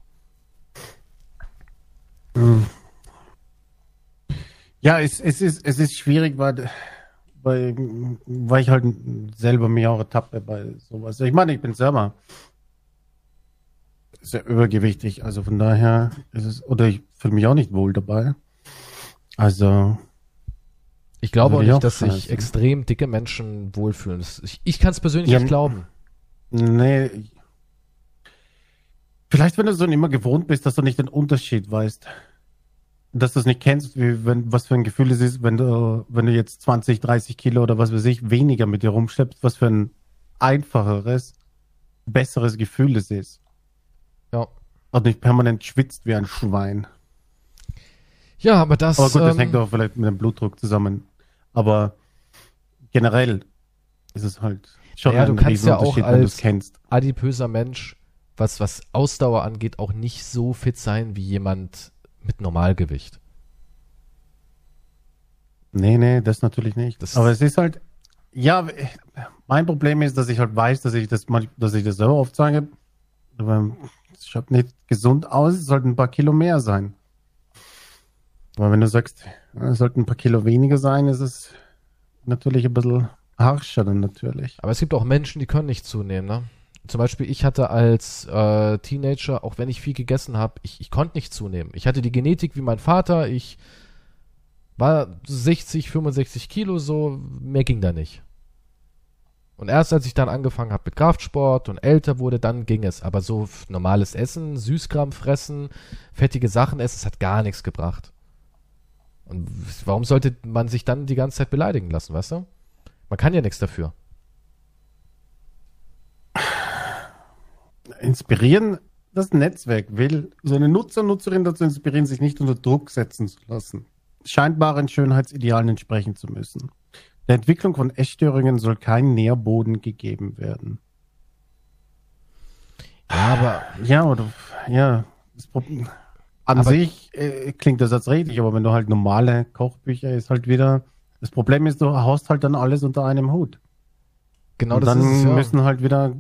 Ja, es, es, ist, es ist schwierig, weil, weil, weil ich halt selber mich auch ertappe bei sowas. Ich meine, ich bin selber sehr übergewichtig, also von daher ist es, oder ich fühle mich auch nicht wohl dabei. Also, Ich glaube auch nicht, dass sich scheiße. extrem dicke Menschen wohlfühlen. Ich, ich kann es persönlich Ja, nicht glauben. nee. Vielleicht, wenn du so immer gewohnt bist, dass du nicht den Unterschied weißt. Dass du es nicht kennst, wie, wenn, was für ein Gefühl es ist, wenn du, wenn du jetzt 20, 30 Kilo oder was weiß ich, weniger mit dir rumschleppst, was für ein einfacheres, besseres Gefühl es ist. Ja. Und nicht permanent schwitzt wie ein Schwein. Ja, aber das. Aber gut, das ähm, hängt auch vielleicht mit dem Blutdruck zusammen. Aber generell ist es halt schon Ja, du ein kannst ja auch Riesenunterschied, wenn du es als- kennst. adipöser Mensch, was, was Ausdauer angeht, auch nicht so fit sein wie jemand mit Normalgewicht. Nee, nee, das natürlich nicht. Das- Aber es ist halt, ja, mein Problem ist, dass ich halt weiß, dass ich das dass ich das selber oft sage, aber es schaut nicht gesund aus, es sollten ein paar Kilo mehr sein. Aber wenn du sagst, es sollten ein paar Kilo weniger sein, ist es natürlich ein bisschen harscher dann natürlich. Aber es gibt auch Menschen, die können nicht zunehmen, ne? Zum Beispiel, ich hatte als äh, Teenager, auch wenn ich viel gegessen habe, ich, ich konnte nicht zunehmen. Ich hatte die Genetik wie mein Vater, ich war 60, 65 Kilo so, mehr ging da nicht. Und erst als ich dann angefangen habe mit Kraftsport und älter wurde, dann ging es. Aber so normales Essen, Süßkram fressen, fettige Sachen essen, das hat gar nichts gebracht. Und warum sollte man sich dann die ganze Zeit beleidigen lassen, weißt du? Man kann ja nichts dafür. Inspirieren, das Netzwerk will so eine Nutzer, Nutzerin dazu inspirieren, sich nicht unter Druck setzen zu lassen, scheinbaren Schönheitsidealen entsprechen zu müssen. Der Entwicklung von Essstörungen soll kein Nährboden gegeben werden. Ja, aber Ja, oder ja, das Pro- an Aber- sich äh, klingt der Satz richtig, aber wenn du halt normale Kochbücher ist halt wieder das Problem ist, du haust halt dann alles unter einem Hut. genau Und das dann ist es ja. müssen halt wieder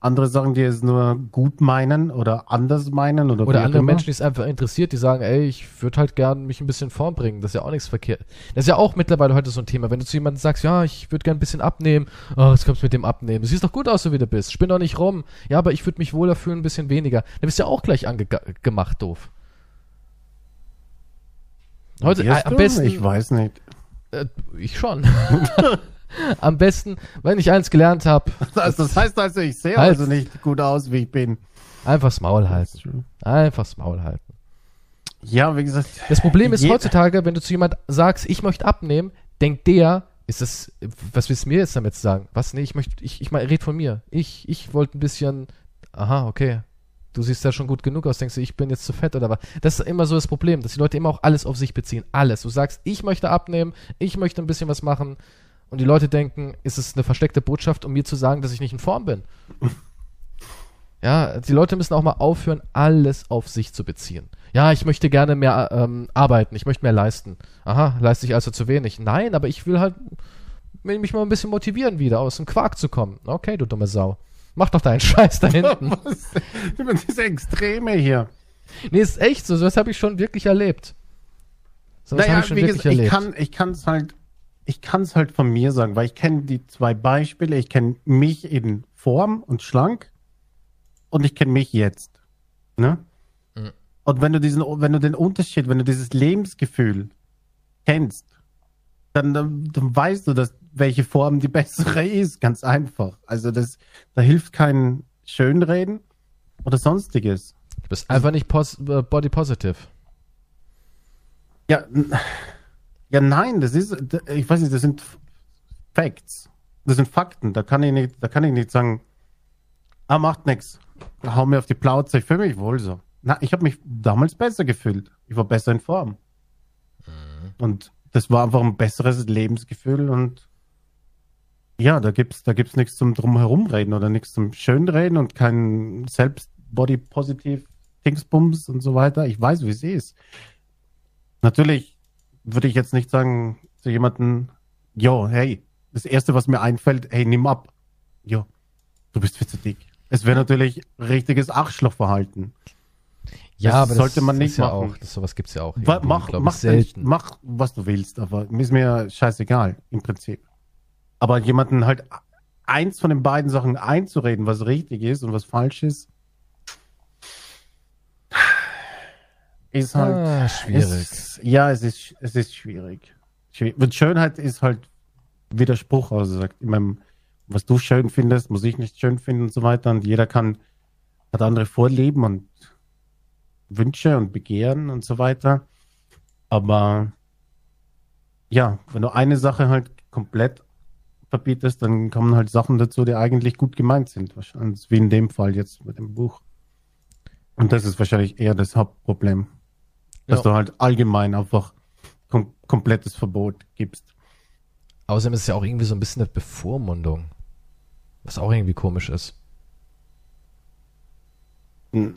andere Sachen, die es nur gut meinen oder anders meinen oder, Oder andere immer. Menschen, die es einfach interessiert, die sagen, ey, ich würde halt gern mich ein bisschen Form bringen. Das ist ja auch nichts verkehrt. Das ist ja auch mittlerweile heute so ein Thema. Wenn du zu jemandem sagst, ja, ich würde gern ein bisschen abnehmen, oh, was kommst du mit dem Abnehmen? Du siehst doch gut aus, so wie du bist. Spinn doch nicht rum. Ja, aber ich würde mich wohler fühlen, ein bisschen weniger. Dann bist du ja auch gleich angemacht, doof. Heute, äh, am besten, Ich weiß nicht. äh, ich schon. (laughs) am besten, wenn ich eins gelernt habe, Also (laughs) das heißt also, ich sehe Halt. also nicht gut aus, wie ich bin. einfach das Maul halten. Einfach das Maul halten. Ja, wie gesagt. Das Problem ist heutzutage, wenn du zu jemand sagst, ich möchte abnehmen, denkt der, ist das, was willst du mir jetzt damit sagen? Was? Nee, ich möchte, ich, ich mal, red von mir. Ich, ich wollte ein bisschen, aha, okay. Du siehst ja schon gut genug aus, denkst du, ich bin jetzt zu fett oder was? Das ist immer so das Problem, dass die Leute immer auch alles auf sich beziehen. Alles. Du sagst, ich möchte abnehmen, ich möchte ein bisschen was machen. Und die Leute denken, ist es eine versteckte Botschaft, um mir zu sagen, dass ich nicht in Form bin. (laughs) Ja, die Leute müssen auch mal aufhören, alles auf sich zu beziehen. Ja, ich möchte gerne mehr ähm, arbeiten, ich möchte mehr leisten. Aha, leiste ich also zu wenig. Nein, aber ich will halt mich mal ein bisschen motivieren, wieder aus dem Quark zu kommen. Okay, du dumme Sau. Mach doch deinen (laughs) Scheiß da hinten. (laughs) Was? Diese Extreme hier. nee, ist echt so. Sowas habe ich schon wirklich erlebt. Sowas habe ich schon wirklich gesagt, ich erlebt. kann, ich kann es halt, ich kann es halt von mir sagen, weil ich kenne die zwei Beispiele. Ich kenne mich in Form und schlank und ich kenne mich jetzt. Ne? Mhm. Und wenn du diesen, wenn du den Unterschied, wenn du dieses Lebensgefühl kennst, dann, dann, dann weißt du, dass welche Form die bessere (laughs) ist, ganz einfach. Also das, da hilft kein Schönreden oder sonstiges. Du bist einfach nicht pos äh, body positive. Ja, ja, nein, das ist, ich weiß nicht, das sind Facts. Das sind Fakten. Da kann ich nicht, da kann ich nicht sagen, ah, macht nix. Hau mir auf die Plauze, ich fühle mich wohl so. Na, ich habe mich damals besser gefühlt. Ich war besser in Form. Und das war einfach ein besseres Lebensgefühl und ja, da gibt's, da gibt's nichts zum drumherumreden oder nichts zum Schönreden und kein Selbst-Body-Positiv Dingsbums und so weiter. Ich weiß, wie es ist. Natürlich würde ich jetzt nicht sagen zu jemandem, jo, hey, das erste, was mir einfällt, hey, nimm ab. Jo, du bist viel zu dick. Es wäre natürlich richtiges Arschlochverhalten. Ja, Das aber sollte das man ist nicht ja machen. auch. Das, sowas gibt's ja auch. Wa- mach, mach, selten. mach, was du willst, aber ist mir scheißegal, im Prinzip. Aber jemanden halt eins von den beiden Sachen einzureden, was richtig ist und was falsch ist, ist halt. Ah, schwierig. Es, ja, es ist, es ist schwierig. Und Schönheit ist halt Widerspruch. Also sagt, ich meine, was du schön findest, muss ich nicht schön finden und so weiter. Und jeder kann, hat andere Vorlieben und Wünsche und Begehren und so weiter. Aber ja, wenn du eine Sache halt komplett verbietest, dann kommen halt Sachen dazu, die eigentlich gut gemeint sind. Wahrscheinlich, wie in dem Fall jetzt mit dem Buch. Und das ist wahrscheinlich eher das Hauptproblem. Dass Ja. du halt allgemein einfach kom komplettes Verbot gibst. Außerdem ist es ja auch irgendwie so ein bisschen eine Bevormundung. Was auch irgendwie komisch ist. Hm.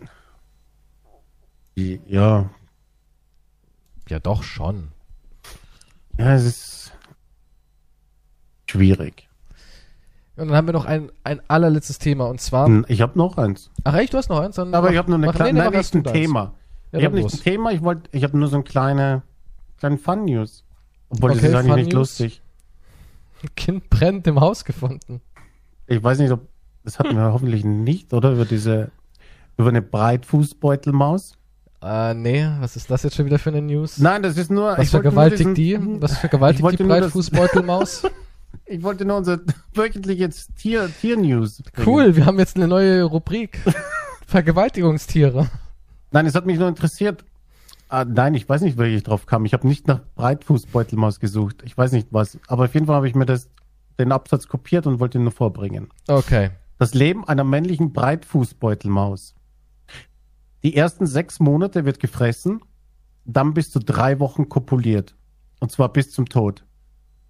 Ja, Ja, doch schon. ja, es ist schwierig. Und dann haben wir noch ein, ein allerletztes Thema und zwar. Ich habe noch eins. Ach echt, du hast noch eins? Dann Aber mach- ich habe nur eine mach- kleine, nee, nee, nein, ein. Thema. Ja, ich habe nicht ein Thema, ich wollte, ich habe nur so ein kleine, kleinen Fun-News. Obwohl das Okay, ist eigentlich Fun nicht News. lustig. Ein Kind brennt im Haus gefunden. Ich weiß nicht, ob, das hatten wir (laughs) hoffentlich nicht, oder? Über diese, über eine Breitfußbeutelmaus. Äh, nee, was ist das jetzt schon wieder für eine News? Nein, das ist nur, was vergewaltigt diesen- die? Was vergewaltigt die das- Breitfußbeutelmaus? (laughs) Ich wollte nur unser (laughs) wöchentliches Tier, Tier-News. cool, wir haben jetzt eine neue Rubrik. (laughs) Vergewaltigungstiere. Nein, es hat mich nur interessiert. Ah, nein, ich weiß nicht, wie ich drauf kam. Ich habe nicht nach Breitfußbeutelmaus gesucht. Ich weiß nicht was. Aber auf jeden Fall habe ich mir das, den Absatz kopiert und wollte ihn nur vorbringen. Okay. Das Leben einer männlichen Breitfußbeutelmaus. Die ersten sechs Monate wird gefressen, dann bis zu drei Wochen kopuliert. Und zwar bis zum Tod.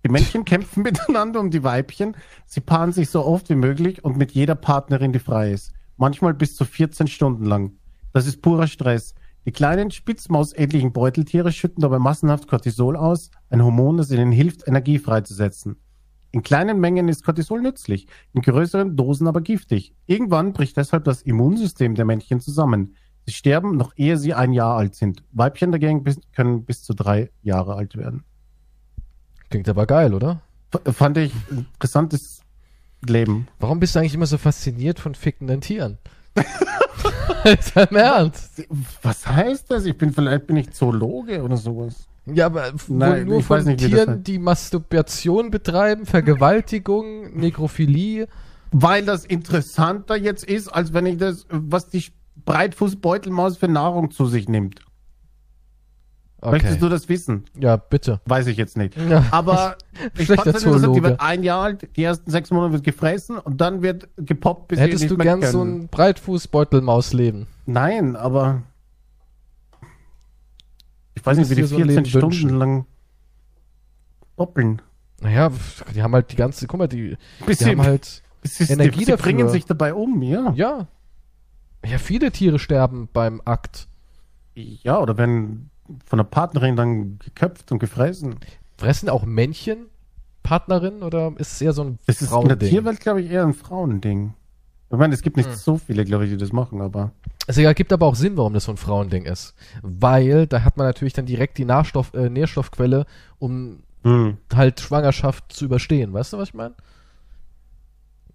Die Männchen kämpfen (laughs) miteinander um die Weibchen. Sie paaren sich so oft wie möglich und mit jeder Partnerin, die frei ist. Manchmal bis zu 14 Stunden lang. Das ist purer Stress. Die kleinen spitzmausähnlichen Beuteltiere schütten dabei massenhaft Cortisol aus, ein Hormon, das ihnen hilft, Energie freizusetzen. In kleinen Mengen ist Cortisol nützlich, in größeren Dosen aber giftig. Irgendwann bricht deshalb das Immunsystem der Männchen zusammen. Sie sterben noch ehe sie ein Jahr alt sind. Weibchen dagegen können bis zu drei Jahre alt werden. Klingt aber geil, oder? F fand ich ein interessantes Leben. Warum bist du eigentlich immer so fasziniert von fickenden Tieren? Ist im Ernst? Was heißt das? Ich bin vielleicht bin ich Zoologe oder sowas. Ja, aber Nein, nur von nicht, Tieren, heißt. die Masturbation betreiben, Vergewaltigung, Nekrophilie. Weil das interessanter jetzt ist, als wenn ich das, was die Breitfußbeutelmaus für Nahrung zu sich nimmt. Okay. Möchtest du das wissen? Ja, bitte. Weiß ich jetzt nicht. Ja. Aber ich fand's interessant, die wird ein Jahr alt, die ersten sechs Monate wird gefressen und dann wird gepoppt, bis sie Hättest du gern können. so ein Breitfußbeutelmausleben? Nein, aber ich weiß nicht, wie die Würdest du dir so ein 14 Leben Stunden wünschen? lang doppeln. Naja, die haben halt die ganze, guck mal, die, Bis die sie, haben halt, (laughs) sie, Energie sie dafür. bringen sich dabei um, ja. ja. Ja, viele Tiere sterben beim Akt. Ja, oder werden von der Partnerin dann geköpft und gefressen. Fressen auch Männchen Partnerin oder ist es eher so ein Das ist in der Frauending? Tierwelt, glaube ich, eher ein Frauending. Ich meine, es gibt nicht Hm. so viele, glaube ich, die das machen, aber Es ergibt aber auch Sinn, warum das so ein Frauending ist. Weil da hat man natürlich dann direkt die Nachstoff, äh, Nährstoffquelle, um hm. halt Schwangerschaft zu überstehen. Weißt du, was ich meine?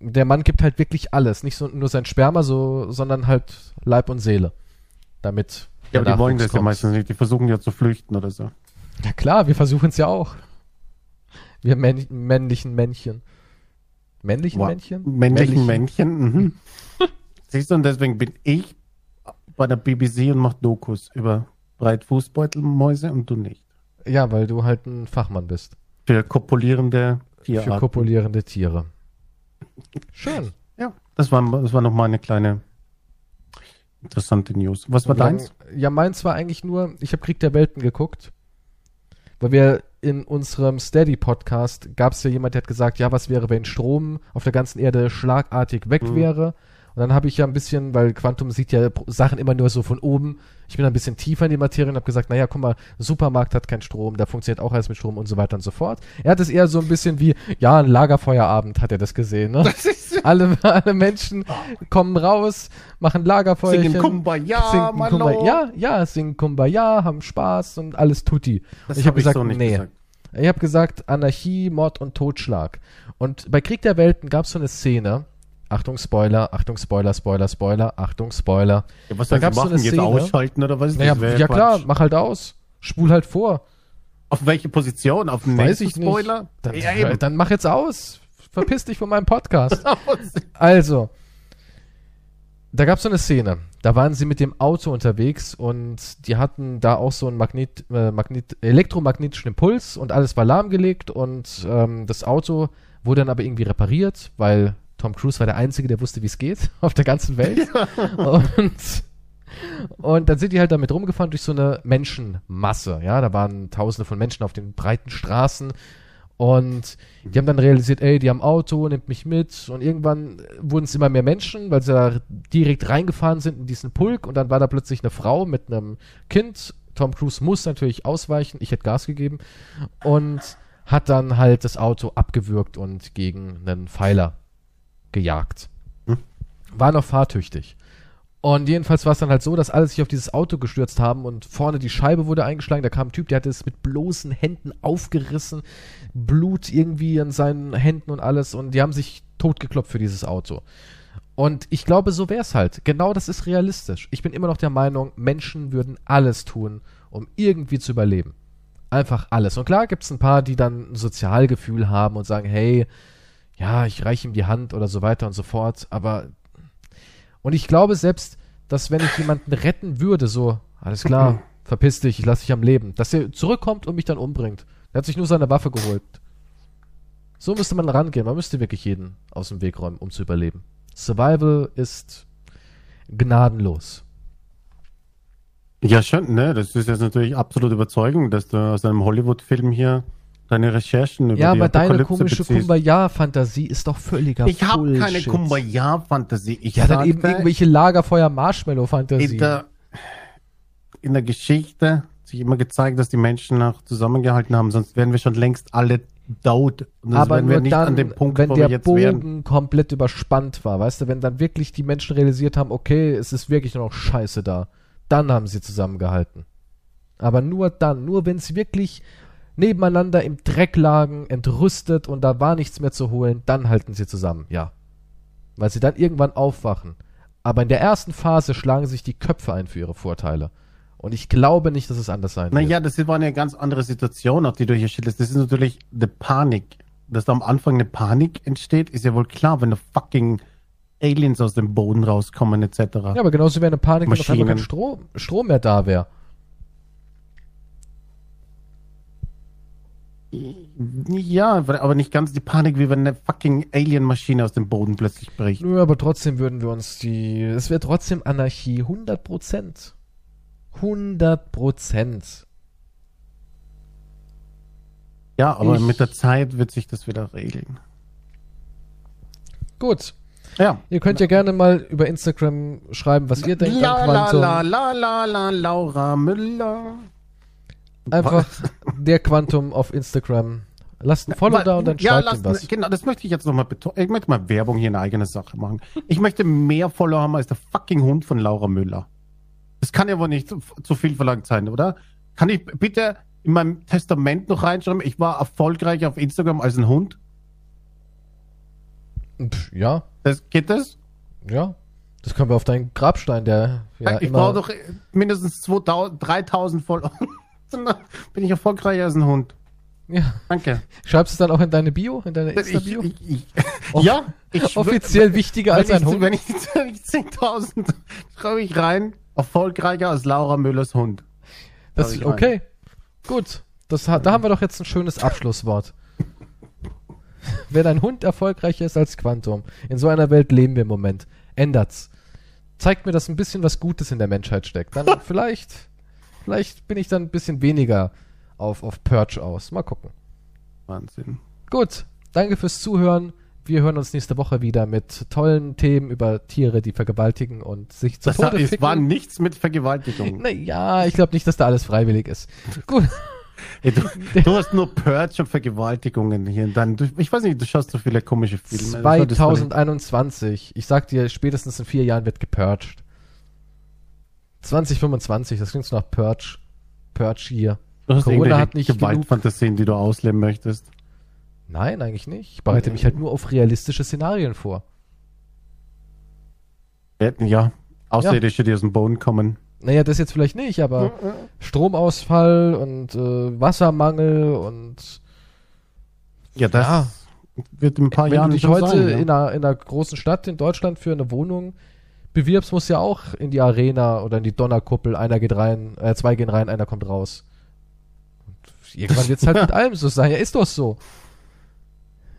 Der Mann gibt halt wirklich alles. Nicht so, nur sein Sperma, so, sondern halt Leib und Seele. Damit. Ja, aber die wollen das ja kommt. meistens nicht. Die versuchen ja zu flüchten oder so. Ja klar, wir versuchen es ja auch. Wir männ männlichen Männchen. Männlichen Wow. Männchen? Männlichen Männchen. Mhm. (laughs) Siehst du, und deswegen bin ich bei der BBC und mach Dokus über Breitfußbeutelmäuse und du nicht. Ja, weil du halt ein Fachmann bist. Für kopulierende Tierarten. Für kopulierende Tiere. (laughs) Schön. ja, das war, das war noch mal eine kleine interessante News. Was war dann- deins? Ja, meins war eigentlich nur, ich habe Krieg der Welten geguckt, weil wir in unserem Steady-Podcast gab es ja jemand, der hat gesagt, ja, was wäre, wenn Strom auf der ganzen Erde schlagartig weg Mhm. wäre? Und dann habe ich ja ein bisschen, weil Quantum sieht ja Sachen immer nur so von oben. Ich bin ein bisschen tiefer in die Materie und habe gesagt, naja, guck mal, Supermarkt hat keinen Strom, da funktioniert auch alles mit Strom und so weiter und so fort. Er hat es eher so ein bisschen wie, ja, ein Lagerfeuerabend hat er das gesehen, ne? alle, (laughs) alle Menschen kommen raus, machen Lagerfeuerchen. Singen Kumbaya, singen. Kumbaya, ja, ja, singen Kumbaya, haben Spaß und alles tutti. Das ich habe hab gesagt, so nee. gesagt. Ich habe gesagt Anarchie, Mord und Totschlag. Und bei Krieg der Welten gab es so eine Szene, Achtung, Spoiler, Achtung, Spoiler, Spoiler, Spoiler, Achtung, Spoiler. Ja, was Da soll ich gab's so machen? eine Jetzt Szene- ausschalten oder was? Naja, wär ja klar, mach halt aus. Spul halt vor. Auf welche Position? Auf den Weiß nächsten ich nicht. Spoiler? Dann, ja, dann mach jetzt aus. Verpiss dich von meinem Podcast. (laughs) Also, da gab es so eine Szene. Da waren sie mit dem Auto unterwegs und die hatten da auch so einen Magnet, äh, Magnet, elektromagnetischen Impuls und alles war lahmgelegt und ähm, das Auto wurde dann aber irgendwie repariert, weil Tom Cruise war der Einzige, der wusste, wie es geht (laughs) auf der ganzen Welt. Und, und dann sind die halt damit rumgefahren durch so eine Menschenmasse. Ja, da waren tausende von Menschen auf den breiten Straßen. Und die haben dann realisiert, ey, die haben Auto, nimmt mich mit. Und irgendwann wurden es immer mehr Menschen, weil sie da direkt reingefahren sind in diesen Pulk. Und dann war da plötzlich eine Frau mit einem Kind. Tom Cruise muss natürlich ausweichen. Ich hätte Gas gegeben. Und hat dann halt das Auto abgewürgt und gegen einen Pfeiler gejagt. Hm. War noch fahrtüchtig. Und jedenfalls war es dann halt so, dass alle sich auf dieses Auto gestürzt haben und vorne die Scheibe wurde eingeschlagen. Da kam ein Typ, der hatte es mit bloßen Händen aufgerissen, Blut irgendwie an seinen Händen und alles. Und die haben sich totgeklopft für dieses Auto. Und ich glaube, so wäre es halt. Genau das ist realistisch. Ich bin immer noch der Meinung, Menschen würden alles tun, um irgendwie zu überleben. Einfach alles. Und klar gibt es ein paar, die dann ein Sozialgefühl haben und sagen, hey, ja, ich reiche ihm die Hand oder so weiter und so fort. Aber und ich glaube selbst, dass wenn ich jemanden retten würde, so, alles klar, (clears throat) verpiss dich, ich lasse dich am Leben, dass er zurückkommt und mich dann umbringt. Er hat sich nur seine Waffe geholt. So müsste man rangehen. Man müsste wirklich jeden aus dem Weg räumen, um zu überleben. Survival ist gnadenlos. Ja, schon, ne? Das ist jetzt natürlich absolute Überzeugung, dass du aus einem Hollywood-Film hier deine Recherchen über Ja, die aber deine Apokalypse komische beziehst. Kumbaya-Fantasie ist doch völliger Ich habe Bullshit. keine Kumbaya-Fantasie. Ich Ja, dann eben sagte, irgendwelche Lagerfeuer-Marshmallow-Fantasie. in der, in der Geschichte hat sich immer gezeigt, dass die Menschen noch zusammengehalten haben, sonst wären wir schon längst alle tot. Und aber wären wir nur nicht dann, an dem Punkt, wenn wo der wir jetzt Bogen wären. komplett überspannt war, weißt du, wenn dann wirklich die Menschen realisiert haben, okay, es ist wirklich nur noch Scheiße da, dann haben sie zusammengehalten. Aber nur dann, nur wenn sie wirklich nebeneinander im Dreck lagen, entrüstet und da war nichts mehr zu holen, dann halten sie zusammen, ja. Weil sie dann irgendwann aufwachen. Aber in der ersten Phase schlagen sich die Köpfe ein für ihre Vorteile. Und ich glaube nicht, dass es anders sein wird. Naja, das war eine ganz andere Situation, auch die du hier schilderst. Das ist natürlich eine Panik. Dass da am Anfang eine Panik entsteht, ist ja wohl klar, wenn da fucking Aliens aus dem Boden rauskommen, etc. Ja, aber genauso wäre eine Panik, wenn auf einmal kein Maschinen. Strom, Strom mehr da wäre. Ja, aber nicht ganz die Panik, wie wenn eine fucking Alien-Maschine aus dem Boden plötzlich bricht. Nö, aber trotzdem würden wir uns die. Es wäre trotzdem Anarchie. 100 Prozent. 100 Prozent. Ja, aber Ich- mit der Zeit wird sich das wieder regeln. Gut. Ja. Ihr könnt ja gerne mal über Instagram schreiben, was ihr denkt La an la Quantum. la la la la Laura Müller. Einfach der Quantum auf Instagram. Lasst ein Follow da und dann ja, schreibt lass, ihm was. Genau, das möchte ich jetzt nochmal betonen. Ich möchte mal Werbung hier in eigene Sache machen. Ich möchte mehr Follower haben als der fucking Hund von Laura Müller. Das kann ja wohl nicht zu, zu viel verlangt sein, oder? Kann ich bitte in meinem Testament noch reinschreiben, ich war erfolgreich auf Instagram als ein Hund? Pff, ja, Das, geht das? ja. Das können wir auf deinen Grabstein, der ja ich brauche doch mindestens 2000, 3000 Follower. Dann (laughs) bin ich erfolgreicher als ein Hund. ja. Danke. Schreibst du es dann auch in deine Bio, in deine Insta-Bio? ich, Off- ja, ich schwör- Offiziell wichtiger als ein ich, Hund. Wenn ich, (laughs) wenn ich 10.000 schreibe ich rein, erfolgreicher als Laura Müllers Hund. Das ist ich rein. okay. Gut. Das, da haben wir doch jetzt ein schönes Abschlusswort. (laughs) Wenn ein Hund erfolgreicher ist als Quantum, in so einer Welt leben wir im Moment. Ändert's. Zeigt mir, dass ein bisschen was Gutes in der Menschheit steckt. Dann vielleicht, vielleicht bin ich dann ein bisschen weniger auf, auf Purge aus. Mal gucken. Wahnsinn. Gut. Danke fürs Zuhören. Wir hören uns nächste Woche wieder mit tollen Themen über Tiere, die vergewaltigen und sich zu Das Tode es ficken. war nichts mit Vergewaltigung. Naja, ich glaube nicht, dass da alles freiwillig ist. (laughs) Gut. Ey, du, du hast nur Purge und Vergewaltigungen hier in deinen. Du, ich weiß nicht, du schaust so viele komische Filme. Das war das 2021. Ich sag dir, spätestens in vier Jahren wird gepurged. 2025, das klingt so nach Purge. Purge hier. Du hast Corona hat nicht. Gewaltfantasien, die du ausleben möchtest. Nein, eigentlich nicht. Ich bereite mich halt nur auf realistische Szenarien vor. Ja, Außerirdische, die aus dem Boden kommen. Naja, das jetzt vielleicht nicht, aber Stromausfall und äh, Wassermangel und Ja, das Ja. wird in ein paar wenn Jahren du dich heute sein, ja. in, einer, in einer großen Stadt in Deutschland für eine Wohnung bewirbst, musst du ja auch in die Arena oder in die Donnerkuppel, einer geht rein, äh, zwei gehen rein, einer kommt raus. Und irgendwann wird es halt (laughs) mit allem so sein. Ja, ist doch so.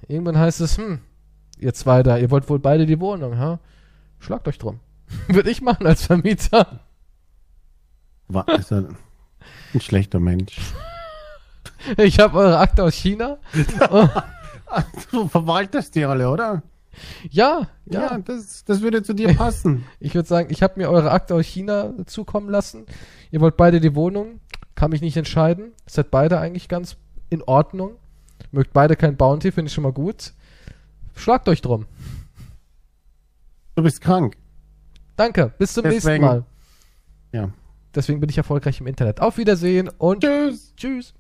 Irgendwann heißt es, hm, ihr zwei da, ihr wollt wohl beide die Wohnung, ha? Schlagt euch drum. (laughs) Würde ich machen als Vermieter. War, ist er ein schlechter Mensch. (laughs) Ich habe eure Akte aus China. Du verwaltest die alle, oder? Ja, ja. Ja, das, das würde zu dir passen. (laughs) Ich würde sagen, ich habe mir eure Akte aus China zukommen lassen. Ihr wollt beide die Wohnung. Kann mich nicht entscheiden. Seid beide eigentlich ganz in Ordnung. Mögt beide kein Bounty, finde ich schon mal gut. Schlagt euch drum. Du bist krank. Danke, bis zum nächsten Deswegen- Mal. Ja. Deswegen bin ich erfolgreich im Internet. Auf Wiedersehen und Tschüss. tschüss.